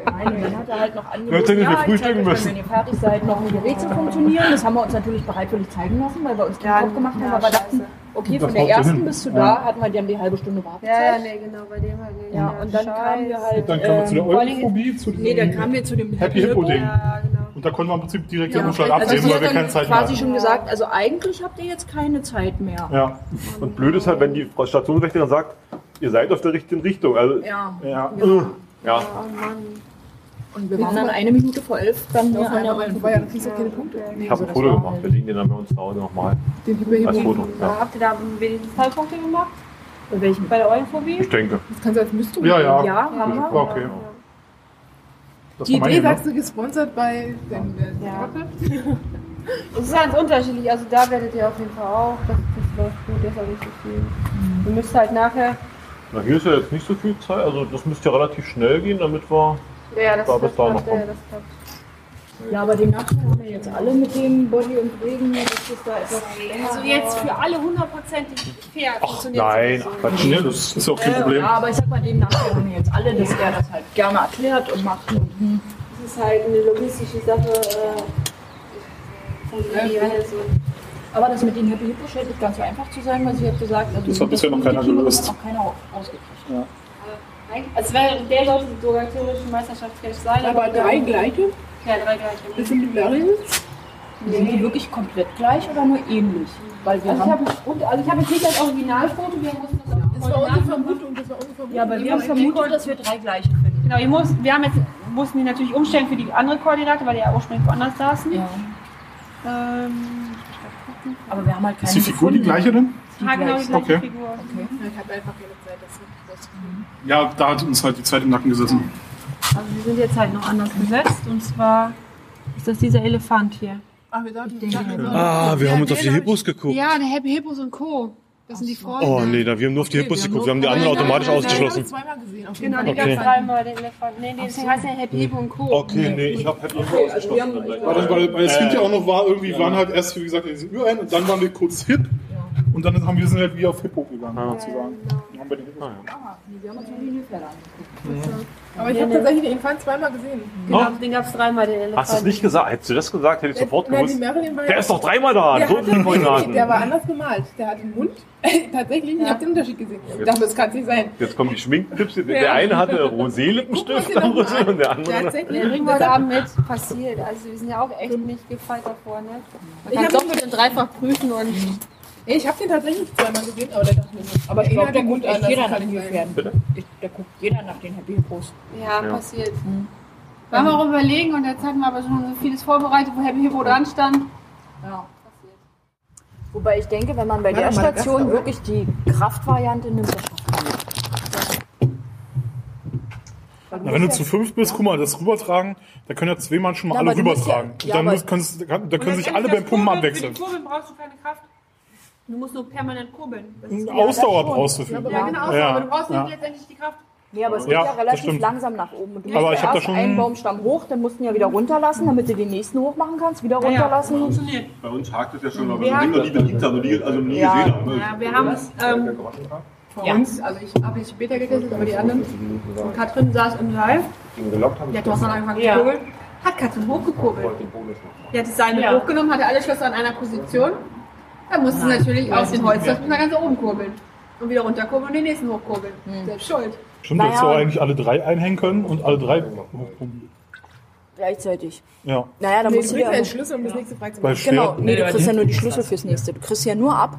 Nein, dann hat er halt noch angeboten, ja, ich frühstücken müssen. wenn ihr fertig seid, noch ein Gerät zu funktionieren. Das haben wir uns natürlich bereitwillig zeigen lassen, weil wir uns den Kopf gemacht haben. ja, Aber dachten. Okay, von der ersten bis zu Ja. da hatten wir dann die halbe Stunde Wartezeit. Ja, ja, nee, genau, bei dem halt. Ja, und dann kamen wir halt. Dann kamen wir zu der ähm, Europhobie, zu diesem Nee, dann kamen wir zu dem Happy Hippo Ding. Ja, genau. Und da konnten wir im Prinzip direkt den Ja, Umschlag also absehen, sie weil wir keine Zeit mehr quasi hatten. schon gesagt, also eigentlich habt ihr jetzt keine Zeit mehr. Ja. Und blöd ist halt, wenn die Frau Stationswächterin sagt, ihr seid auf der richtigen Richtung. Also, Ja. ja. Ja. ja. Und wir waren dann eine Minute vor elf dann Noch an der einmal vorbei, dann kriegst du keine Punkte. Ich habe ein Foto gemacht. Wir legen den dann bei uns zu Hause nochmal. Den. Als Foto. Ja. Ja. Habt ihr da wenigstens Teilpunkte gemacht? Bei welchem? Bei der Eulenphobie? Ich denke. Das kannst du als Mysterium. Ja, ja. Ja, haben wir. Okay. Das Die Idee, ne? sagst du, gesponsert bei dem der Ja. (laughs) Es ist ganz unterschiedlich. Also da werdet ihr auf jeden Fall auch. Das, das läuft gut, das ist auch nicht so viel. Ihr müsst halt nachher. Na, hier ist ja jetzt nicht so viel Zeit. Also das müsste ja relativ schnell gehen, damit wir Ja, das, da das, klappt, ja, das klappt. Ja, aber den Nachteil haben wir jetzt alle mit dem Body und Regen, dass es da etwas länger Also jetzt für alle hundertprozentig fair funktioniert Nein, ach Quatsch. Nee, das ist ja auch kein Äh, Problem. Ja, aber ich sag mal, den Nachteil haben wir jetzt alle, dass er das halt gerne erklärt und macht. Und, hm. Das ist halt eine logistische Sache. Äh, von wie alles und Aber das mit den Happy Hippo scheint nicht ganz so einfach zu sein, weil sie hat gesagt, also Das hat bisher noch keiner gelöst. hat noch keiner ausgekriegt. Ja. Also wäre der sollte sogar theoretisch Meisterschaftscash sein. Aber drei gleiche? Ja, drei gleiche. Das sind die Variants? Sind die wirklich komplett gleich oder nur ähnlich? Weil wir Also ich haben, habe und- also ich habe jetzt nicht das Originalfoto, wir mussten das auch Das war unsere Vermutung, das war unsere Vermutung. ja, aber wir haben vermutet, dass wir drei gleiche finden. Genau, ihr muss, wir haben jetzt, mussten die natürlich umstellen für die andere Koordinate, weil die ja ursprünglich woanders saßen. Ja. Ähm, Aber wir haben halt keine Ist die Figur die gleiche denn? ja, genau die gleiche Okay. Figur. Ich habe einfach keine Zeit, das Ja, da hat uns halt die Zeit im Nacken gesessen. Also die sind jetzt halt noch anders gesetzt und zwar ist das dieser Elefant hier. Ach, wir dachten, Ah, wir haben uns auf die Hippos geguckt. Ja, der Happy Hippos und Co. Das sind die Freunde. Oh nee, da, wir haben nur auf die Hippos geguckt. Wir haben die anderen automatisch wir- den ausgeschlossen. haben wir zweimal gesehen. auf Genau, die Okay. gab dreimal, den Elefant. Nee, deswegen heißt der Happy Hippo und Co. Okay, nee, ich habe Happy Hippo wir haben- ausgeschlossen. Weil, das, weil, weil es hint ja auch noch war, irgendwie waren halt erst, wie gesagt, diese Ü ein und dann waren wir kurz hip. Und dann haben wir sind halt wie auf Hippo gegangen, sozusagen. Dann haben wir die Hippos Ah, nee, wir haben uns die Nilpferde angeguckt. Aber ich habe tatsächlich den Elefant zweimal gesehen. Genau, den gab es dreimal, den Elefant. Hast du es nicht gesagt? Hättest du das gesagt, hätte ich sofort Na, die gewusst. Der ja- ist doch dreimal da. Der, So hatte, der war anders gemalt. Der hat einen Mund. (laughs) Tatsächlich, ich habe den Unterschied gesehen. Ich dachte, das kann es nicht sein. Jetzt kommen die Schminktipps. Der Ja. eine hatte Rosé-Lippenstift den und der Der andere. tatsächlich, wir bringen heute Abend mit, passiert. Also wir sind ja auch echt nicht gefeit davor, ne? Man Ich kann doppelt und dreifach prüfen und ich habe den tatsächlich zweimal gesehen, aber der dachte mir nicht. Aber ich glaube, der guckt Mund echt jeder nach kann den. Pferden. Bitte? Ich- Der guckt jeder nach den Happy Hippos. ja, Ja. passiert. Wir haben auch überlegen und jetzt hatten wir aber schon vieles vorbereitet, wo Happy Hippo dran stand. Ja. Wobei ich denke, wenn man bei Ja, der Station oder? wirklich die Kraftvariante nimmt, das schafft man nicht. Na, wenn du zu fünf bist, guck mal, das rübertragen, da können ja zwei Mann schon mal Ja, alle rübertragen. ja- ja, dann kannst, da können sich alle beim Pumpen abwechseln. Für die Kurbeln brauchst du keine Kraft. Du musst nur permanent kurbeln. Das ist- Ausdauer brauchst du für. Ja, genau, Ausdauer, aber du brauchst ja. nicht letztendlich die Kraft. Nee, aber es Ja, geht ja das relativ langsam nach oben. Und du Aber ich ja hab da erst schon- einen Baumstamm hoch, dann musst du ihn ja wieder runterlassen, damit du den nächsten hoch machen kannst, wieder Ja, runterlassen. funktioniert. Bei uns hakt es ja schon, aber Wir haben- nie beliebt haben, noch nie, also nie Ja. gesehen haben. Ja, wir haben es ähm, vor Ja. uns, also ich habe nicht später getestet, aber die anderen. Und Katrin saß im Live. Die hat Thorsten angefangen Ja. zu kurbeln. Hat Katrin hochgekurbelt. Die hat das Seil mit hochgenommen, hatte alle Schlösser an einer Position. Dann musste sie natürlich aus den Holzschlössern ganz oben kurbeln. Und wieder runterkurbeln und den nächsten hochkurbeln. Selbst schuld. Stimmt, Naja. dass wir eigentlich alle drei einhängen können und alle drei hochpumpen. Gleichzeitig. Ja. Naja, dann Nee, musst du du dir... einen Schlüssel, um das nächste Weil freizumachen. schwer, Genau, nee, du kriegst ja nur die Schlüssel fürs nächste. Du kriegst ja nur ab,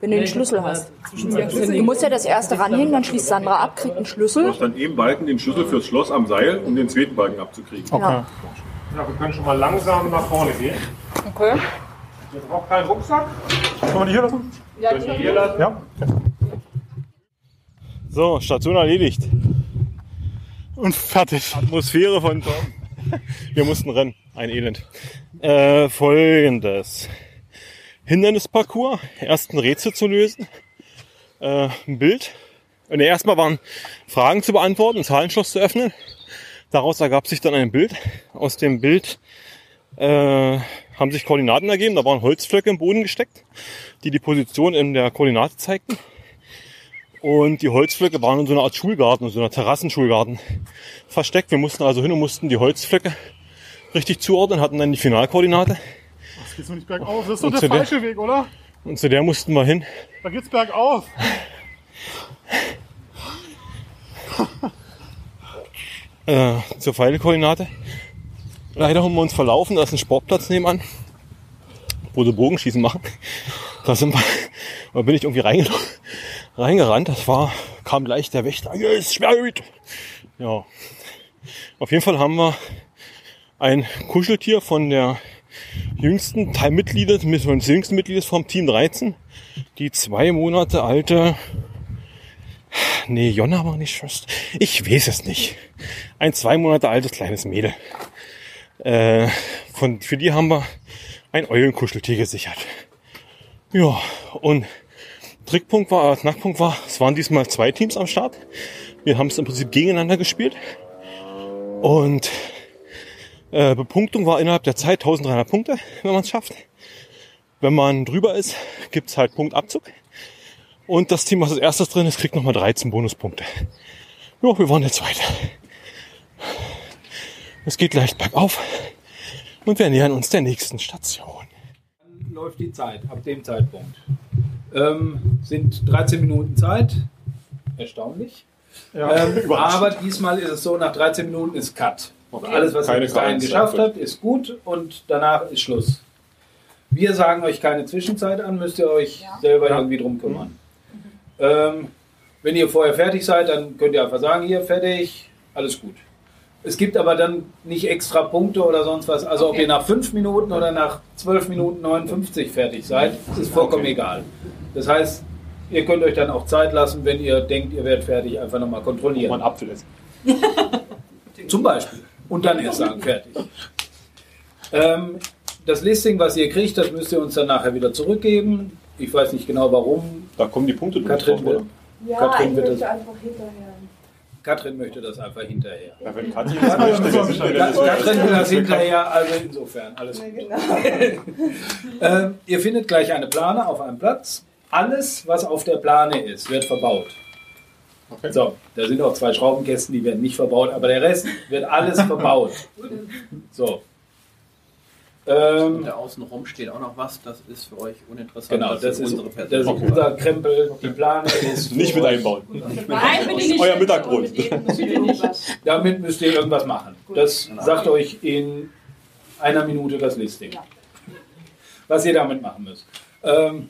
wenn du den Schlüssel hast. Du musst ja das erste ranhängen, dann schließt Sandra ab, kriegt einen Du Schlüssel. musst dann eben Balken den Schlüssel fürs Schloss am Seil, um den zweiten Balken abzukriegen. Okay. Ja. Ja, wir können schon mal langsam nach vorne gehen. Okay. Ihr braucht keinen Rucksack. Können wir die hier lassen? Könnt ihr hier lassen. Ja. So, Station erledigt. Und fertig. Atmosphäre von Tom. (laughs) Wir mussten rennen. Ein Elend. Äh, Folgendes. Hindernisparcours, erst ein Rätsel zu lösen, äh, ein Bild. Und erstmal waren Fragen zu beantworten, ein Zahlenschloss zu öffnen. Daraus ergab sich dann ein Bild. Aus dem Bild äh, haben sich Koordinaten ergeben. Da waren Holzflöcke im Boden gesteckt, die die Position in der Koordinate zeigten. Und die Holzflöcke waren in so einer Art Schulgarten, in so einer Terrassenschulgarten versteckt. Wir mussten also hin und mussten die Holzflöcke richtig zuordnen, hatten dann die Finalkoordinate. Das geht so nicht bergauf. Das ist doch Und der falsche Weg, oder? Und zu der mussten wir hin. Da geht's bergauf. äh, zur Pfeilkoordinate. Leider haben wir uns verlaufen, da ist ein Sportplatz nebenan, wo sie Bogenschießen machen. Da sind wir, da bin ich irgendwie reinge reingerannt. Das war, kam gleich der Wächter. Hier ist Schwerhüt. Ja. Auf jeden Fall haben wir ein Kuscheltier von der jüngsten Teilmitglieder, des jüngsten Mitgliedes vom Team 13, die zwei Monate alte Nee, Jonna war nicht. Ich weiß es nicht. Ein zwei Monate altes kleines Mädel. Äh, von, für die haben wir ein Eulenkuscheltier gesichert. Ja, und Trickpunkt war, äh, Knackpunkt war, es waren diesmal zwei Teams am Start. Wir haben es im Prinzip gegeneinander gespielt. Und äh, Bepunktung war innerhalb der Zeit 1300 Punkte, wenn man es schafft. Wenn man drüber ist, gibt's halt Punktabzug. Und das Team, was als erstes drin ist, kriegt nochmal 13 Bonuspunkte. Ja, wir waren der Zweite. Es geht leicht bergauf. Und wir nähern uns der nächsten Station. läuft die Zeit ab dem Zeitpunkt. Ähm, sind 13 Minuten Zeit. Erstaunlich. Ja, ähm, (laughs) aber diesmal ist es so, nach 13 Minuten ist Cut. Okay. Alles, was ihr bis dahin geschafft habt, ist gut und danach ist Schluss. Wir sagen euch keine Zwischenzeit an, müsst ihr euch selber irgendwie drum kümmern. Ähm, wenn ihr vorher fertig seid, dann könnt ihr einfach sagen, hier fertig, alles gut. Es gibt aber dann nicht extra Punkte oder sonst was. Also ob Okay. ihr nach 5 Minuten oder nach 12 Minuten 59 fertig seid, ist vollkommen egal. Das heißt, ihr könnt euch dann auch Zeit lassen, wenn ihr denkt, ihr werdet fertig, einfach nochmal kontrollieren. Man Apfel essen. (laughs) Zum Beispiel. Und dann erst sagen, fertig. Ähm, das Listing, was ihr kriegt, das müsst ihr uns dann nachher wieder zurückgeben. Ich weiß nicht genau warum. Da kommen die Punkte Katrin drauf, wird? Ja, Katrin ich wird möchte das, einfach hinterher. Katrin möchte das einfach hinterher. Ja, wenn Katrin das möchte, das Katrin will das hinterher, also insofern, alles gut. (laughs) ähm, ihr findet gleich eine Plane auf einem Platz. Alles, was auf der Plane ist, wird verbaut. So, da sind auch zwei Schraubenkästen, die werden nicht verbaut, aber der Rest wird alles (laughs) verbaut. So. Ähm, da außen rum steht auch noch was, das ist für euch uninteressant. Genau, das ist ist, unsere das ist Person. unser Krempel. Die Plane ist. Nicht mit einbauen. Nein, bitte nicht. Euer Mittagbrot. Damit müsst ihr irgendwas machen. Das sagt euch in einer Minute das Listing. Was ihr damit machen müsst. Ähm,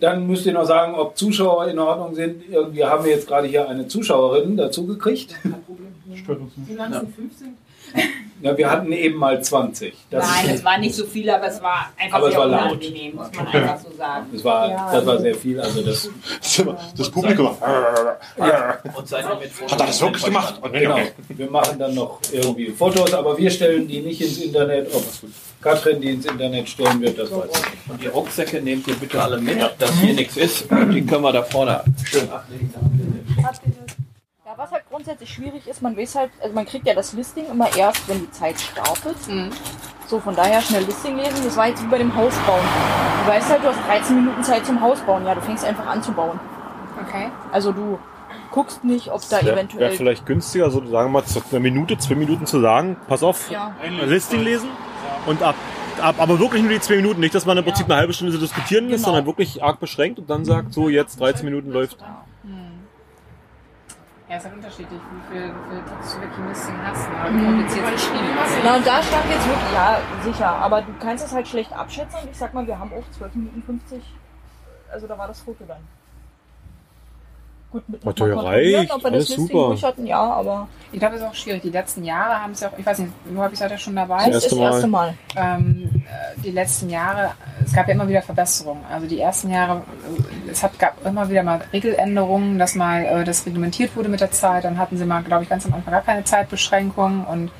dann müsst ihr noch sagen, ob Zuschauer in Ordnung sind. Wir haben jetzt gerade hier eine Zuschauerin dazu gekriegt. Stört uns nicht. Die ganzen fünf sind. Ja, wir hatten eben mal 20. Das, Nein, es war nicht so viel, aber es war einfach Aber es sehr war laut. unangenehm, muss man einfach so sagen. das, war, Ja. das war sehr viel. Also das, Das Publikum. Ja. Und seid ihr mit Hat er das wirklich gemacht? Genau. Wir machen dann noch irgendwie Fotos, aber wir stellen die nicht ins Internet. Ob Katrin die ins Internet stellen wird, das weiß ich nicht. Und die Rucksäcke nehmt ihr bitte alle mit, dass hier nichts ist. Und die können wir da vorne schön ablegen. Ja, grundsätzlich schwierig ist, man weiß halt, also man kriegt ja das Listing immer erst, wenn die Zeit startet. So, von daher schnell Listing lesen. Das war jetzt wie bei dem Hausbauen. Du weißt halt, du hast 13 Minuten Zeit zum Hausbauen. Ja, du fängst einfach an zu bauen. Okay. Also du guckst nicht, ob da Wäre eventuell... wär vielleicht günstiger, so sagen wir mal, zu einer Minute, zwei Minuten zu sagen, pass auf, Ja. ein Listing lesen und ab, ab, aber wirklich nur die zwei Minuten, nicht, dass man im Prinzip eine halbe Stunde diskutieren lässt, Genau. sondern wirklich arg beschränkt und dann sagt, so jetzt 13 Minuten läuft. Ja, ist halt unterschiedlich, wie viel, wie viel du im Listing hast. ne? Wie kompliziert das Spiel. Na, und da stand jetzt wirklich, ja, sicher, aber du kannst es halt schlecht abschätzen. Ich sag mal, wir haben auch 12 Minuten 50, also da war das Foto dann. Gut, mit mal kontrollieren, reicht, ob wir alles das super. hatten, ja, aber Ich glaube, es ist auch schwierig. Die letzten Jahre haben es ja auch, ich weiß nicht, wie häufig seid ihr schon dabei? Das erste Das erste Mal. Ähm, äh, die letzten Jahre, es gab ja immer wieder Verbesserungen. Also die ersten Jahre, äh, es hat, gab immer wieder mal Regeländerungen, dass mal äh, das reglementiert wurde mit der Zeit. Dann hatten sie mal, glaube ich, ganz am Anfang gar keine Zeitbeschränkung und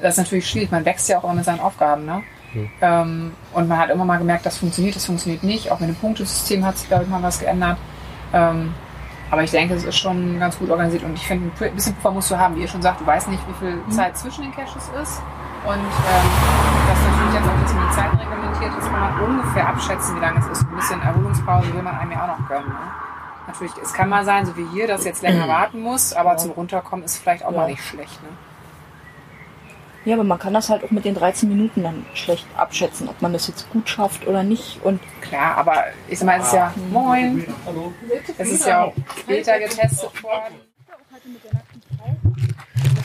das ist natürlich schwierig. Man wächst ja auch immer mit seinen Aufgaben, ne? Hm. Ähm, und man hat immer mal gemerkt, das funktioniert, das funktioniert nicht. Auch mit dem Punktesystem hat sich, glaube ich, mal was geändert. Ähm, aber ich denke, es ist schon ganz gut organisiert und ich finde, ein bisschen Puffer musst du haben. Wie ihr schon sagt, du weißt nicht, wie viel Zeit zwischen den Caches ist. Und ähm, das natürlich jetzt auch ein bisschen die Zeit reglementiert ist, kann man ungefähr abschätzen, wie lange es ist. Ein bisschen Erholungspause will man einem ja auch noch gönnen. Ne? Natürlich, es kann mal sein, so wie hier, dass jetzt länger warten muss, aber zum Runterkommen ist vielleicht auch Ja. mal nicht schlecht. Ne? Ja, aber man kann das halt auch mit den 13 Minuten dann schlecht abschätzen, ob man das jetzt gut schafft oder nicht. Und Klar, aber ich sag mal, es ist ja moin. Es ist ja auch später getestet worden.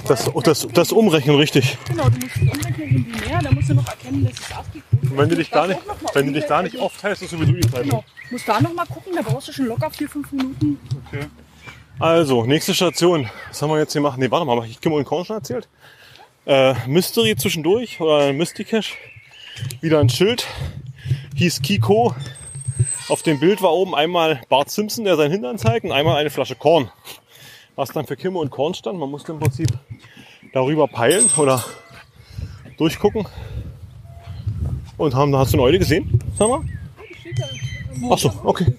Das, das, das Umrechnen richtig. Genau, du musst umrechnen in binär, da musst du noch erkennen, dass es ASCII Und wenn du dich da nicht, wenn du dich da nicht aufteilst, ist sowieso die Zeit. Genau, musst da noch mal gucken, da brauchst du schon locker 4-5 Minuten. Okay. Also, nächste Station. Was haben wir jetzt hier machen? Nee, warte mal, habe ich Kim und Korn schon erzählt? Äh, Mystery zwischendurch oder Mysticash. Wieder ein Schild. Hieß Kiko. Auf dem Bild war oben einmal Bart Simpson, der seinen Hintern zeigt, und einmal eine Flasche Korn. Was dann für Kimme und Korn stand. Man musste im Prinzip darüber peilen oder durchgucken. Und haben, hast du eine Eule gesehen? Sag mal. Ach so, okay.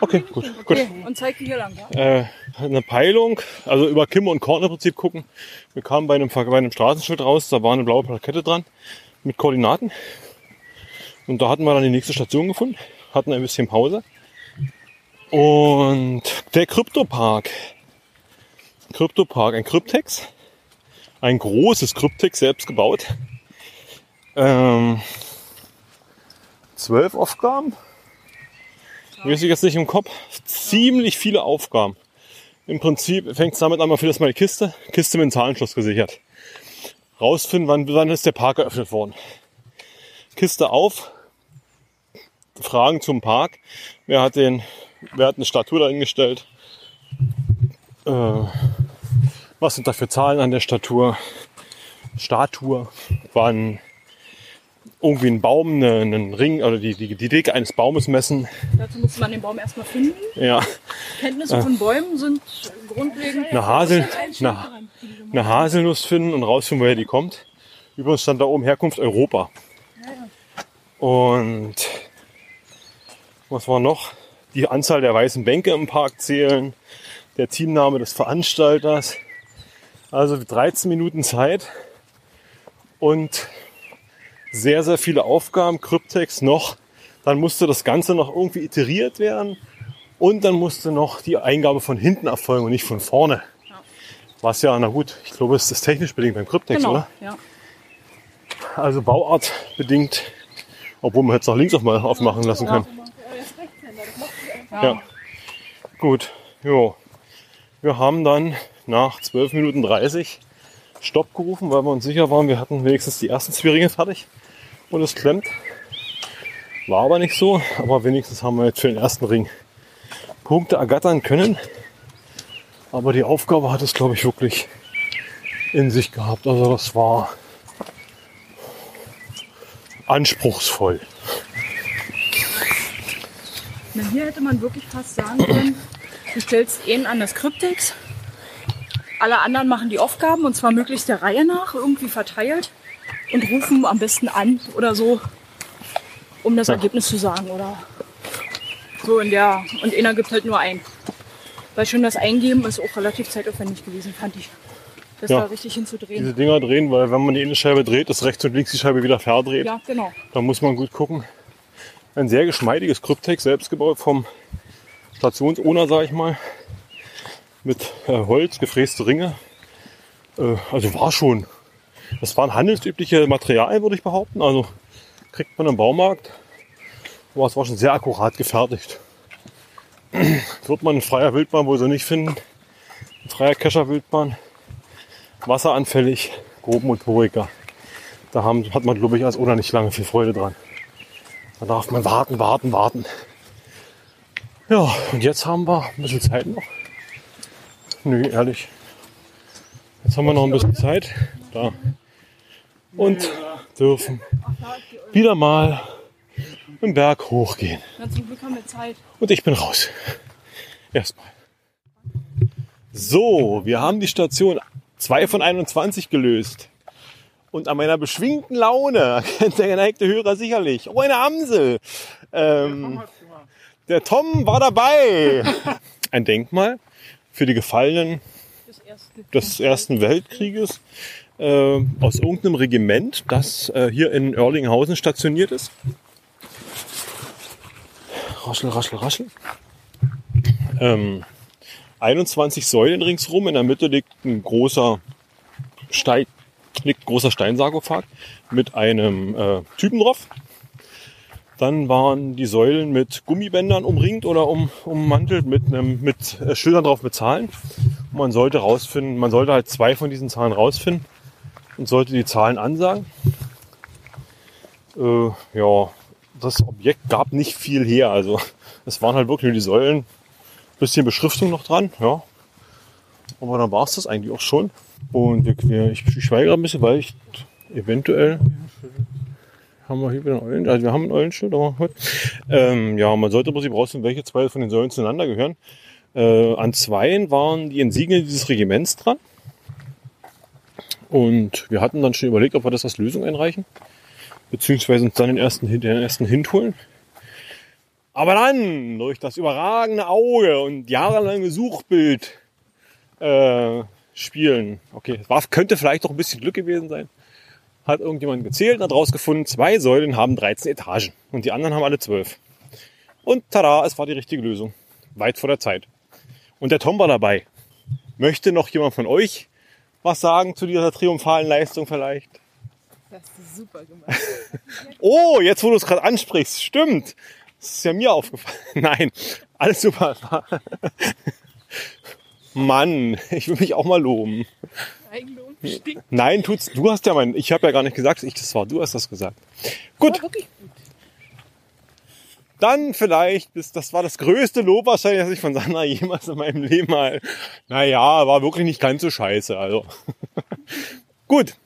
Okay, gut, gut. Okay, und zeig die hier lang, ja? Äh, eine Peilung, also über Kimme und Korn im Prinzip gucken. Wir kamen bei einem, bei einem Straßenschild raus, da war eine blaue Plakette dran mit Koordinaten. Und da hatten wir dann die nächste Station gefunden, hatten ein bisschen Pause. Und der Kryptopark. Kryptopark, ein Kryptex. Ein großes Kryptex, selbst gebaut. Ähm, zwölf Aufgaben. Weiß ich jetzt nicht im Kopf. Ziemlich viele Aufgaben. Im Prinzip fängt es damit an, man findet erstmal die Kiste. Kiste mit einem Zahlenschloss gesichert. Rausfinden, wann, wann ist der Park eröffnet worden. Kiste auf. Fragen zum Park. Wer hat den, wer hat eine Statue dahingestellt? Äh, was sind da für Zahlen an der Statue? Statue. Wann irgendwie ein Baum, eine, einen Ring oder die, die, die Dicke eines Baumes messen. Dazu muss man den Baum erstmal finden. Ja. Kenntnisse Äh. von Bäumen sind grundlegend. eine, Hasel, eine, eine Haselnuss finden und rausfinden, woher die kommt. Übrigens stand da oben Herkunft Europa. Und was war noch? Die Anzahl der weißen Bänke im Park zählen, der Teamname des Veranstalters. Also 13 Minuten Zeit und sehr, sehr viele Aufgaben, Kryptex noch. Dann musste das Ganze noch irgendwie iteriert werden und dann musste noch die Eingabe von hinten erfolgen und nicht von vorne. Was ja, na gut, ich glaube, es ist technisch bedingt beim Kryptex, Genau, oder? ja. Also Bauart bedingt, obwohl man jetzt noch links auch mal aufmachen lassen kann. Ja. Gut, jo. Wir haben dann nach 12 Minuten 30 Stopp gerufen, weil wir uns sicher waren, wir hatten wenigstens die ersten Zwillinge fertig und es klemmt. War aber nicht so, aber wenigstens haben wir jetzt für den ersten Ring Punkte ergattern können. Aber die Aufgabe hat es, glaube ich, wirklich in sich gehabt. Also das war anspruchsvoll. Na, hier hätte man wirklich fast sagen können, du stellst einen an das Kryptex, alle anderen machen die Aufgaben und zwar möglichst der Reihe nach, irgendwie verteilt und rufen am besten an oder so, um das Ja. Ergebnis zu sagen oder so in der und einer gibt halt nur ein. Weil schon das Eingeben ist auch relativ zeitaufwendig gewesen, fand ich. Das Ja. da richtig hinzudrehen. Diese Dinger drehen, weil wenn man die eine Scheibe dreht, ist rechts und links die Scheibe wieder verdreht. Ja, genau. Da muss man gut gucken. Ein sehr geschmeidiges Kryptex, selbst gebaut vom Stationsowner, sag ich mal. Mit äh, Holz, gefräste Ringe. Äh, also war schon. Das waren handelsübliche Materialien, würde ich behaupten. Also kriegt man im Baumarkt. Aber es war schon sehr akkurat gefertigt. (clears throat) Wird man in freier Wildbahn wohl so nicht finden. In freier Kescher-Wildbahn. Wasseranfällig, Grobmotoriker. Da haben, hat man, glaube ich, als Owner nicht lange viel Freude dran. Da darf man warten, warten, warten. Ja, und jetzt haben wir ein bisschen Zeit noch. Nö, ehrlich. Jetzt haben wir noch ein bisschen Zeit. Da. Und dürfen wieder mal im Berg hochgehen. Na, zum Glück haben wir Zeit. Und ich bin raus. Erstmal. So, wir haben die Station 2 von 21 gelöst. Und an meiner beschwingten Laune kennt der geneigte Hörer sicherlich. Oh, eine Amsel. Ähm, der Tom war dabei. Ein Denkmal für die Gefallenen des Ersten Weltkrieges äh, aus irgendeinem Regiment, das äh, hier in Erlinghausen stationiert ist. Raschel, raschel, raschel. Ähm, 21 Säulen ringsrum. In der Mitte liegt ein großer Stein, liegt ein großer Steinsarkophag mit einem äh, Typen drauf. Dann waren die Säulen mit Gummibändern umringt oder um, ummantelt mit, einem, mit äh, Schildern drauf mit Zahlen. Und man sollte rausfinden, man sollte halt zwei von diesen Zahlen rausfinden und sollte die Zahlen ansagen. Äh, ja, das Objekt gab nicht viel her. Also es waren halt wirklich nur die Säulen, bisschen Beschriftung noch dran, ja. Aber dann war es das eigentlich auch schon. Und wir, ich, ich schweige ein bisschen, weil ich eventuell haben wir hier wieder einen Eulen, also wir haben einen Eulenschild, aber gut. Ähm, ja, man sollte im Prinzip rausfinden, welche zwei von den Säulen zueinander gehören. Äh, an zweien waren die Insignien dieses Regiments dran. Und wir hatten dann schon überlegt, ob wir das als Lösung einreichen. Beziehungsweise uns dann den ersten, den ersten Hint holen. Aber dann, durch das überragende Auge und jahrelange Suchbild äh, spielen, okay, war, könnte vielleicht doch ein bisschen Glück gewesen sein, hat irgendjemand gezählt und hat rausgefunden, zwei Säulen haben 13 Etagen und die anderen haben alle 12. Und tada, es war die richtige Lösung. Weit vor der Zeit. Und der Tom war dabei. Möchte noch jemand von euch was sagen zu dieser triumphalen Leistung vielleicht? Das ist super gemacht. (laughs) Oh, jetzt wo du es gerade ansprichst, stimmt. Das ist ja mir aufgefallen. (laughs) Nein, alles super. (laughs) Mann, ich will mich auch mal loben. Eigenlob stinkt. Nein, tut's. Du hast ja mein. Ich habe ja gar nicht gesagt, ich das war. Du hast das gesagt. Gut. Dann vielleicht, das, das war das größte Lob wahrscheinlich, das ich von Sandra jemals in meinem Leben mal. Naja, war wirklich nicht ganz so scheiße. Also. (laughs) Gut.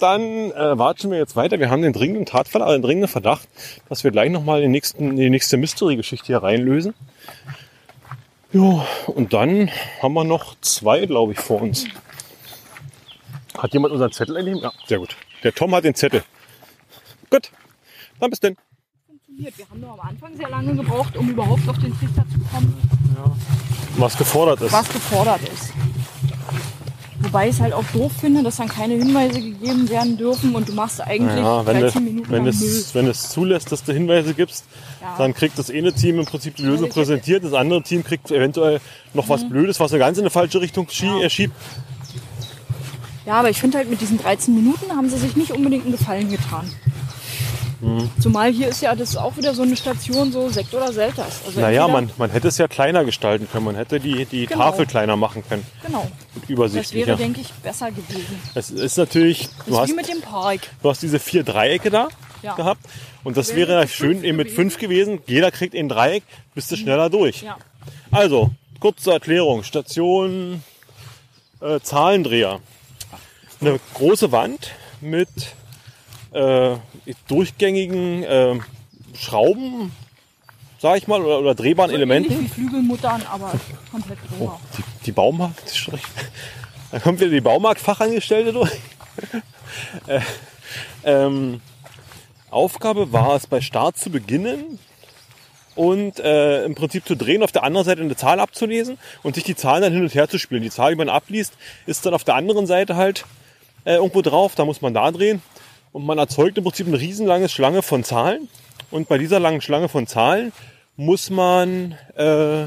Dann äh, watschen wir jetzt weiter. Wir haben den dringenden Tatfall, also den dringenden Verdacht, dass wir gleich nochmal den nächsten, die nächste Mystery-Geschichte hier reinlösen. Ja, und dann haben wir noch zwei, glaube ich, vor uns. Hat jemand unseren Zettel erlebt? Ja, sehr gut. Der Tom hat den Zettel. Gut, dann bis denn. Funktioniert. Wir haben nur am Anfang sehr lange gebraucht, um überhaupt auf den Trichter zu kommen, Was gefordert ist. was gefordert ist. Wobei ich es halt auch doof finde, dass dann keine Hinweise gegeben werden dürfen und du machst eigentlich Ja, wenn, 13 du, Minuten wenn, Müll. es, wenn es zulässt, dass du Hinweise gibst, Ja. dann kriegt das eine Team im Prinzip die Lösung präsentiert, das andere Team kriegt eventuell noch Mhm. was Blödes, was er ganz in eine falsche Richtung schie- äh, schiebt. Ja, aber ich finde halt mit diesen 13 Minuten haben sie sich nicht unbedingt einen Gefallen getan. Zumal hier ist ja das auch wieder so eine Station, so Sekt oder Selters. Also Naja, man, man hätte es ja kleiner gestalten können. Man hätte die, die Genau. Tafel kleiner machen können. Genau. Und Das übersichtlicher. wäre, denke ich, besser gewesen. Es ist natürlich, Das du ist hast, wie mit dem Park. du hast diese vier Dreiecke da Ja. gehabt. Und das Wäre wäre schön eben mit fünf gewesen. Jeder kriegt ein Dreieck, bist du schneller durch. Ja. Also, kurze Erklärung. Station äh, Zahlendreher. Eine große Wand mit äh, durchgängigen äh, Schrauben, sag ich mal, oder, oder drehbaren So Elementen. ähnlich wie Flügelmuttern, aber komplett drüber. Die, die Baumarkt. Da kommt wieder die Baumarktfachangestellte durch. (laughs) äh, ähm, Aufgabe war es, bei Start zu beginnen und äh, im Prinzip zu drehen, auf der anderen Seite eine Zahl abzulesen und sich die Zahlen dann hin und her zu spielen. Die Zahl, die man abliest, ist dann auf der anderen Seite halt äh, irgendwo drauf. Da muss man da drehen und man erzeugt im Prinzip eine riesenlange Schlange von Zahlen. Und bei dieser langen Schlange von Zahlen muss man äh,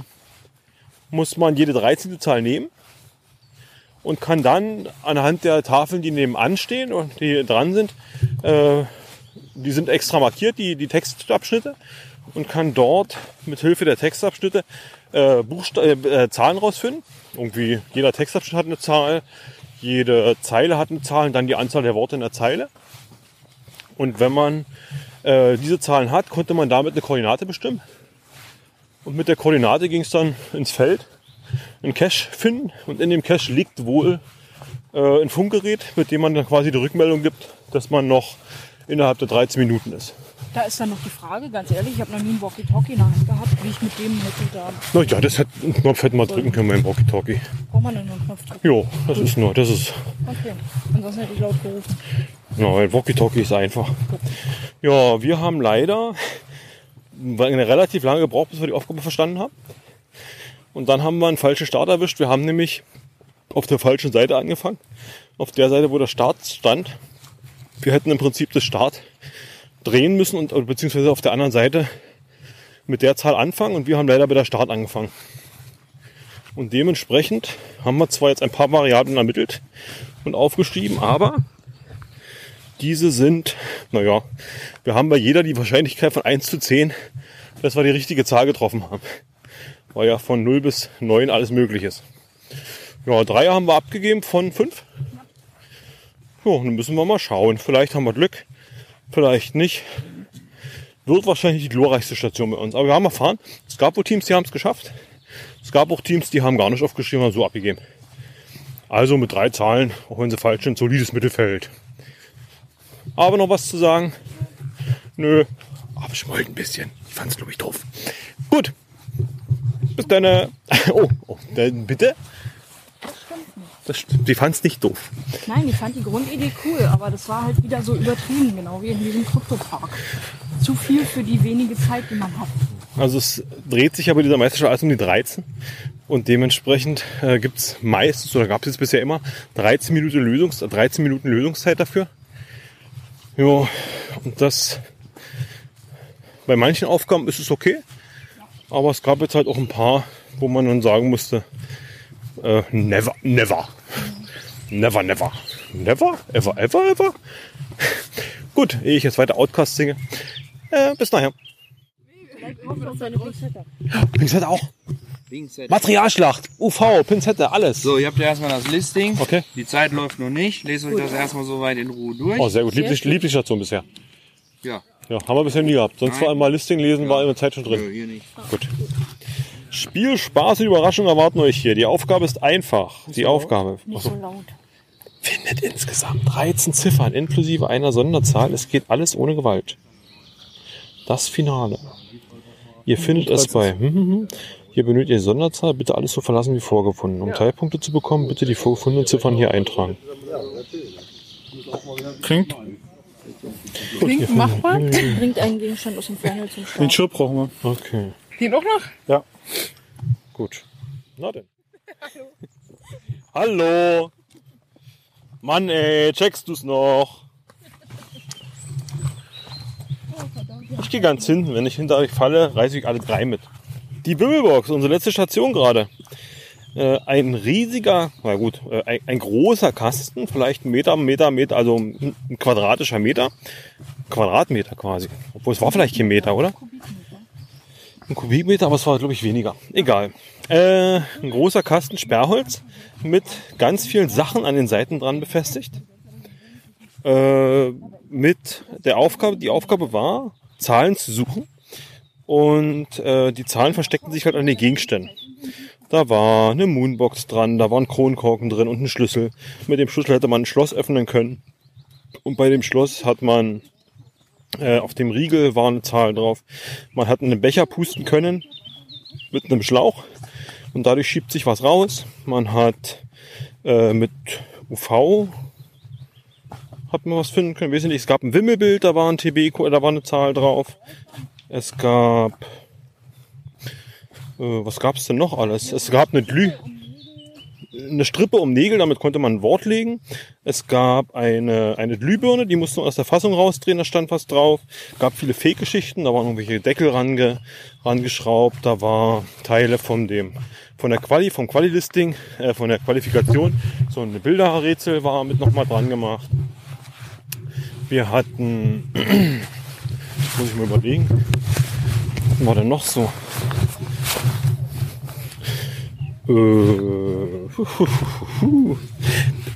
muss man jede 13. Zahl nehmen und kann dann anhand der Tafeln, die nebenan stehen und die dran sind, äh, die sind extra markiert, die, die Textabschnitte, und kann dort mit Hilfe der Textabschnitte äh, Buchsta äh, äh, Zahlen rausfinden. Irgendwie jeder Textabschnitt hat eine Zahl, jede Zeile hat eine Zahl und dann die Anzahl der Worte in der Zeile. Und wenn man äh, diese Zahlen hat, konnte man damit eine Koordinate bestimmen. Und mit der Koordinate ging es dann ins Feld, einen Cache finden. Und in dem Cache liegt wohl äh, ein Funkgerät, mit dem man dann quasi die Rückmeldung gibt, dass man noch innerhalb der 13 Minuten ist. Da ist dann noch die Frage, ganz ehrlich, ich habe noch nie einen Walkie-Talkie in der Hand gehabt, wie ich mit dem hätte da. Na ja, das hätte, einen Knopf hätten wir drücken können beim Walkie-Talkie. Braucht man denn nur einen Knopf drücken? Jo, das ist nur, das ist, Okay. Ansonsten hätte ich laut gerufen. Nein, Walkie-Talkie ist einfach. Ja, wir haben leider relativ lange gebraucht, bis wir die Aufgabe verstanden haben. Und dann haben wir einen falschen Start erwischt. Wir haben nämlich auf der falschen Seite angefangen. Auf der Seite, wo der Start stand. Wir hätten im Prinzip das Start drehen müssen und beziehungsweise auf der anderen Seite mit der Zahl anfangen und wir haben leider bei der Start angefangen. Und dementsprechend haben wir zwar jetzt ein paar Variablen ermittelt und aufgeschrieben, aber diese sind, naja, wir haben bei jeder die Wahrscheinlichkeit von 1 zu 10, dass wir die richtige Zahl getroffen haben. Weil ja von 0 bis 9 alles möglich ist. Ja, drei haben wir abgegeben von 5. Ja, dann müssen wir mal schauen. Vielleicht haben wir Glück, vielleicht nicht. Wird wahrscheinlich die glorreichste Station bei uns. Aber wir haben erfahren, es gab wohl Teams, die haben es geschafft. Es gab auch Teams, die haben gar nicht aufgeschrieben, haben so abgegeben. Also mit drei Zahlen, auch wenn sie falsch sind, solides Mittelfeld. Aber noch was zu sagen? Nö, aber ich wollte ein bisschen. Ich fand es, glaube ich, doof. Gut. Bis dann. (laughs) Oh, oh dann bitte. Das stimmt. Die fand es nicht doof. Nein, ich fand die Grundidee cool, aber das war halt wieder so übertrieben, genau wie in diesem Kryptopark. Zu viel für die wenige Zeit, die man hat. Also es dreht sich aber dieser Meisterschaft alles um die 13. Und dementsprechend äh, gibt es meistens, oder gab es jetzt bisher immer, 13 Minuten, Lösungs 13 Minuten Lösungszeit dafür. Ja, und das bei manchen Aufgaben ist es okay. Aber es gab jetzt halt auch ein paar, wo man dann sagen musste, äh, never, never. Never, never. Never, ever, ever, ever. (laughs) Gut, ehe ich jetzt weiter Outcast singe. Äh, bis nachher. Pinzette auch. Pinzette. Materialschlacht, UV, Pinzette, alles. So, ihr habt ja erstmal das Listing. Okay. Die Zeit läuft noch nicht. Lest euch das erstmal so weit in Ruhe durch. Oh, sehr gut. Lieblich, Lieblingsstation bisher. Ja. Ja, haben wir bisher nie gehabt. Sonst Nein. war einmal Listing lesen, war immer Zeit schon drin. Nö, hier nicht. Gut. Spiel, Spaß und Überraschung erwarten euch hier. Die Aufgabe ist einfach. Die Aufgabe. Achso. laut. Findet insgesamt 13 Ziffern inklusive einer Sonderzahl. Es geht alles ohne Gewalt. Das Finale. Ihr findet es bei. hm, hm, hm. Hier benötigt ihr die Sonderzahl. Bitte alles so verlassen wie vorgefunden. Um Teilpunkte zu bekommen, bitte die vorgefundenen Ziffern hier eintragen. Klingt. Klingt machbar. (laughs) Bringt einen Gegenstand aus dem Final zum Den Start. Schirr brauchen wir. Okay. Den auch noch? Ja. Gut. Na denn. Hallo. Mann, ey, checkst du's noch? Ich gehe ganz hinten. Wenn ich hinter euch falle, reiße ich alle drei mit. Die Wimmelbox, unsere letzte Station gerade. Äh, ein riesiger, na gut, äh, ein, ein großer Kasten, vielleicht ein Meter, Meter, Meter, also ein, ein quadratischer Meter. Quadratmeter quasi. Obwohl es war vielleicht kein Meter, oder? Ein Kubikmeter, aber es war, glaube ich, weniger. Egal. Äh, ein großer Kasten Sperrholz mit ganz vielen Sachen an den Seiten dran befestigt. Äh, mit der Aufgabe, die Aufgabe war, Zahlen zu suchen. Und äh, die Zahlen versteckten sich halt an den Gegenständen. Da war eine Moonbox dran, da waren Kronkorken drin und ein Schlüssel. Mit dem Schlüssel hätte man ein Schloss öffnen können. Und bei dem Schloss hat man äh, auf dem Riegel war eine Zahl drauf. Man hat einen Becher pusten können mit einem Schlauch und dadurch schiebt sich was raus. Man hat äh, mit UV hat man was finden können. Wesentlich, es gab ein Wimmelbild, da war ein TB, da war eine Zahl drauf. Es gab äh, was gab es denn noch alles? Es gab eine Glüh eine Strippe um Nägel, damit konnte man ein Wort legen. Es gab eine, eine Glühbirne, die musste man aus der Fassung rausdrehen, da stand was drauf. gab viele Fake-Geschichten, da waren irgendwelche Deckel range, rangeschraubt, da war Teile von dem, von der Quali, vom Quali-Listing, äh, von der Qualifikation. So eine Bilderrätsel war mit nochmal dran gemacht. Wir hatten, (clears throat) muss ich mal überlegen, was wir denn noch so? Äh, (laughs)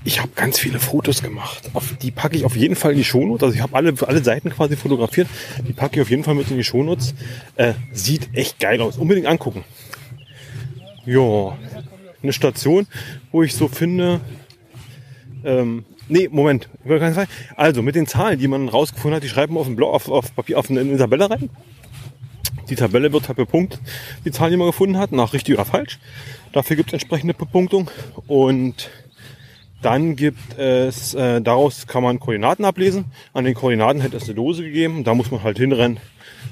Ich habe ganz viele Fotos gemacht. Die packe ich auf jeden Fall in die Shownotes. Also ich habe alle, alle Seiten quasi fotografiert. Die packe ich auf jeden Fall mit in die Shownotes. Äh, sieht echt geil aus. Unbedingt angucken. Ja, eine Station, wo ich so finde. Ähm, nee, Moment. Also mit den Zahlen, die man rausgefunden hat, die schreiben auf, dem Blau, auf, auf Papier, auf eine, Tabelle rein. Die Tabelle wird halt bepunktet, die Zahlen, die man gefunden hat, nach richtig oder falsch. Dafür gibt es entsprechende Bepunktung. Und Dann gibt es, äh, daraus kann man Koordinaten ablesen. An den Koordinaten hätte es eine Dose gegeben. Da muss man halt hinrennen,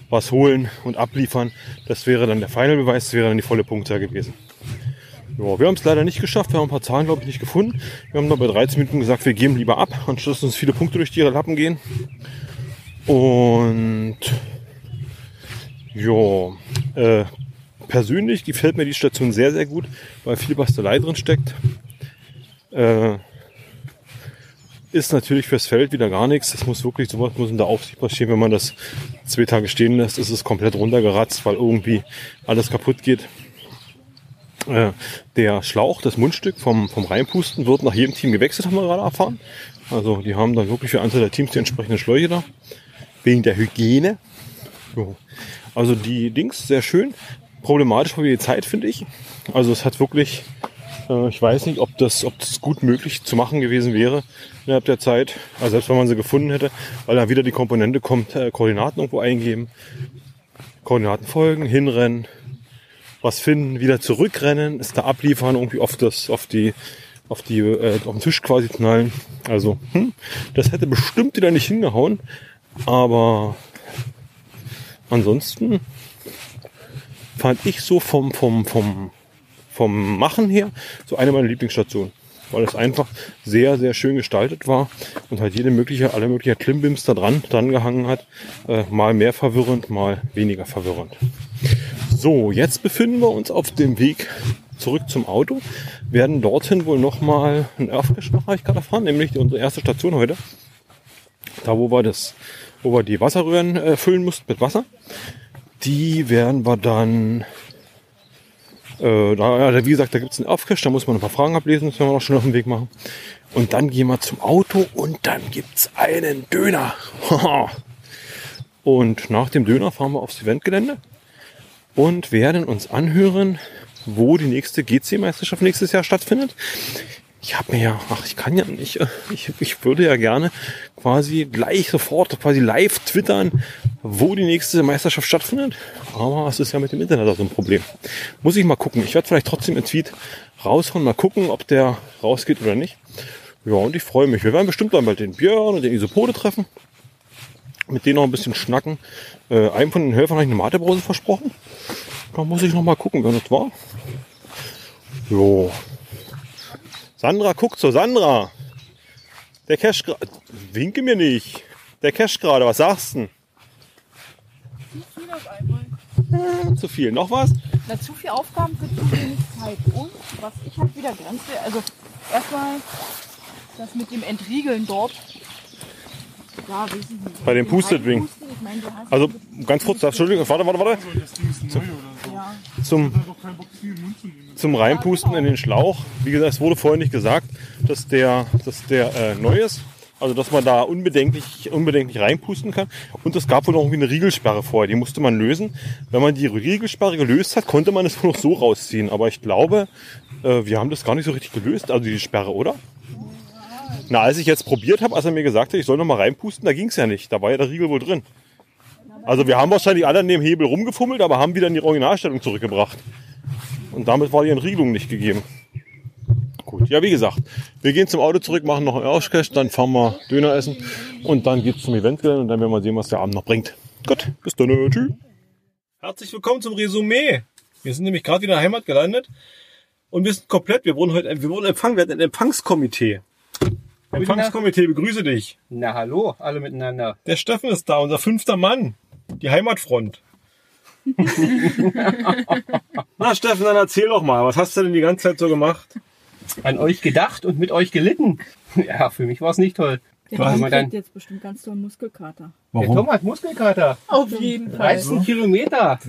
was holen und abliefern. Das wäre dann der Final-Beweis, das wäre dann die volle Punktzahl gewesen. Ja, wir haben es leider nicht geschafft. Wir haben ein paar Zahlen, glaube ich, nicht gefunden. Wir haben da bei 13 Minuten gesagt, wir geben lieber ab, anstatt dass uns viele Punkte durch die Lappen gehen. Und ja, äh, persönlich gefällt mir die Station sehr, sehr gut, weil viel Bastelei drin steckt. Äh, ist natürlich fürs Feld wieder gar nichts. Das muss wirklich, sowas muss in der Aufsicht passieren. Wenn man das zwei Tage stehen lässt, ist es komplett runtergeratzt, weil irgendwie alles kaputt geht. Äh, der Schlauch, das Mundstück vom, vom Reinpusten wird nach jedem Team gewechselt, haben wir gerade erfahren. Also die haben dann wirklich für Anzahl der Teams die entsprechenden Schläuche da. Wegen der Hygiene. Jo. Also die Dings, sehr schön. Problematisch war die Zeit, finde ich. Also es hat wirklich, äh, ich weiß nicht, ob das, ob das gut möglich zu machen gewesen wäre innerhalb der Zeit. Also selbst wenn man sie gefunden hätte, weil dann wieder die Komponente kommt, äh, Koordinaten irgendwo eingeben, Koordinaten folgen, hinrennen, was finden, wieder zurückrennen, ist da abliefern, irgendwie auf das, auf die, auf die, äh, auf den Tisch quasi knallen. Also, hm, das hätte bestimmt wieder nicht hingehauen, aber ansonsten fand ich so vom, vom, vom, vom Machen her so eine meiner Lieblingsstationen. Weil es einfach sehr, sehr schön gestaltet war und halt jede mögliche, alle möglichen Klimbims da dran, dran gehangen hat. Äh, mal mehr verwirrend, mal weniger verwirrend. So, jetzt befinden wir uns auf dem Weg zurück zum Auto, werden dorthin wohl nochmal ein Earthcache nach Reichgard erfahren, nämlich unsere erste Station heute. Da, wo wir das, wo wir die Wasserröhren äh, füllen mussten mit Wasser. Die werden wir dann, äh, da, wie gesagt, da gibt es einen Aufcache, da muss man ein paar Fragen ablesen, das werden wir noch schon auf dem Weg machen. Und dann gehen wir zum Auto und dann gibt's einen Döner. (laughs) und nach dem Döner fahren wir aufs Eventgelände und werden uns anhören, wo die nächste GC-Meisterschaft nächstes Jahr stattfindet. Ich habe mir ja, ach, ich kann ja nicht, ich, ich würde ja gerne quasi gleich sofort, quasi live twittern, wo die nächste Meisterschaft stattfindet. Aber es ist ja mit dem Internet auch so ein Problem. Muss ich mal gucken. Ich werde vielleicht trotzdem einen Tweet raushauen, mal gucken, ob der rausgeht oder nicht. Ja, und ich freue mich. Wir werden bestimmt dann bald den Björn und den Isopode treffen. Mit denen noch ein bisschen schnacken. Äh, einem von den Helfern habe ich eine Matebrause versprochen. Da muss ich noch mal gucken, wer das war. Jo. Sandra, guck so, Sandra. Der Cash gerade. Winke mir nicht. Der Cash gerade, was sagst du? Zu viel denn? Zu viel. Noch was? Na, zu viel Aufgaben für zu wenig Zeit. Und was ich halt wieder grenze, also erstmal das mit dem Entriegeln dort. Bei dem du hast Also ganz kurz, Entschuldigung, warte, warte, warte. Zum, zum, zum Reinpusten in den Schlauch. Wie gesagt, es wurde vorhin nicht gesagt, dass der, dass der äh, neu ist. Also dass man da unbedenklich, unbedenklich reinpusten kann. Und es gab wohl noch irgendwie eine Riegelsperre vorher, die musste man lösen. Wenn man die Riegelsperre gelöst hat, konnte man es wohl noch so rausziehen. Aber ich glaube, äh, wir haben das gar nicht so richtig gelöst, also die Sperre, oder? Na, als ich jetzt probiert habe, als er mir gesagt hat, ich soll noch mal reinpusten, da ging es ja nicht. Da war ja der Riegel wohl drin. Also wir haben wahrscheinlich alle an dem Hebel rumgefummelt, aber haben wieder in die Originalstellung zurückgebracht. Und damit war die Entriegelung nicht gegeben. Gut, ja wie gesagt, wir gehen zum Auto zurück, machen noch einen Auscash, dann fahren wir Döner essen und dann geht's zum Eventgelände und dann werden wir sehen, was der Abend noch bringt. Gut, bis dann, tschüss. Herzlich willkommen zum Resümee. Wir sind nämlich gerade wieder in der Heimat gelandet und wir sind komplett, wir wurden heute, wir wurden empfangen, wir hatten ein Empfangskomitee. Empfangskomitee, begrüße dich. Na hallo, alle miteinander. Der Steffen ist da, unser fünfter Mann. Die Heimatfront. (laughs) Na Steffen, dann erzähl doch mal, was hast du denn die ganze Zeit so gemacht? An euch gedacht und mit euch gelitten. (laughs) Ja, für mich war es nicht toll. Der Tom man dann, jetzt bestimmt ganz doll Muskelkater. der Tom hat Muskelkater. Auf jeden Fall. 13 Kilometer.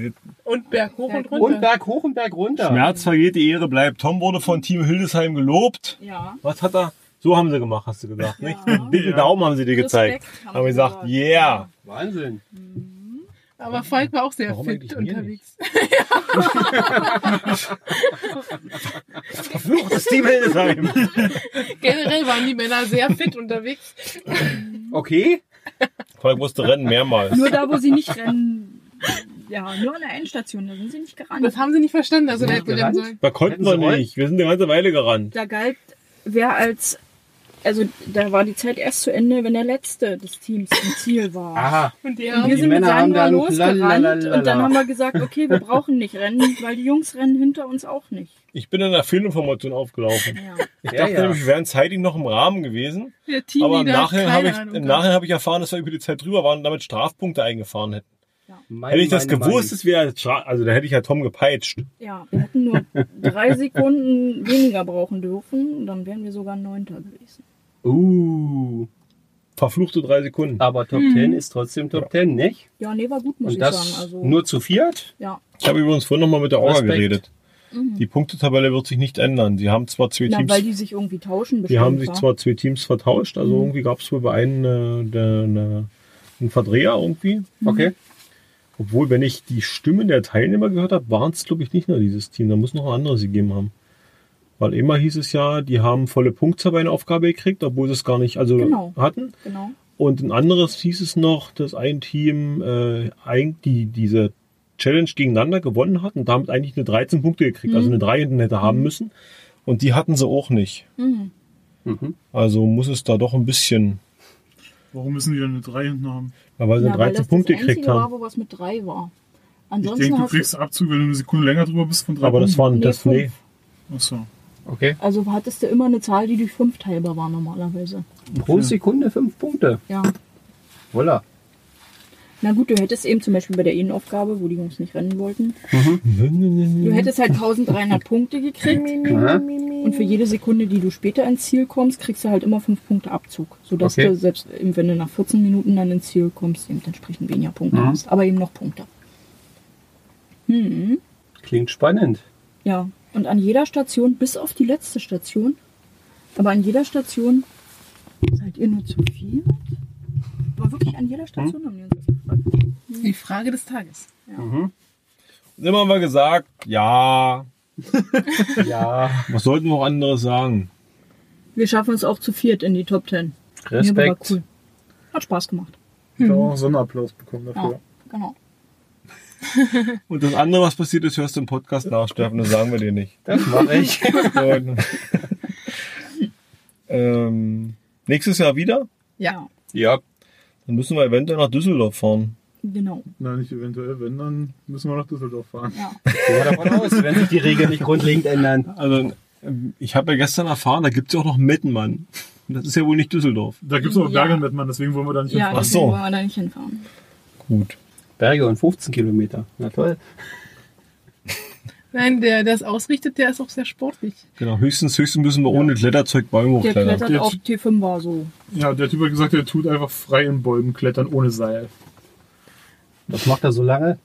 Und Berg hoch und runter. Und Berg hoch und Berg runter. Schmerz vergeht, die Ehre bleibt. Tom wurde von Team Hildesheim gelobt. Ja. Was hat er? So haben sie gemacht, hast du gesagt, nicht? Mit dicke Daumen haben sie dir gezeigt. Haben Haben sie gesagt, yeah. Wahnsinn. Aber Falk war auch sehr Warum fit unterwegs. (laughs) Verfluchtes Team Hildesheim. Generell waren die Männer sehr fit unterwegs. Okay. Falk musste rennen mehrmals. Nur da, wo sie nicht rennen. Ja, nur an der Endstation, da sind sie nicht gerannt. Das haben sie nicht verstanden, also Sind der sie hätte gerannt? sollen. Da konnten wir nicht. Wir sind eine ganze Weile gerannt. Da galt, wer als also da war die Zeit erst zu Ende, wenn der letzte des Teams im Ziel war. Aha. Und die Und haben, wir die sind mit Männer haben Sandra dann losgerannt lalalala. und dann haben wir gesagt, okay, wir brauchen nicht rennen, weil die Jungs rennen hinter uns auch nicht. Ich bin in der Fehlinformation aufgelaufen. Ich Ja, dachte ja. nämlich, wir wären zeitig noch im Rahmen gewesen. Teamleader aber im Nachhinein habe ich, im. Nachhinein habe ich erfahren, dass wir über die Zeit drüber waren und damit Strafpunkte eingefahren hätten. Mein, hätte ich das meine, gewusst, meine. es wäre, also da hätte ich ja Tom gepeitscht. Ja, wir hätten nur drei Sekunden weniger brauchen dürfen, dann wären wir sogar Neunter gewesen. Uh. Verfluchte drei Sekunden. Aber Top Mhm. 10 ist trotzdem Top 10, nicht? Ja, nee, war gut, muss Und ich das sagen. Also, nur zu viert? Ja. Ich habe übrigens vorhin nochmal mit der Orga Respekt. geredet. Mhm. Die Punktetabelle wird sich nicht ändern. Sie haben zwar zwei Na, Teams. weil die sich irgendwie tauschen Die bestimmt, haben sich wa? zwar zwei Teams vertauscht, also Mhm. irgendwie gab es wohl bei einem äh, der, einen Verdreher irgendwie. Okay. Obwohl, wenn ich die Stimmen der Teilnehmer gehört habe, waren es, glaube ich, nicht nur dieses Team. Da muss noch ein anderes gegeben haben. Weil immer hieß es ja, die haben volle Punktzahl bei einer Aufgabe gekriegt, obwohl sie es gar nicht also Genau. hatten. Genau. Und ein anderes hieß es noch, dass ein Team äh, eigentlich die, diese Challenge gegeneinander gewonnen hat und damit eigentlich eine 13 Punkte gekriegt, also Mhm. eine 3 hinten hätte haben müssen. Und die hatten sie auch nicht. Mhm. Also muss es da doch ein bisschen, Warum müssen die dann eine 3 hinten haben? ja, weil sie Ja, 13 das Punkte gekriegt war, haben. wo was mit drei war. Ich Ansonsten denke, du kriegst Abzug, wenn du eine Sekunde länger drüber bist von drei Aber das waren Punkten. das, nee. Achso. Okay. Also hattest du immer eine Zahl, die durch fünf teilbar war normalerweise. Pro Sekunde fünf Punkte. Ja. Voilà. Na gut, du hättest eben zum Beispiel bei der Innenaufgabe, wo die Jungs nicht rennen wollten, Mhm. du hättest halt 1300 Punkte gekriegt. Und für jede Sekunde, die du später ins Ziel kommst, kriegst du halt immer fünf Punkte Abzug. Sodass Okay. du selbst, eben, wenn du nach 14 Minuten dann ins Ziel kommst, eben entsprechend weniger Punkte Mhm. hast. Aber eben noch Punkte. Hm. Klingt spannend. Ja, und an jeder Station, bis auf die letzte Station, aber an jeder Station seid ihr nur zu viel? Aber wirklich an jeder Station haben die uns das gefragt. Die Frage des Tages. Und immer haben wir gesagt, ja. (laughs) ja. Was sollten wir auch anderes sagen? Wir schaffen es auch zu viert in die Top Ten. Respekt. Ja, war cool. Hat Spaß gemacht. Ich habe auch so einen Applaus bekommen Ja, dafür. genau. (laughs) Und das andere, was passiert ist, hörst du im Podcast nach, Steffen, das sagen wir dir nicht. Das mache ich. (laughs) So. (laughs) ähm, nächstes Jahr wieder? Ja. Ja. Dann müssen wir eventuell nach Düsseldorf fahren. Genau. Nein, nicht eventuell. Wenn, dann müssen wir nach Düsseldorf fahren. Ja. Gehen wir davon aus, wenn sich die Regeln nicht grundlegend ändern. Also, ich habe ja gestern erfahren, da gibt es ja auch noch Mettenmann. Das ist ja wohl nicht Düsseldorf. Da gibt es auch Ja. Berge in Mettmann, deswegen wollen wir da nicht Ja, hinfahren. deswegen wollen wir da nicht hinfahren. Gut. Berge und 15 Kilometer. Na toll. Nein, der, der das ausrichtet, der ist auch sehr sportlich. Genau, höchstens, höchstens müssen wir ohne Kletterzeug Bäume Der hochklettern. klettert auf T5 war so. Ja, der Typ hat gesagt, er tut einfach frei in Bäumen klettern ohne Seil. Das macht er so lange,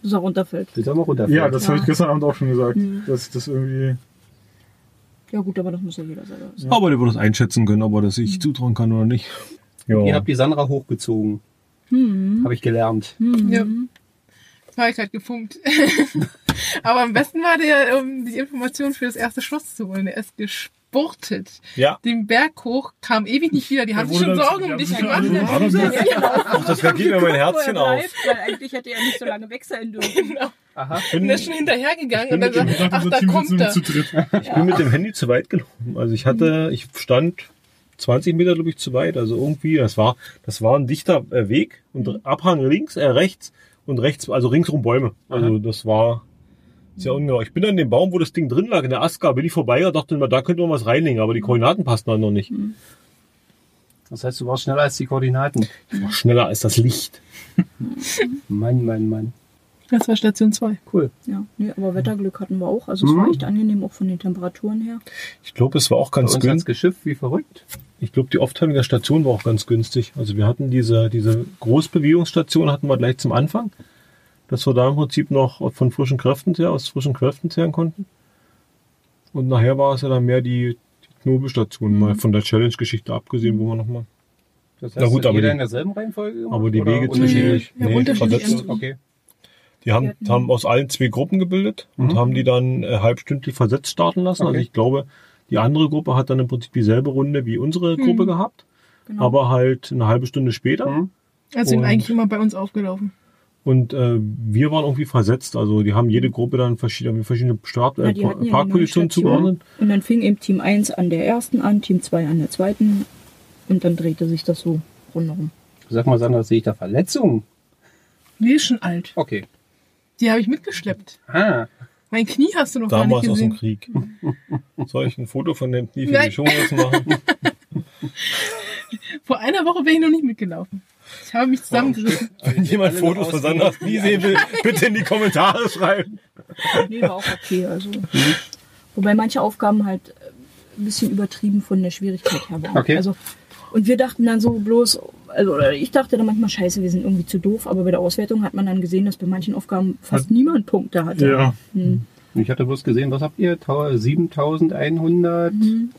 Bis er runterfällt. bis er mal runterfällt. Ja, das habe ich gestern Abend auch schon gesagt, Mhm. dass ich das irgendwie. Ja gut, aber das muss ja jeder selber wissen. Aber der wird das einschätzen können, ob er das sich zutrauen kann oder nicht. Ja. Ihr habt die Sandra hochgezogen. Hm. Habe ich gelernt. Ja. Das habe ich gerade gefunkt. (laughs) Aber am besten war der, um die Information für das erste Schloss zu holen. Der ist gespurtet. Ja. Den Berg hoch, kam ewig nicht wieder. Die haben sich schon Sorgen um dich gemacht. ja Ach, das geht mir mein Herzchen auf. Weil eigentlich hätte er nicht so lange wechseln dürfen. Genau. Aha. Und der ist schon hinterhergegangen und dann sagt, ich ach, da Team kommt er. Ich bin mit dem Handy zu weit gelaufen. Also ich hatte, ich stand 20 Meter, glaube ich, zu weit. Also irgendwie, das war, das war ein dichter äh, Weg und Abhang links, äh, rechts und rechts, also ringsrum Bäume. Also das war sehr ungenau. Ich bin an dem Baum, wo das Ding drin lag, in der Aska, bin ich vorbei und dachte mir, da könnte man was reinlegen, aber die Koordinaten passten dann noch nicht. Das heißt, du warst schneller als die Koordinaten. Ich war schneller als das Licht. (laughs) Mann, Mann, Mann. Das war Station 2. Cool. Ja, nee, aber Wetterglück hatten wir auch. Also es Mhm. war echt angenehm, auch von den Temperaturen her. Ich glaube, es war auch ganz günstig. hat's geschifft wie verrückt. Ich glaube, die Aufteilung der Station war auch ganz günstig. Also wir hatten diese, diese Großbewegungsstation hatten wir gleich zum Anfang, dass wir da im Prinzip noch von frischen Kräften her, aus frischen Kräften zehren konnten. Und nachher war es ja dann mehr die, die Knobelstation, mal von der Challenge-Geschichte abgesehen, wo wir nochmal. Das heißt, Na gut, aber jeder die- in derselben Reihenfolge gemacht? Aber die oder Wege unterschiedlich? zwischendurch, nee, versetzt. Okay. Die haben, haben aus allen zwei Gruppen gebildet und Mhm. haben die dann äh, halbstündlich versetzt starten lassen. Also Okay. ich glaube, die andere Gruppe hat dann im Prinzip dieselbe Runde wie unsere Mhm. Gruppe gehabt, Genau. aber halt eine halbe Stunde später. Also sind eigentlich immer bei uns aufgelaufen. Und äh, wir waren irgendwie versetzt. Also die haben jede Gruppe dann verschiedene, verschiedene Start Ja, äh, die Parkpositionen zugeordnet. Und dann fing eben Team 1 an der ersten an, Team 2 an der zweiten. Und dann drehte sich das so rundherum. Sag mal, Sandra, sehe ich da Verletzungen? Die ist schon alt. Okay. Die habe ich mitgeschleppt. Ah. Mein Knie hast du noch gar Damals nicht aus gesehen. dem Krieg. (laughs) Soll ich ein Foto von dem Knie für Nein. die Shownotes machen? (laughs) Vor einer Woche bin ich noch nicht mitgelaufen. Ich habe mich zusammengerissen. Wenn jemand Fotos von Sandras Knie sehen will, (laughs) bitte in die Kommentare schreiben. Nee, war auch okay. Also. Wobei manche Aufgaben halt ein bisschen übertrieben von der Schwierigkeit her waren. Okay. Also, und wir dachten dann so bloß, also ich dachte dann manchmal, scheiße, wir sind irgendwie zu doof, aber bei der Auswertung hat man dann gesehen, dass bei manchen Aufgaben fast niemand Punkte hatte. Hm. Ich hatte bloß gesehen, was habt ihr? Tau- 7100, ein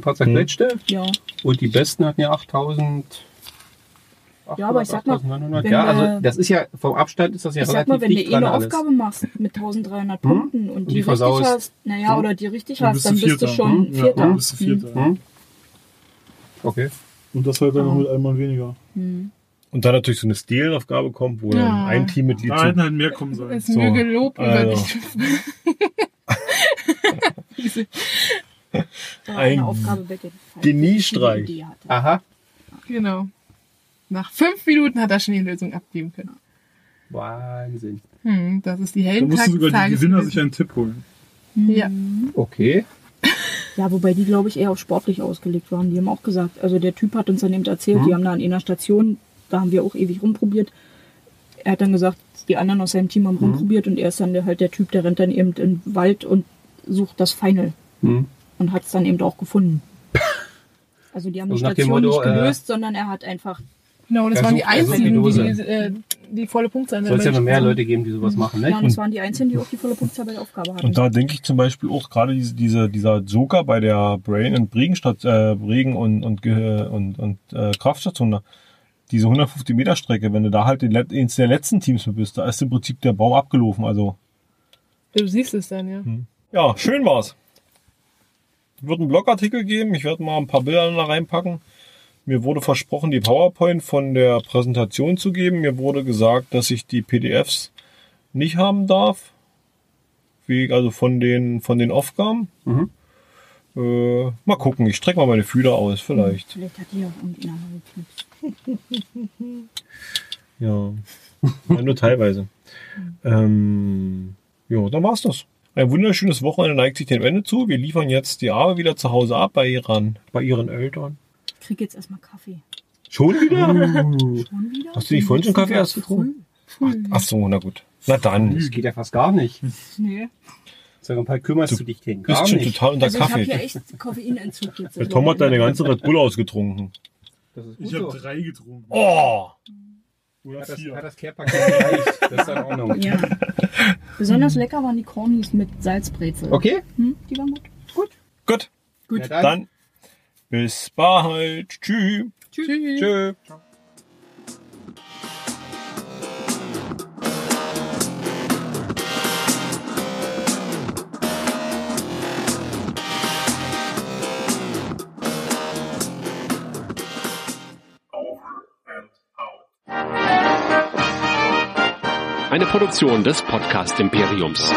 paar zerquetschte. Mhm. Ja. Und die besten hatten ja 8000. Ja, aber ich sag mal, 8900. wenn ja, also das ist ja, vom Abstand ist das ja ich sag relativ mal, wenn du eh eine. Aufgabe machst mit 1300 Hm? Punkten und Und die, die richtig versaust. hast, naja, Hm? oder die richtig Dann hast, bist dann du bist du schon Hm? Ja, Vierter. dann bist du Vierter. Hm. Okay. Und das halt dann noch mit einmal weniger. Hm. Und dann natürlich so eine Stehlenaufgabe kommt, wo Ja. dann ein Teammitglied Nein, zu- halt mehr kommen sollen. Es möge Lob über also. dich. (laughs) Diese- Da war Ein eine Aufgabe Geniestreich. Aha. Genau. Nach fünf Minuten hat er schon die Lösung abgeben können. Wahnsinn. Hm, das ist die Da Helden mussten sogar die Gewinner sich einen Tipp holen. Ja. Okay. (laughs) Ja, wobei die, glaube ich, eher auf sportlich ausgelegt waren. Die haben auch gesagt, also der Typ hat uns dann eben erzählt, Mhm. die haben da an einer Station, da haben wir auch ewig rumprobiert. Er hat dann gesagt, die anderen aus seinem Team haben Mhm. rumprobiert und er ist dann der, halt der Typ, der rennt dann eben in den Wald und sucht das Final Hm. und hat es dann eben auch gefunden. (laughs) Also die haben die Also dem Station Motto, nicht äh, gelöst, sondern er hat einfach... Genau, das waren die die einzigen, die, die, äh, die volle Punktzahl Soll es ja noch mehr Leute geben, die sowas machen, ne? Ja, und das waren die einzigen, die auch die volle Punktzahl bei der Aufgabe hatten. Und da denke ich zum Beispiel auch gerade diese, diese, dieser Joker bei der Brain und Bregen statt äh, Bregen und, und, und, und äh, Kraftstation, da, diese 150 Meter Strecke, wenn du da halt eins der letzten Teams mit bist, da ist im Prinzip der Baum abgelaufen. Also Du siehst es dann, ja. ja, schön war's. Wird einen Blogartikel geben, ich werde mal ein paar Bilder da reinpacken. Mir wurde versprochen, die PowerPoint von der Präsentation zu geben. Mir wurde gesagt, dass ich die PDFs nicht haben darf. Wie, also von den, von den Aufgaben. Mhm. Äh, mal gucken, ich strecke mal meine Fühler aus, vielleicht. Vielleicht hat die auch geknipst. (laughs) Ja. ja nur teilweise. Ähm, ja, dann war's das. Ein wunderschönes Wochenende neigt sich dem Ende zu. Wir liefern jetzt die Arme wieder zu Hause ab bei ihren, bei ihren Eltern. Ich krieg jetzt erstmal Kaffee. Schon wieder? Schon wieder? Hast du nicht vorhin schon Kaffee erst getrunken? Ach, ach so, na gut. Na dann. Das geht ja fast gar nicht. Nee. Sag ein paar kümmerst du, dich gegen. bist Gar schon nicht. total unter Also ich habe Kaffee. hier echt Koffeinentzug jetzt. Der Tom hat deine ganze Red Bull ausgetrunken. Das ist Ich habe drei getrunken. Oh! Oder Hat das, vier. hat das Care-Paket gereicht? Das ist in Ordnung. Ja. Besonders lecker waren die Cornies mit Salzbrezel. Okay. Hm, die waren gut. Gut. Gut. Gut. Ja, dann. Dann bis bald. Tschüss. Tschüss. Tschüss. Eine Produktion des Podcast Imperiums.